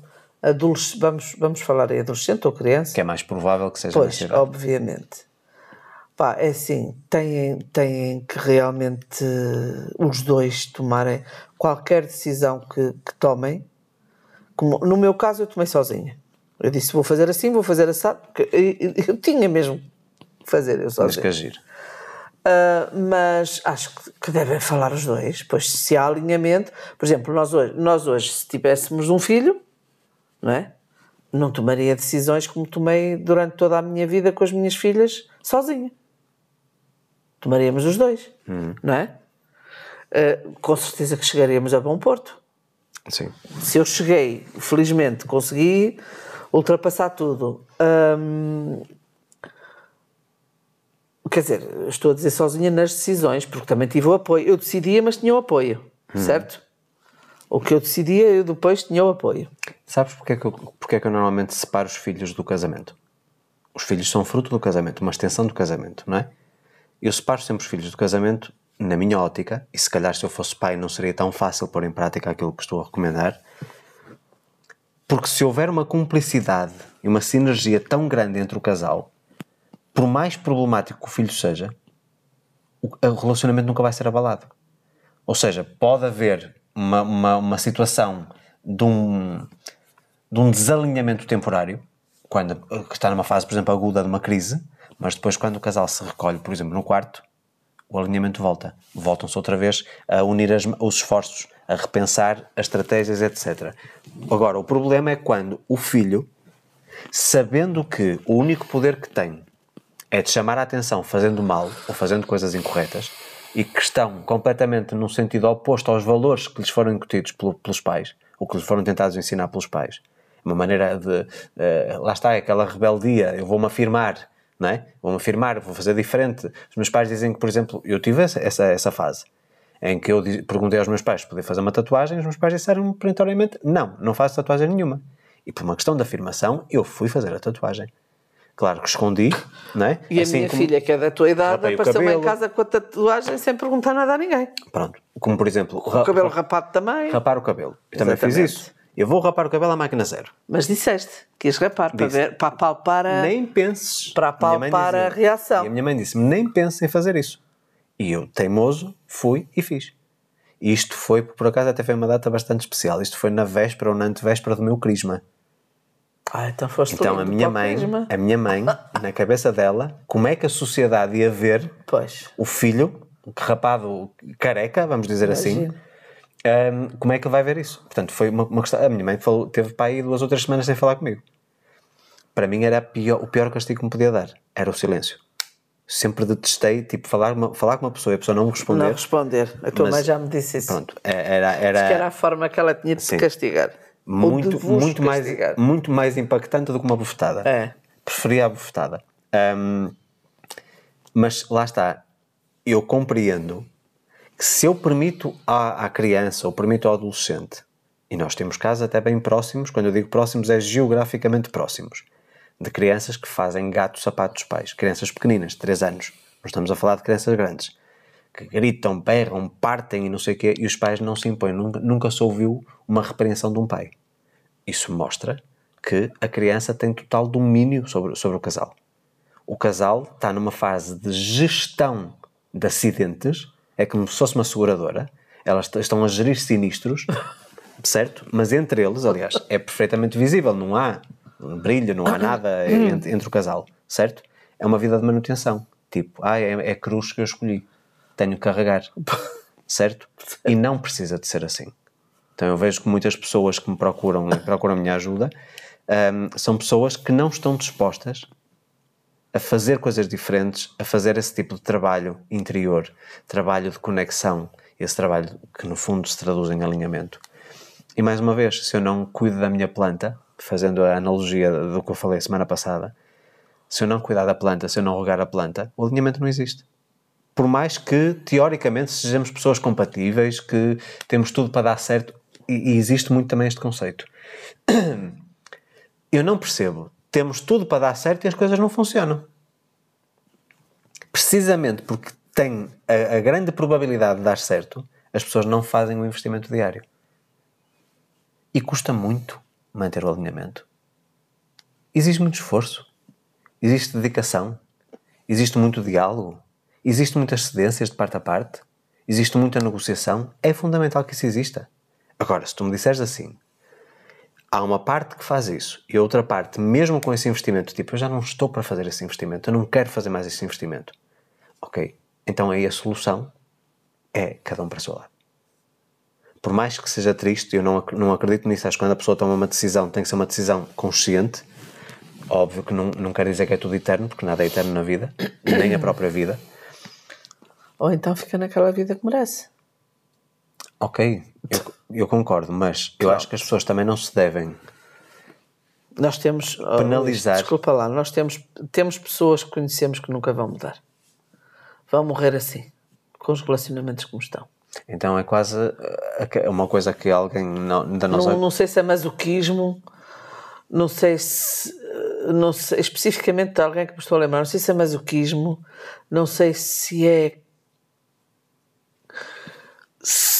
Speaker 2: vamos, vamos falar em adolescente ou criança?
Speaker 1: Que é mais provável que seja
Speaker 2: Pois, obviamente. Pá, é assim, têm, têm que realmente os dois tomarem qualquer decisão que, que tomem. Como, no meu caso, eu tomei sozinha. Eu disse, vou fazer assim, vou fazer assim, porque eu, eu tinha mesmo que fazer, eu sozinho.
Speaker 1: que agir.
Speaker 2: Uh, mas acho que, que, devem falar os dois, pois se há alinhamento, por exemplo, nós hoje, nós hoje se tivéssemos um filho, não é? Não tomaria decisões como tomei durante toda a minha vida com as minhas filhas sozinha. Tomaríamos os dois, hum. não é? Uh, com certeza que chegaríamos a bom porto.
Speaker 1: Sim.
Speaker 2: Se eu cheguei, felizmente, consegui ultrapassar tudo. Hum, quer dizer, estou a dizer sozinha nas decisões, porque também tive o apoio. Eu decidia, mas tinha o apoio, certo? O que eu decidia, eu depois tinha o apoio.
Speaker 1: Sabes porque é, que eu, porque é que eu normalmente separo os filhos do casamento? Os filhos são fruto do casamento, uma extensão do casamento, não é? Eu separo sempre os filhos do casamento, na minha ótica, e se calhar se eu fosse pai não seria tão fácil pôr em prática aquilo que estou a recomendar, porque se houver uma cumplicidade e uma sinergia tão grande entre o casal, por mais problemático que o filho seja, o relacionamento nunca vai ser abalado. Ou seja, pode haver uma, uma, uma situação de um, de um desalinhamento temporário, quando, que está numa fase, por exemplo, aguda de uma crise, mas depois, quando o casal se recolhe, por exemplo, no quarto, o alinhamento volta. Voltam-se outra vez a unir as- os esforços, a repensar as estratégias, etc. Agora, o problema é quando o filho, sabendo que o único poder que tem é de chamar a atenção fazendo mal ou fazendo coisas incorretas e que estão completamente num sentido oposto aos valores que lhes foram incutidos pelo- pelos pais, ou que lhes foram tentados ensinar pelos pais. Uma maneira de. eh, lá está, é aquela rebeldia, eu vou-me afirmar, não é? Vou-me afirmar, vou fazer diferente. Os meus pais dizem que, por exemplo, eu tive essa, essa, fase em que eu perguntei aos meus pais se podia fazer uma tatuagem os meus pais disseram perentoriamente: não, não faço tatuagem nenhuma. E por uma questão de afirmação, eu fui fazer a tatuagem. Claro que escondi, não é?
Speaker 2: E a
Speaker 1: Assim
Speaker 2: minha
Speaker 1: como-
Speaker 2: filha, que é da tua idade, apareceu-me em casa com a tatuagem sem perguntar nada a ninguém.
Speaker 1: Pronto, como por exemplo,
Speaker 2: O cabelo rapado também.
Speaker 1: rapar o cabelo. Eu também fiz isso. Eu vou rapar o cabelo à máquina zero.
Speaker 2: Mas disseste, quis rapar, para, ver, para palpar a...
Speaker 1: Nem penses.
Speaker 2: Para palpar a reação.
Speaker 1: E a minha mãe disse-me: nem penses em fazer isso. E eu, teimoso, fui e fiz. E isto foi, por acaso, até foi uma data bastante especial. Isto foi na véspera ou na antevéspera do meu crisma.
Speaker 2: Ah, então foste
Speaker 1: Então a minha mãe,
Speaker 2: crisma.
Speaker 1: a minha mãe, na cabeça dela, como é que a sociedade ia ver
Speaker 2: Pois.
Speaker 1: o filho rapado careca, vamos dizer assim, Hum, como é que ele vai ver isso? Portanto, foi uma, uma questão. A minha mãe falou, teve para aí duas ou três semanas sem falar comigo. Para mim era pior- o pior castigo que me podia dar, era o silêncio. Sempre detestei, tipo, falar, uma- falar com uma pessoa e a pessoa não me responder.
Speaker 2: Não responder. A tua
Speaker 1: Mas-
Speaker 2: mãe já me disse isso.
Speaker 1: Pronto, é- era, era,
Speaker 2: Que era a forma que ela tinha de
Speaker 1: Sim.
Speaker 2: te castigar.
Speaker 1: Muito, muito, mais,
Speaker 2: castigar.
Speaker 1: muito mais impactante do que uma bufetada.
Speaker 2: É.
Speaker 1: Preferia a bufetada. Hum, mas lá está, eu compreendo que se eu permito à, à criança ou permito ao adolescente, e nós temos casos até bem próximos, quando eu digo próximos é geograficamente próximos, de crianças que fazem gato sapato dos pais, crianças pequeninas, de 3 anos, não estamos a falar de crianças grandes, que gritam, berram, partem e não sei o quê, e os pais não se impõem, nunca, nunca se ouviu uma repreensão de um pai. Isso mostra que a criança tem total domínio sobre, sobre o casal. O casal está numa fase de gestão de acidentes, é como se fosse uma seguradora, elas estão a gerir sinistros, certo? Mas entre eles, aliás, é perfeitamente visível, não há um brilho, não há nada entre, entre o casal, certo? É uma vida de manutenção. Tipo, ah, é, é cruz que eu escolhi, tenho que carregar, certo? E não precisa de ser assim. Então eu vejo que muitas pessoas que me procuram procuram a minha ajuda hum, são pessoas que não estão dispostas a fazer coisas diferentes, a fazer esse tipo de trabalho interior, trabalho de conexão, esse trabalho que no fundo se traduz em alinhamento. E mais uma vez, se eu não cuido da minha planta, fazendo a analogia do que eu falei semana passada, se eu não cuidar da planta, se eu não regar a planta, o alinhamento não existe. Por mais que, teoricamente, sejamos pessoas compatíveis, que temos tudo para dar certo, e, existe muito também este conceito. Eu não percebo. Temos tudo para dar certo e as coisas não funcionam. Precisamente porque tem a, a grande probabilidade de dar certo, as pessoas não fazem o investimento diário. E custa muito manter o alinhamento. Existe muito esforço, existe dedicação, existe muito diálogo, existe muitas cedências de parte a parte, existe muita negociação. É fundamental que isso exista. Agora, se tu me disseres assim, há uma parte que faz isso e outra parte, mesmo com esse investimento, tipo, eu já não estou para fazer esse investimento, eu não quero fazer mais esse investimento. Ok, então aí a solução é cada um para o seu lado. Por mais que seja triste, eu não, não acredito nisso, acho que quando a pessoa toma uma decisão, tem que ser uma decisão consciente. Óbvio que não, não quer dizer que é tudo eterno, porque nada é eterno na vida, nem a própria vida.
Speaker 2: Ou então fica naquela vida que merece.
Speaker 1: Ok, eu, eu concordo, mas eu acho que as pessoas também não se devem
Speaker 2: Nós temos. oh,
Speaker 1: Penalizar.
Speaker 2: Desculpa lá, nós temos, temos pessoas que conhecemos que nunca vão mudar. Vão morrer assim, com os relacionamentos como estão.
Speaker 1: Então é quase uh, aque- uma coisa que alguém não- da nossa.
Speaker 2: Não, não sei se é masoquismo, não sei se. eh, Não sei, especificamente de alguém que me estou a lembrar, não sei se é masoquismo, não sei se é. Se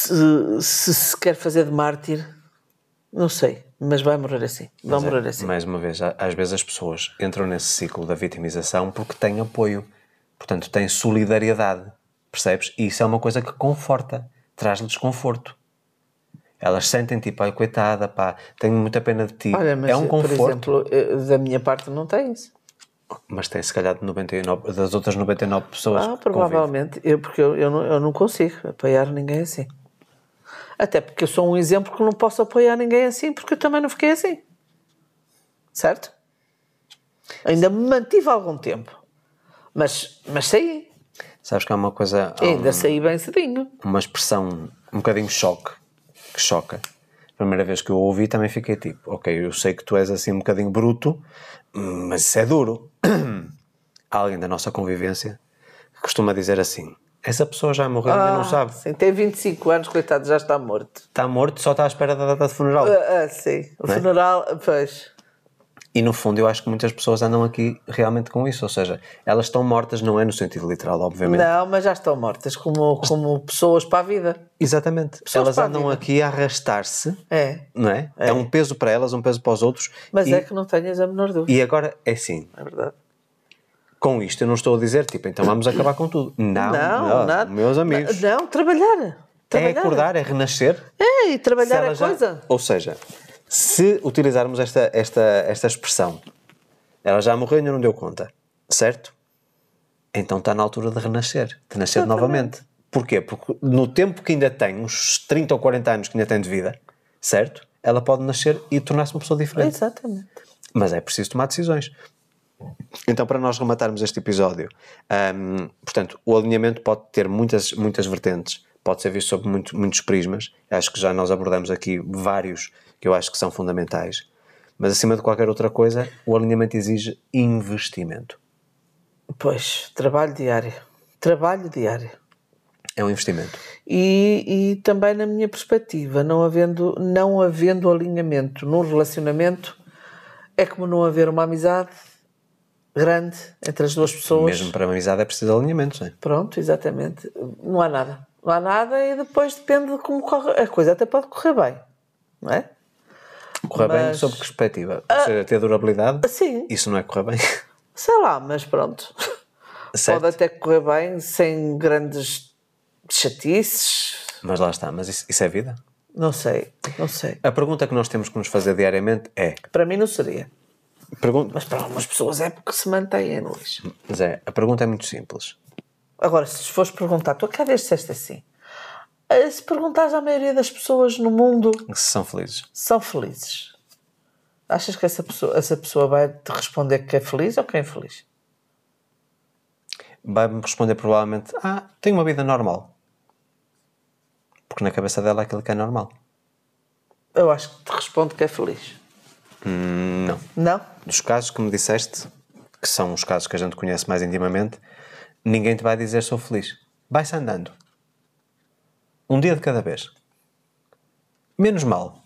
Speaker 2: se, se quer fazer de mártir, não sei, mas vai morrer assim. Vai
Speaker 1: é,
Speaker 2: morrer assim.
Speaker 1: Mais uma vez, às vezes as pessoas entram nesse ciclo da vitimização porque têm apoio, portanto têm solidariedade, percebes? E isso é uma coisa que conforta, traz-lhes conforto. Elas sentem tipo, ai coitada, pá, tenho muita pena de ti.
Speaker 2: Olha,
Speaker 1: é um
Speaker 2: por
Speaker 1: conforto,
Speaker 2: exemplo, eh, da minha parte não tem isso.
Speaker 1: Mas tem se calhar de 99, das outras 99 pessoas.
Speaker 2: Ah, provavelmente, eu, porque eu, eu, não, eu não consigo apoiar ninguém assim. Até porque eu sou um exemplo que não posso apoiar ninguém assim, porque eu também não fiquei assim. Certo? Ainda me mantive algum tempo. Mas, mas saí.
Speaker 1: Sabes que há uma coisa, há
Speaker 2: Ainda
Speaker 1: um-
Speaker 2: saí bem cedinho.
Speaker 1: uma expressão um bocadinho choque, que choca. A primeira vez que eu ouvi também fiquei tipo, ok, eu sei que tu és assim um bocadinho bruto, mas isso é duro. Há alguém da nossa convivência que costuma dizer assim, essa pessoa já morreu e ainda não sabe.
Speaker 2: Sim, tem 25 anos, coitado, já está morto.
Speaker 1: Está morto, só está à espera da data de funeral.
Speaker 2: Ah, ah, sim. O
Speaker 1: Não é?
Speaker 2: funeral, pois.
Speaker 1: E no fundo eu acho que muitas pessoas andam aqui realmente com isso, ou seja, elas estão mortas, não é no sentido literal, obviamente.
Speaker 2: Não, mas já estão mortas como, como pessoas para a vida.
Speaker 1: Exatamente.
Speaker 2: Pessoas
Speaker 1: elas andam
Speaker 2: vida.
Speaker 1: aqui a arrastar-se,
Speaker 2: É.
Speaker 1: não é? é? um peso para elas, um peso para os outros.
Speaker 2: Mas
Speaker 1: e,
Speaker 2: é que não tenhas a menor dúvida.
Speaker 1: e agora é assim,
Speaker 2: É verdade.
Speaker 1: com isto eu não estou a dizer, tipo, então vamos acabar com tudo. Não,
Speaker 2: Não,
Speaker 1: não,
Speaker 2: nada.
Speaker 1: meus amigos.
Speaker 2: Não, trabalhar.
Speaker 1: É
Speaker 2: trabalhar.
Speaker 1: acordar, é renascer.
Speaker 2: É, e trabalhar é
Speaker 1: ela já-
Speaker 2: coisa.
Speaker 1: Ou seja, se utilizarmos esta, esta, esta expressão, ela já morreu e ainda não deu conta, certo? Então está na altura de renascer, de nascer
Speaker 2: Exatamente.
Speaker 1: novamente. Porquê? Porque no tempo que ainda tem, uns 30 ou 40 anos que ainda tem de vida, certo? Ela pode nascer e tornar-se uma pessoa diferente.
Speaker 2: Exatamente.
Speaker 1: Mas é preciso tomar decisões. Então, para nós rematarmos este episódio, hum, portanto, o alinhamento pode ter muitas, muitas vertentes, pode ser visto sob muito- muitos prismas. Acho que já nós abordamos aqui vários que eu acho que são fundamentais. Mas, acima de qualquer outra coisa, o alinhamento exige investimento.
Speaker 2: Pois, trabalho diário. Trabalho diário.
Speaker 1: É um investimento.
Speaker 2: E, e também na minha perspectiva, não havendo, não havendo alinhamento num relacionamento, é como não haver uma amizade grande entre as duas pessoas.
Speaker 1: Mesmo para uma amizade é preciso alinhamento, não é?
Speaker 2: Pronto, exatamente. Não há nada. Não há nada e depois depende de como corre. A coisa até pode correr bem, não é?
Speaker 1: Correr bem
Speaker 2: Mas-
Speaker 1: sob que perspectiva? Ou seja, ter durabilidade?
Speaker 2: Sim,
Speaker 1: Isso não é correr bem.
Speaker 2: sei lá, mas pronto.
Speaker 1: Certo?
Speaker 2: Pode até correr bem sem grandes chatices.
Speaker 1: Mas lá está. Mas isso, isso é vida?
Speaker 2: Não sei, não sei.
Speaker 1: A pergunta que nós temos que nos fazer diariamente é...
Speaker 2: Para mim não seria.
Speaker 1: Pergunta,
Speaker 2: Mas para algumas pessoas é porque se mantêm, Luís.
Speaker 1: Mas é, a pergunta é muito simples.
Speaker 2: Agora, se fores perguntar, tu cada vez disseste assim. Eh, Se perguntares à maioria das pessoas no mundo
Speaker 1: Se são felizes.
Speaker 2: são felizes, achas que essa pessoa, essa pessoa vai te responder que é feliz ou que é infeliz?
Speaker 1: Vai-me responder provavelmente, ah, tenho uma vida normal. Porque na cabeça dela aquilo que é normal.
Speaker 2: Eu acho que te responde que é feliz.
Speaker 1: Hum, não.
Speaker 2: Não?
Speaker 1: Dos casos que me disseste, que são os casos que a gente conhece mais intimamente, ninguém te vai dizer sou feliz. Vai-se andando. Um dia de cada vez. Menos mal.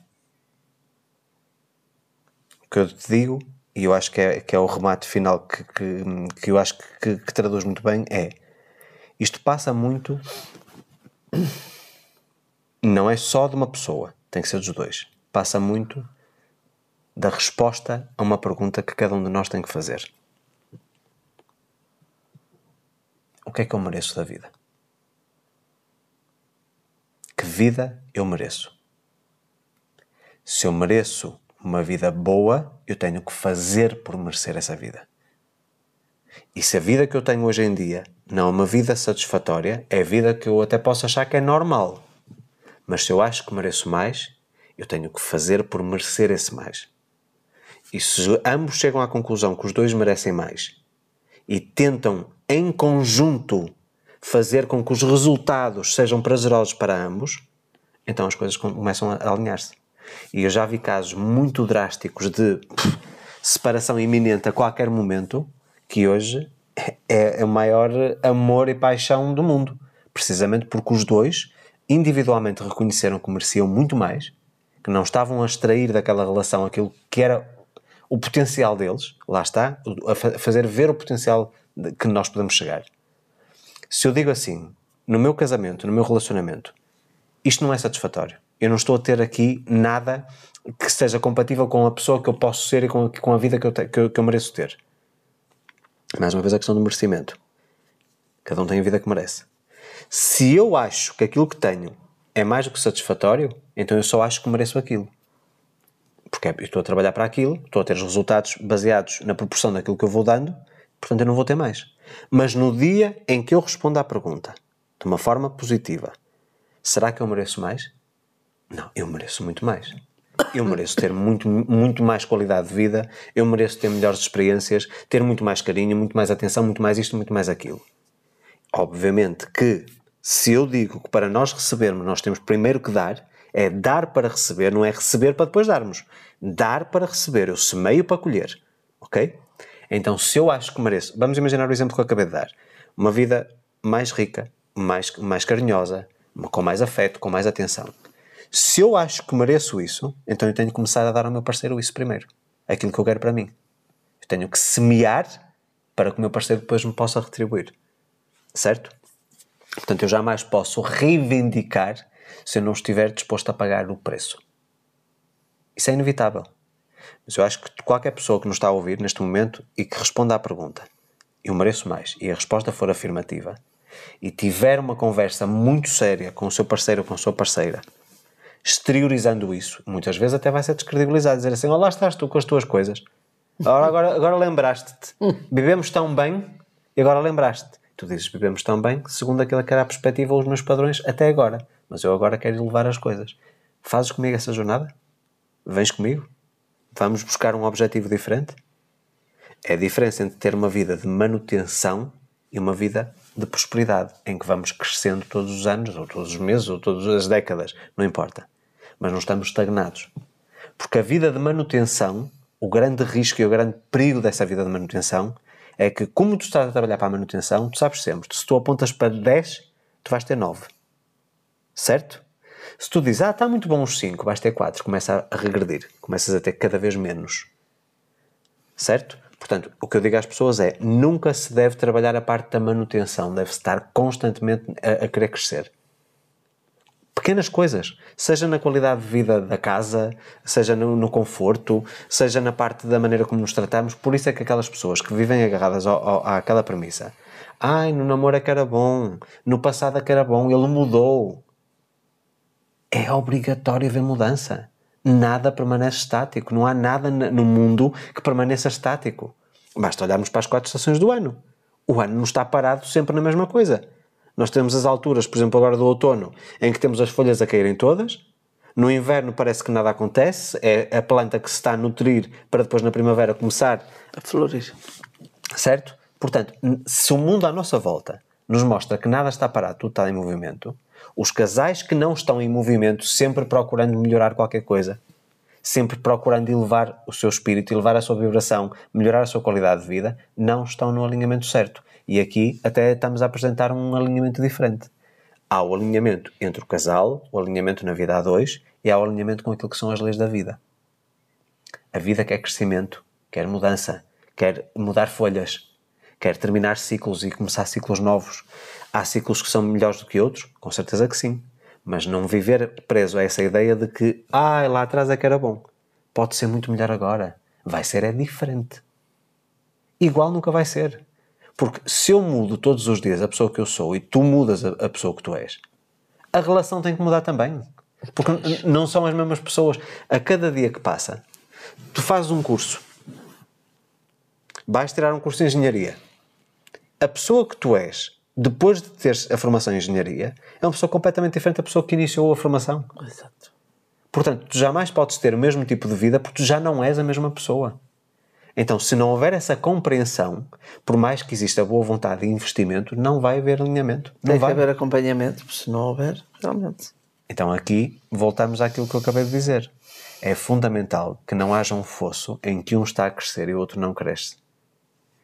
Speaker 1: O que eu te digo, e eu acho que é, que é o remate final que, que, que eu acho que, que traduz muito bem, é isto passa muito. Não é só de uma pessoa, tem que ser dos dois. Passa muito da resposta a uma pergunta que cada um de nós tem que fazer. O que é que eu mereço da vida? Que vida eu mereço? Se eu mereço uma vida boa, eu tenho que fazer por merecer essa vida. E se a vida que eu tenho hoje em dia não é uma vida satisfatória, é a vida que eu até posso achar que é normal. Mas se eu acho que mereço mais, eu tenho que fazer por merecer esse mais. E se ambos chegam à conclusão que os dois merecem mais e tentam em conjunto fazer com que os resultados sejam prazerosos para ambos, então as coisas começam a alinhar-se. E eu já vi casos muito drásticos de pff, separação iminente a qualquer momento, que hoje é, é o maior amor e paixão do mundo. Precisamente porque os dois individualmente reconheceram que mereciam muito mais, que não estavam a extrair daquela relação aquilo que era o potencial deles, lá está, a fazer ver o potencial que nós podemos chegar. Se eu digo assim, no meu casamento, no meu relacionamento, isto não é satisfatório. Eu não estou a ter aqui nada que seja compatível com a pessoa que eu posso ser e com, com a vida que eu, te, que, eu, que eu mereço ter. Mais uma vez a questão do merecimento. Cada um tem a vida que merece. Se eu acho que aquilo que tenho é mais do que satisfatório, então eu só acho que mereço aquilo. Porque eu estou a trabalhar para aquilo, estou a ter os resultados baseados na proporção daquilo que eu vou dando, portanto eu não vou ter mais. Mas no dia em que eu respondo à pergunta de uma forma positiva, será que eu mereço mais? Não, eu mereço muito mais. Eu mereço ter muito, muito mais qualidade de vida, eu mereço ter melhores experiências, ter muito mais carinho, muito mais atenção, muito mais isto, muito mais aquilo. Obviamente que se eu digo que para nós recebermos nós temos primeiro que dar, é dar para receber, não é receber para depois darmos. Dar para receber, eu semeio para colher. Ok? Então, se eu acho que mereço, vamos imaginar o exemplo que eu acabei de dar: uma vida mais rica, mais, mais carinhosa, com mais afeto, com mais atenção. Se eu acho que mereço isso, então eu tenho que começar a dar ao meu parceiro isso primeiro. Aquilo que eu quero para mim. Eu tenho que semear para que o meu parceiro depois me possa retribuir. Certo? Portanto, eu jamais posso reivindicar se eu não estiver disposto a pagar o preço. Isso é inevitável. Mas eu acho que qualquer pessoa que nos está a ouvir neste momento e que responda à pergunta eu mereço mais e a resposta for afirmativa e tiver uma conversa muito séria com o seu parceiro ou com a sua parceira, exteriorizando isso, muitas vezes até vai ser descredibilizado, dizer assim: Olá, estás tu com as tuas coisas. Agora, agora, agora lembraste-te. Vivemos tão bem e agora lembraste-te. Tu dizes: Vivemos tão bem, segundo aquela que era a perspectiva ou os meus padrões até agora. Mas eu agora quero levar as coisas. Fazes comigo essa jornada? Vens comigo? Vamos buscar um objetivo diferente? É a diferença entre ter uma vida de manutenção e uma vida de prosperidade, em que vamos crescendo todos os anos, ou todos os meses, ou todas as décadas, não importa. Mas não estamos estagnados. Porque a vida de manutenção, o grande risco e o grande perigo dessa vida de manutenção é que, como tu estás a trabalhar para a manutenção, tu sabes sempre, se tu apontas para 10, tu vais ter 9. Certo? Se tu dizes, ah, está muito bom os 5, vais ter 4, começa a regredir, começas a ter cada vez menos. Certo? Portanto, o que eu digo às pessoas é: nunca se deve trabalhar a parte da manutenção, deve-se estar constantemente a, a, querer crescer. Pequenas coisas, seja na qualidade de vida da casa, seja no, no, conforto, seja na parte da maneira como nos tratamos. Por isso é que aquelas pessoas que vivem agarradas ao, ao, àquela premissa: ai, no namoro é que era bom, no passado é que era bom, ele mudou. É obrigatório haver mudança nada permanece estático. Não há nada no mundo que permaneça estático. Basta olharmos para as quatro estações do ano. O ano não está parado sempre na mesma coisa. Nós temos as alturas, por exemplo, agora do outono, em que temos as folhas a caírem todas. No inverno parece que nada acontece, é a planta que se está a nutrir para depois na primavera começar
Speaker 2: a florir.
Speaker 1: Certo? Portanto, se o mundo à nossa volta nos mostra que nada está parado, tudo está em movimento, os casais que não estão em movimento, sempre procurando melhorar qualquer coisa, sempre procurando elevar o seu espírito, elevar a sua vibração, melhorar a sua qualidade de vida, não estão no alinhamento certo. E aqui até estamos a apresentar um alinhamento diferente. Há o alinhamento entre o casal, o alinhamento na vida a dois, e há o alinhamento com aquilo que são as leis da vida. A vida quer crescimento, quer mudança, quer mudar folhas, quer terminar ciclos e começar ciclos novos. Há ciclos que são melhores do que outros? Com certeza que sim. Mas não viver preso a essa ideia de que, ah, lá atrás é que era bom. Pode ser muito melhor agora. Vai ser é diferente. Igual nunca vai ser. Porque se eu mudo todos os dias a pessoa que eu sou e tu mudas a, pessoa que tu és, a relação tem que mudar também. Porque não são as mesmas pessoas. A cada dia que passa, tu fazes um curso, vais tirar um curso de engenharia. A pessoa que tu és depois de teres a formação em engenharia, é uma pessoa completamente diferente da pessoa que iniciou a formação.
Speaker 2: Exato.
Speaker 1: Portanto, tu jamais podes ter o mesmo tipo de vida porque tu já não és a mesma pessoa. Então, se não houver essa compreensão, por mais que exista boa vontade e investimento, não vai haver alinhamento. Não
Speaker 2: Tem
Speaker 1: vai
Speaker 2: haver acompanhamento, se não houver, realmente.
Speaker 1: Então aqui voltamos àquilo que eu acabei de dizer. É fundamental que não haja um fosso em que um está a crescer e o outro não cresce.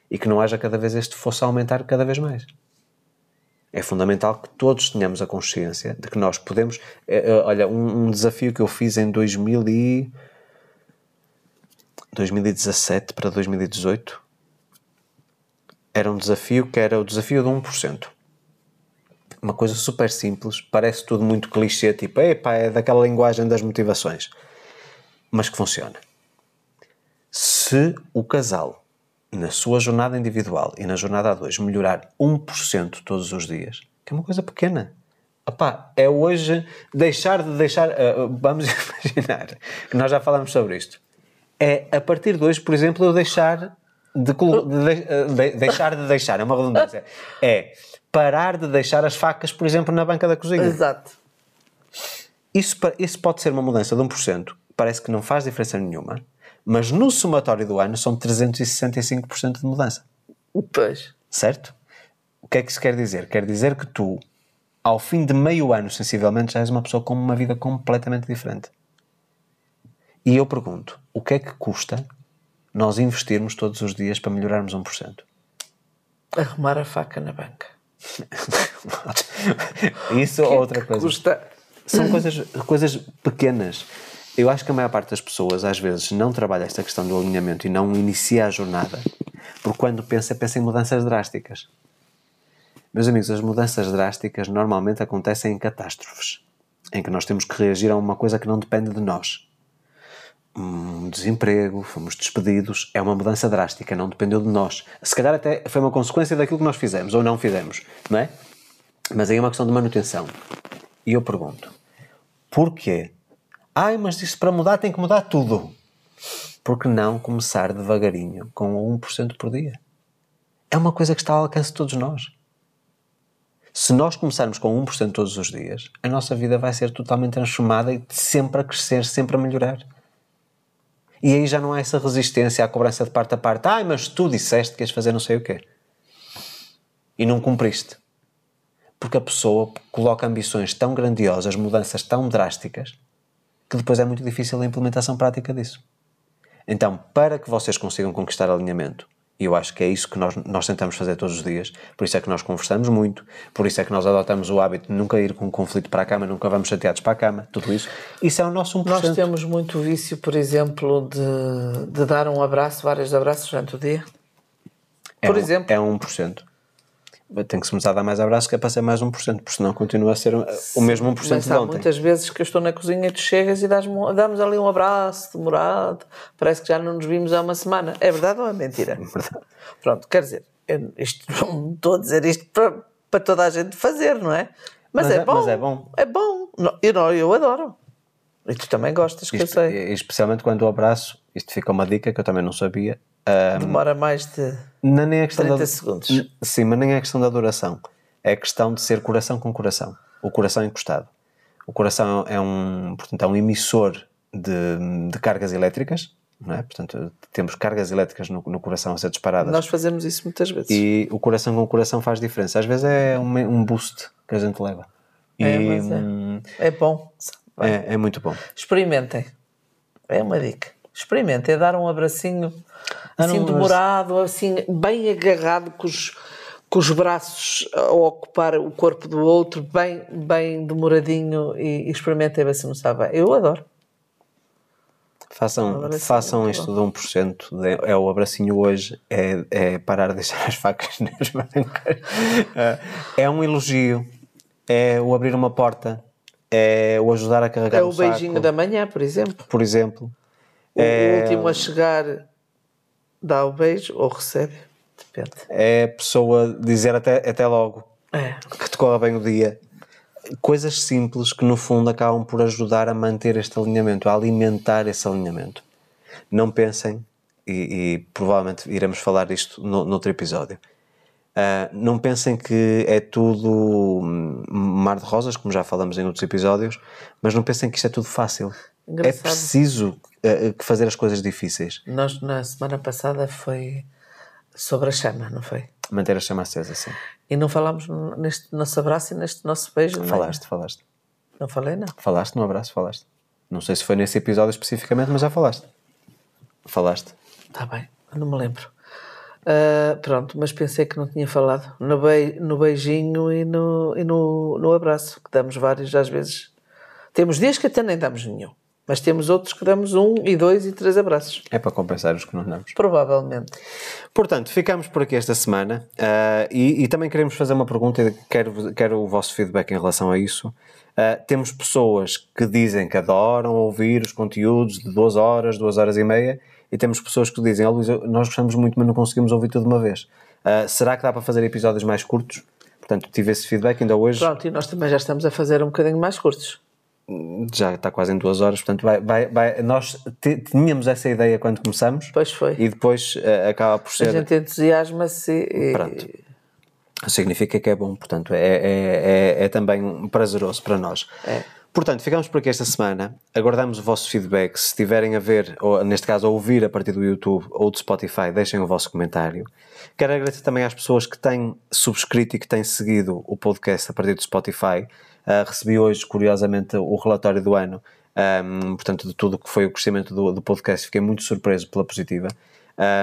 Speaker 1: E que não haja cada vez este fosso a aumentar cada vez mais. É fundamental que todos tenhamos a consciência de que nós podemos. é, é, olha, um, um desafio que eu fiz em 2000 e 2017 para 2018 era um desafio que era o desafio de 1%. Uma coisa super simples, parece tudo muito clichê, tipo, epá, é daquela linguagem das motivações, mas que funciona. Se o casal, na sua jornada individual e na jornada a dois, melhorar 1% todos os dias, que é uma coisa pequena, Opá, é hoje deixar de deixar. uh, vamos imaginar que nós já falamos sobre isto. É a partir de hoje, por exemplo, eu deixar de, de de- uh, de- deixar de deixar, é uma redundância. É parar de deixar as facas, por exemplo, na banca da cozinha.
Speaker 2: Exato.
Speaker 1: Isso, isso pode ser uma mudança de 1%, parece que não faz diferença nenhuma, mas no somatório do ano são 365% de mudança.
Speaker 2: Pois.
Speaker 1: Certo? O que é que isso quer dizer? Quer dizer que tu, ao fim de meio ano, sensivelmente, já és uma pessoa com uma vida completamente diferente. E eu pergunto, o que é que custa nós investirmos todos os dias para melhorarmos 1%?
Speaker 2: Arrumar a faca na banca.
Speaker 1: Isso ou outra coisa.
Speaker 2: Custa.
Speaker 1: São coisas, coisas pequenas. Eu acho que a maior parte das pessoas, às vezes, não trabalha esta questão do alinhamento e não inicia a jornada, porque quando pensa, pensa em mudanças drásticas. Meus amigos, as mudanças drásticas normalmente acontecem em catástrofes, em que nós temos que reagir a uma coisa que não depende de nós. Um desemprego, fomos despedidos, é uma mudança drástica, não dependeu de nós. Se calhar até foi uma consequência daquilo que nós fizemos ou não fizemos, não é? Mas aí é uma questão de manutenção. E eu pergunto: porquê? Ai, mas isso para mudar tem que mudar tudo. Por que não começar devagarinho com 1% por dia? É uma coisa que está ao alcance de todos nós. Se nós começarmos com 1% todos os dias, a nossa vida vai ser totalmente transformada e sempre a crescer, sempre a melhorar. E aí já não há essa resistência à cobrança de parte a parte. Ai, mas tu disseste que ias fazer não sei o quê. E não cumpriste. Porque a pessoa coloca ambições tão grandiosas, mudanças tão drásticas, que depois é muito difícil a implementação prática disso. Então, para que vocês consigam conquistar alinhamento, e eu acho que é isso que nós, nós tentamos fazer todos os dias, por isso é que nós conversamos muito, por isso é que nós adotamos o hábito de nunca ir com um conflito para a cama, nunca vamos chateados para a cama, tudo isso, isso é o nosso 1%.
Speaker 2: Nós temos muito vício, por exemplo, de, de dar um abraço, vários abraços durante o dia.
Speaker 1: é
Speaker 2: por
Speaker 1: um,
Speaker 2: exemplo.
Speaker 1: É 1%. Tem que se começar a dar mais abraços que é para ser mais 1%, porque senão continua a ser o mesmo 1%
Speaker 2: Mas
Speaker 1: de ontem.
Speaker 2: muitas vezes que eu estou na cozinha e tu chegas e damos ali um abraço demorado. Parece que já não nos vimos há uma semana. É verdade ou é mentira?
Speaker 1: verdade.
Speaker 2: Pronto, quer dizer, eu, isto, não estou a dizer isto para, para toda a gente fazer, não é? Mas,
Speaker 1: Mas
Speaker 2: é,
Speaker 1: é-
Speaker 2: bom.
Speaker 1: mas é bom.
Speaker 2: É bom. Não, eu, não, eu adoro. E tu também gostas, que eu
Speaker 1: Espe-
Speaker 2: sei.
Speaker 1: Especialmente quando o abraço, isto fica uma dica que eu também não sabia, ah,
Speaker 2: Demora mais de.
Speaker 1: Não, nem é questão
Speaker 2: 30
Speaker 1: da,
Speaker 2: segundos.
Speaker 1: Sim, mas nem é questão da duração. É questão de ser coração com coração. O coração encostado. O coração é um, portanto, é um emissor de, de cargas elétricas, não é? Portanto, temos cargas elétricas no, no coração a ser disparadas.
Speaker 2: Nós fazemos isso muitas vezes.
Speaker 1: E o coração com coração faz diferença. Às vezes é um, um boost que a gente leva. E,
Speaker 2: É, mas é.
Speaker 1: hum,
Speaker 2: É bom.
Speaker 1: é, é muito bom.
Speaker 2: Experimentem. É uma dica. Experimentem. É dar um abracinho assim demorado, assim, bem agarrado com os, com os braços a ocupar o corpo do outro, bem, bem demoradinho e, e experimentem ver se não sabe. Eu adoro.
Speaker 1: Façam,
Speaker 2: abracinho,
Speaker 1: façam isto de 1%. de- É o abracinho hoje, é, é parar de deixar as facas nas bancas. É- É um elogio, é o abrir uma porta, é o ajudar a carregar
Speaker 2: É
Speaker 1: um
Speaker 2: o beijinho
Speaker 1: saco,
Speaker 2: da manhã, por exemplo.
Speaker 1: por exemplo.
Speaker 2: O
Speaker 1: É-
Speaker 2: último a chegar dá o beijo ou recebe. Depende.
Speaker 1: É a pessoa dizer até, até logo
Speaker 2: É.
Speaker 1: que te corra bem o dia. Coisas simples que no fundo acabam por ajudar a manter este alinhamento, a alimentar esse alinhamento. Não pensem, e, e provavelmente iremos falar disto no, noutro episódio, ah, não pensem que é tudo hum, mar de rosas, como já falamos em outros episódios, mas não pensem que isto é tudo fácil. É
Speaker 2: Engraçado.
Speaker 1: preciso ah, que fazer as coisas difíceis.
Speaker 2: Nós, na semana passada, foi sobre a chama, não foi?
Speaker 1: Manter a chama acesa, sim.
Speaker 2: E não falámos neste nosso abraço e neste nosso beijo. não é?
Speaker 1: Falaste, falaste.
Speaker 2: Não falei, não.
Speaker 1: Falaste no abraço, falaste. Não sei se foi nesse episódio especificamente, mas já falaste. Falaste.
Speaker 2: Está bem, não me lembro. Uh, pronto, mas pensei que não tinha falado. No, no beijinho e, no, e no, no abraço, que damos vários às vezes. Temos dias que até nem damos nenhum. Mas temos outros que damos um e dois e três abraços.
Speaker 1: É para compensar os que não damos.
Speaker 2: Provavelmente.
Speaker 1: Portanto, ficamos por aqui esta semana uh, e, e, também queremos fazer uma pergunta e quero, quero o vosso feedback em relação a isso. Uh, temos pessoas que dizem que adoram ouvir os conteúdos de duas horas, duas horas e meia e temos pessoas que dizem, oh, Luís, nós gostamos muito, mas não conseguimos ouvir tudo de uma vez. Uh, será que dá para fazer episódios mais curtos? Portanto, tive esse feedback ainda hoje.
Speaker 2: Pronto, e nós também já estamos a fazer um bocadinho mais curtos
Speaker 1: já está quase em duas horas, portanto vai, vai, vai, nós tínhamos essa ideia quando começamos
Speaker 2: pois foi.
Speaker 1: e depois uh, acaba por ser
Speaker 2: a gente entusiasma-se e...
Speaker 1: pronto. Significa que é bom, portanto é, é, é, é também prazeroso para nós.
Speaker 2: É.
Speaker 1: portanto ficamos por aqui esta semana. Aguardamos o vosso feedback. Se estiverem a ver, ou neste caso a ouvir a partir do YouTube ou do Spotify, deixem o vosso comentário. Quero agradecer também às pessoas que têm subscrito e que têm seguido o podcast a partir do Spotify Uh, recebi hoje, curiosamente, o relatório do ano, um, portanto, de tudo o que foi o crescimento do, do, podcast. Fiquei muito surpreso pela positiva.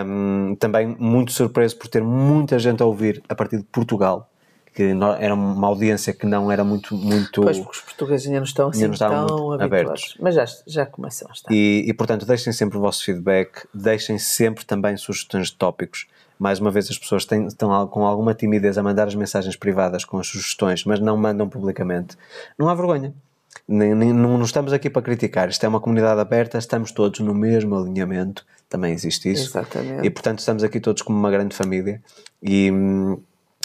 Speaker 1: Um, também muito surpreso por ter muita gente a ouvir a partir de Portugal, que era uma audiência que não era muito. muito
Speaker 2: pois, porque os portugueses ainda não estão assim não tão abertos. Mas já, já começam a estar.
Speaker 1: E, e, portanto, deixem sempre o vosso feedback, deixem sempre também sugestões de tópicos mais uma vez as pessoas têm, estão com alguma timidez a mandar as mensagens privadas com as sugestões, mas não mandam publicamente, não há vergonha. Nem, nem, não, não estamos aqui para criticar, isto é uma comunidade aberta, estamos todos no mesmo alinhamento, também existe isso.
Speaker 2: Exatamente.
Speaker 1: E portanto estamos aqui todos como uma grande família e,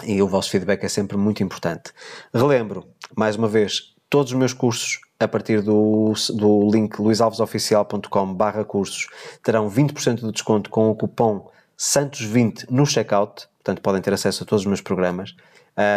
Speaker 1: e o vosso feedback é sempre muito importante. Relembro, mais uma vez, todos os meus cursos a partir do, do link luisalvesoficial.com barra cursos terão 20% de desconto com o cupom Santos20 no checkout, portanto podem ter acesso a todos os meus programas.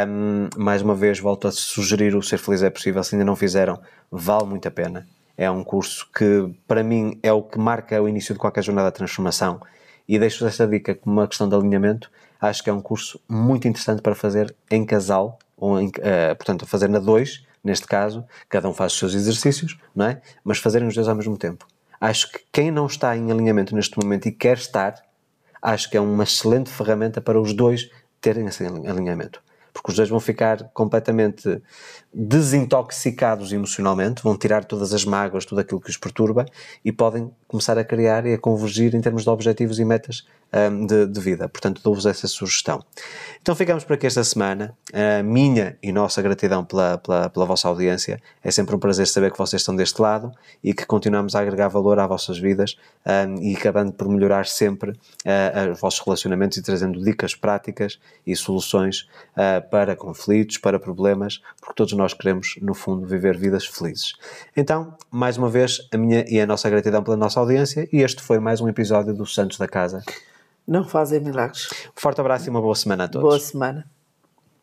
Speaker 1: Um, mais uma vez, volto a sugerir o Ser Feliz é Possível. Se ainda não fizeram, vale muito a pena. É um curso que, para mim, é o que marca o início de qualquer jornada de transformação. E deixo esta dica como uma questão de alinhamento. Acho que é um curso muito interessante para fazer em casal, ou em, uh, portanto, fazer na dois, neste caso, cada um faz os seus exercícios, não é? Mas fazerem os dois ao mesmo tempo. Acho que quem não está em alinhamento neste momento e quer estar, acho que é uma excelente ferramenta para os dois terem esse alinhamento. Porque os dois vão ficar completamente desintoxicados emocionalmente, vão tirar todas as mágoas, tudo aquilo que os perturba e podem começar a criar e a convergir em termos de objetivos e metas um, de, de, vida. Portanto, dou-vos essa sugestão. Então ficamos por aqui esta semana. A minha e nossa gratidão pela, pela, pela vossa audiência. É sempre um prazer saber que vocês estão deste lado e que continuamos a agregar valor às vossas vidas um, e acabando por melhorar sempre uh, os vossos relacionamentos e trazendo dicas práticas e soluções uh, para conflitos, para problemas, porque todos nós queremos, no fundo, viver vidas felizes. Então, mais uma vez, a minha e a nossa gratidão pela nossa audiência e este foi mais um episódio do Santos da Casa.
Speaker 2: Não fazem milagres.
Speaker 1: Um forte abraço e uma boa semana a todos.
Speaker 2: Boa semana.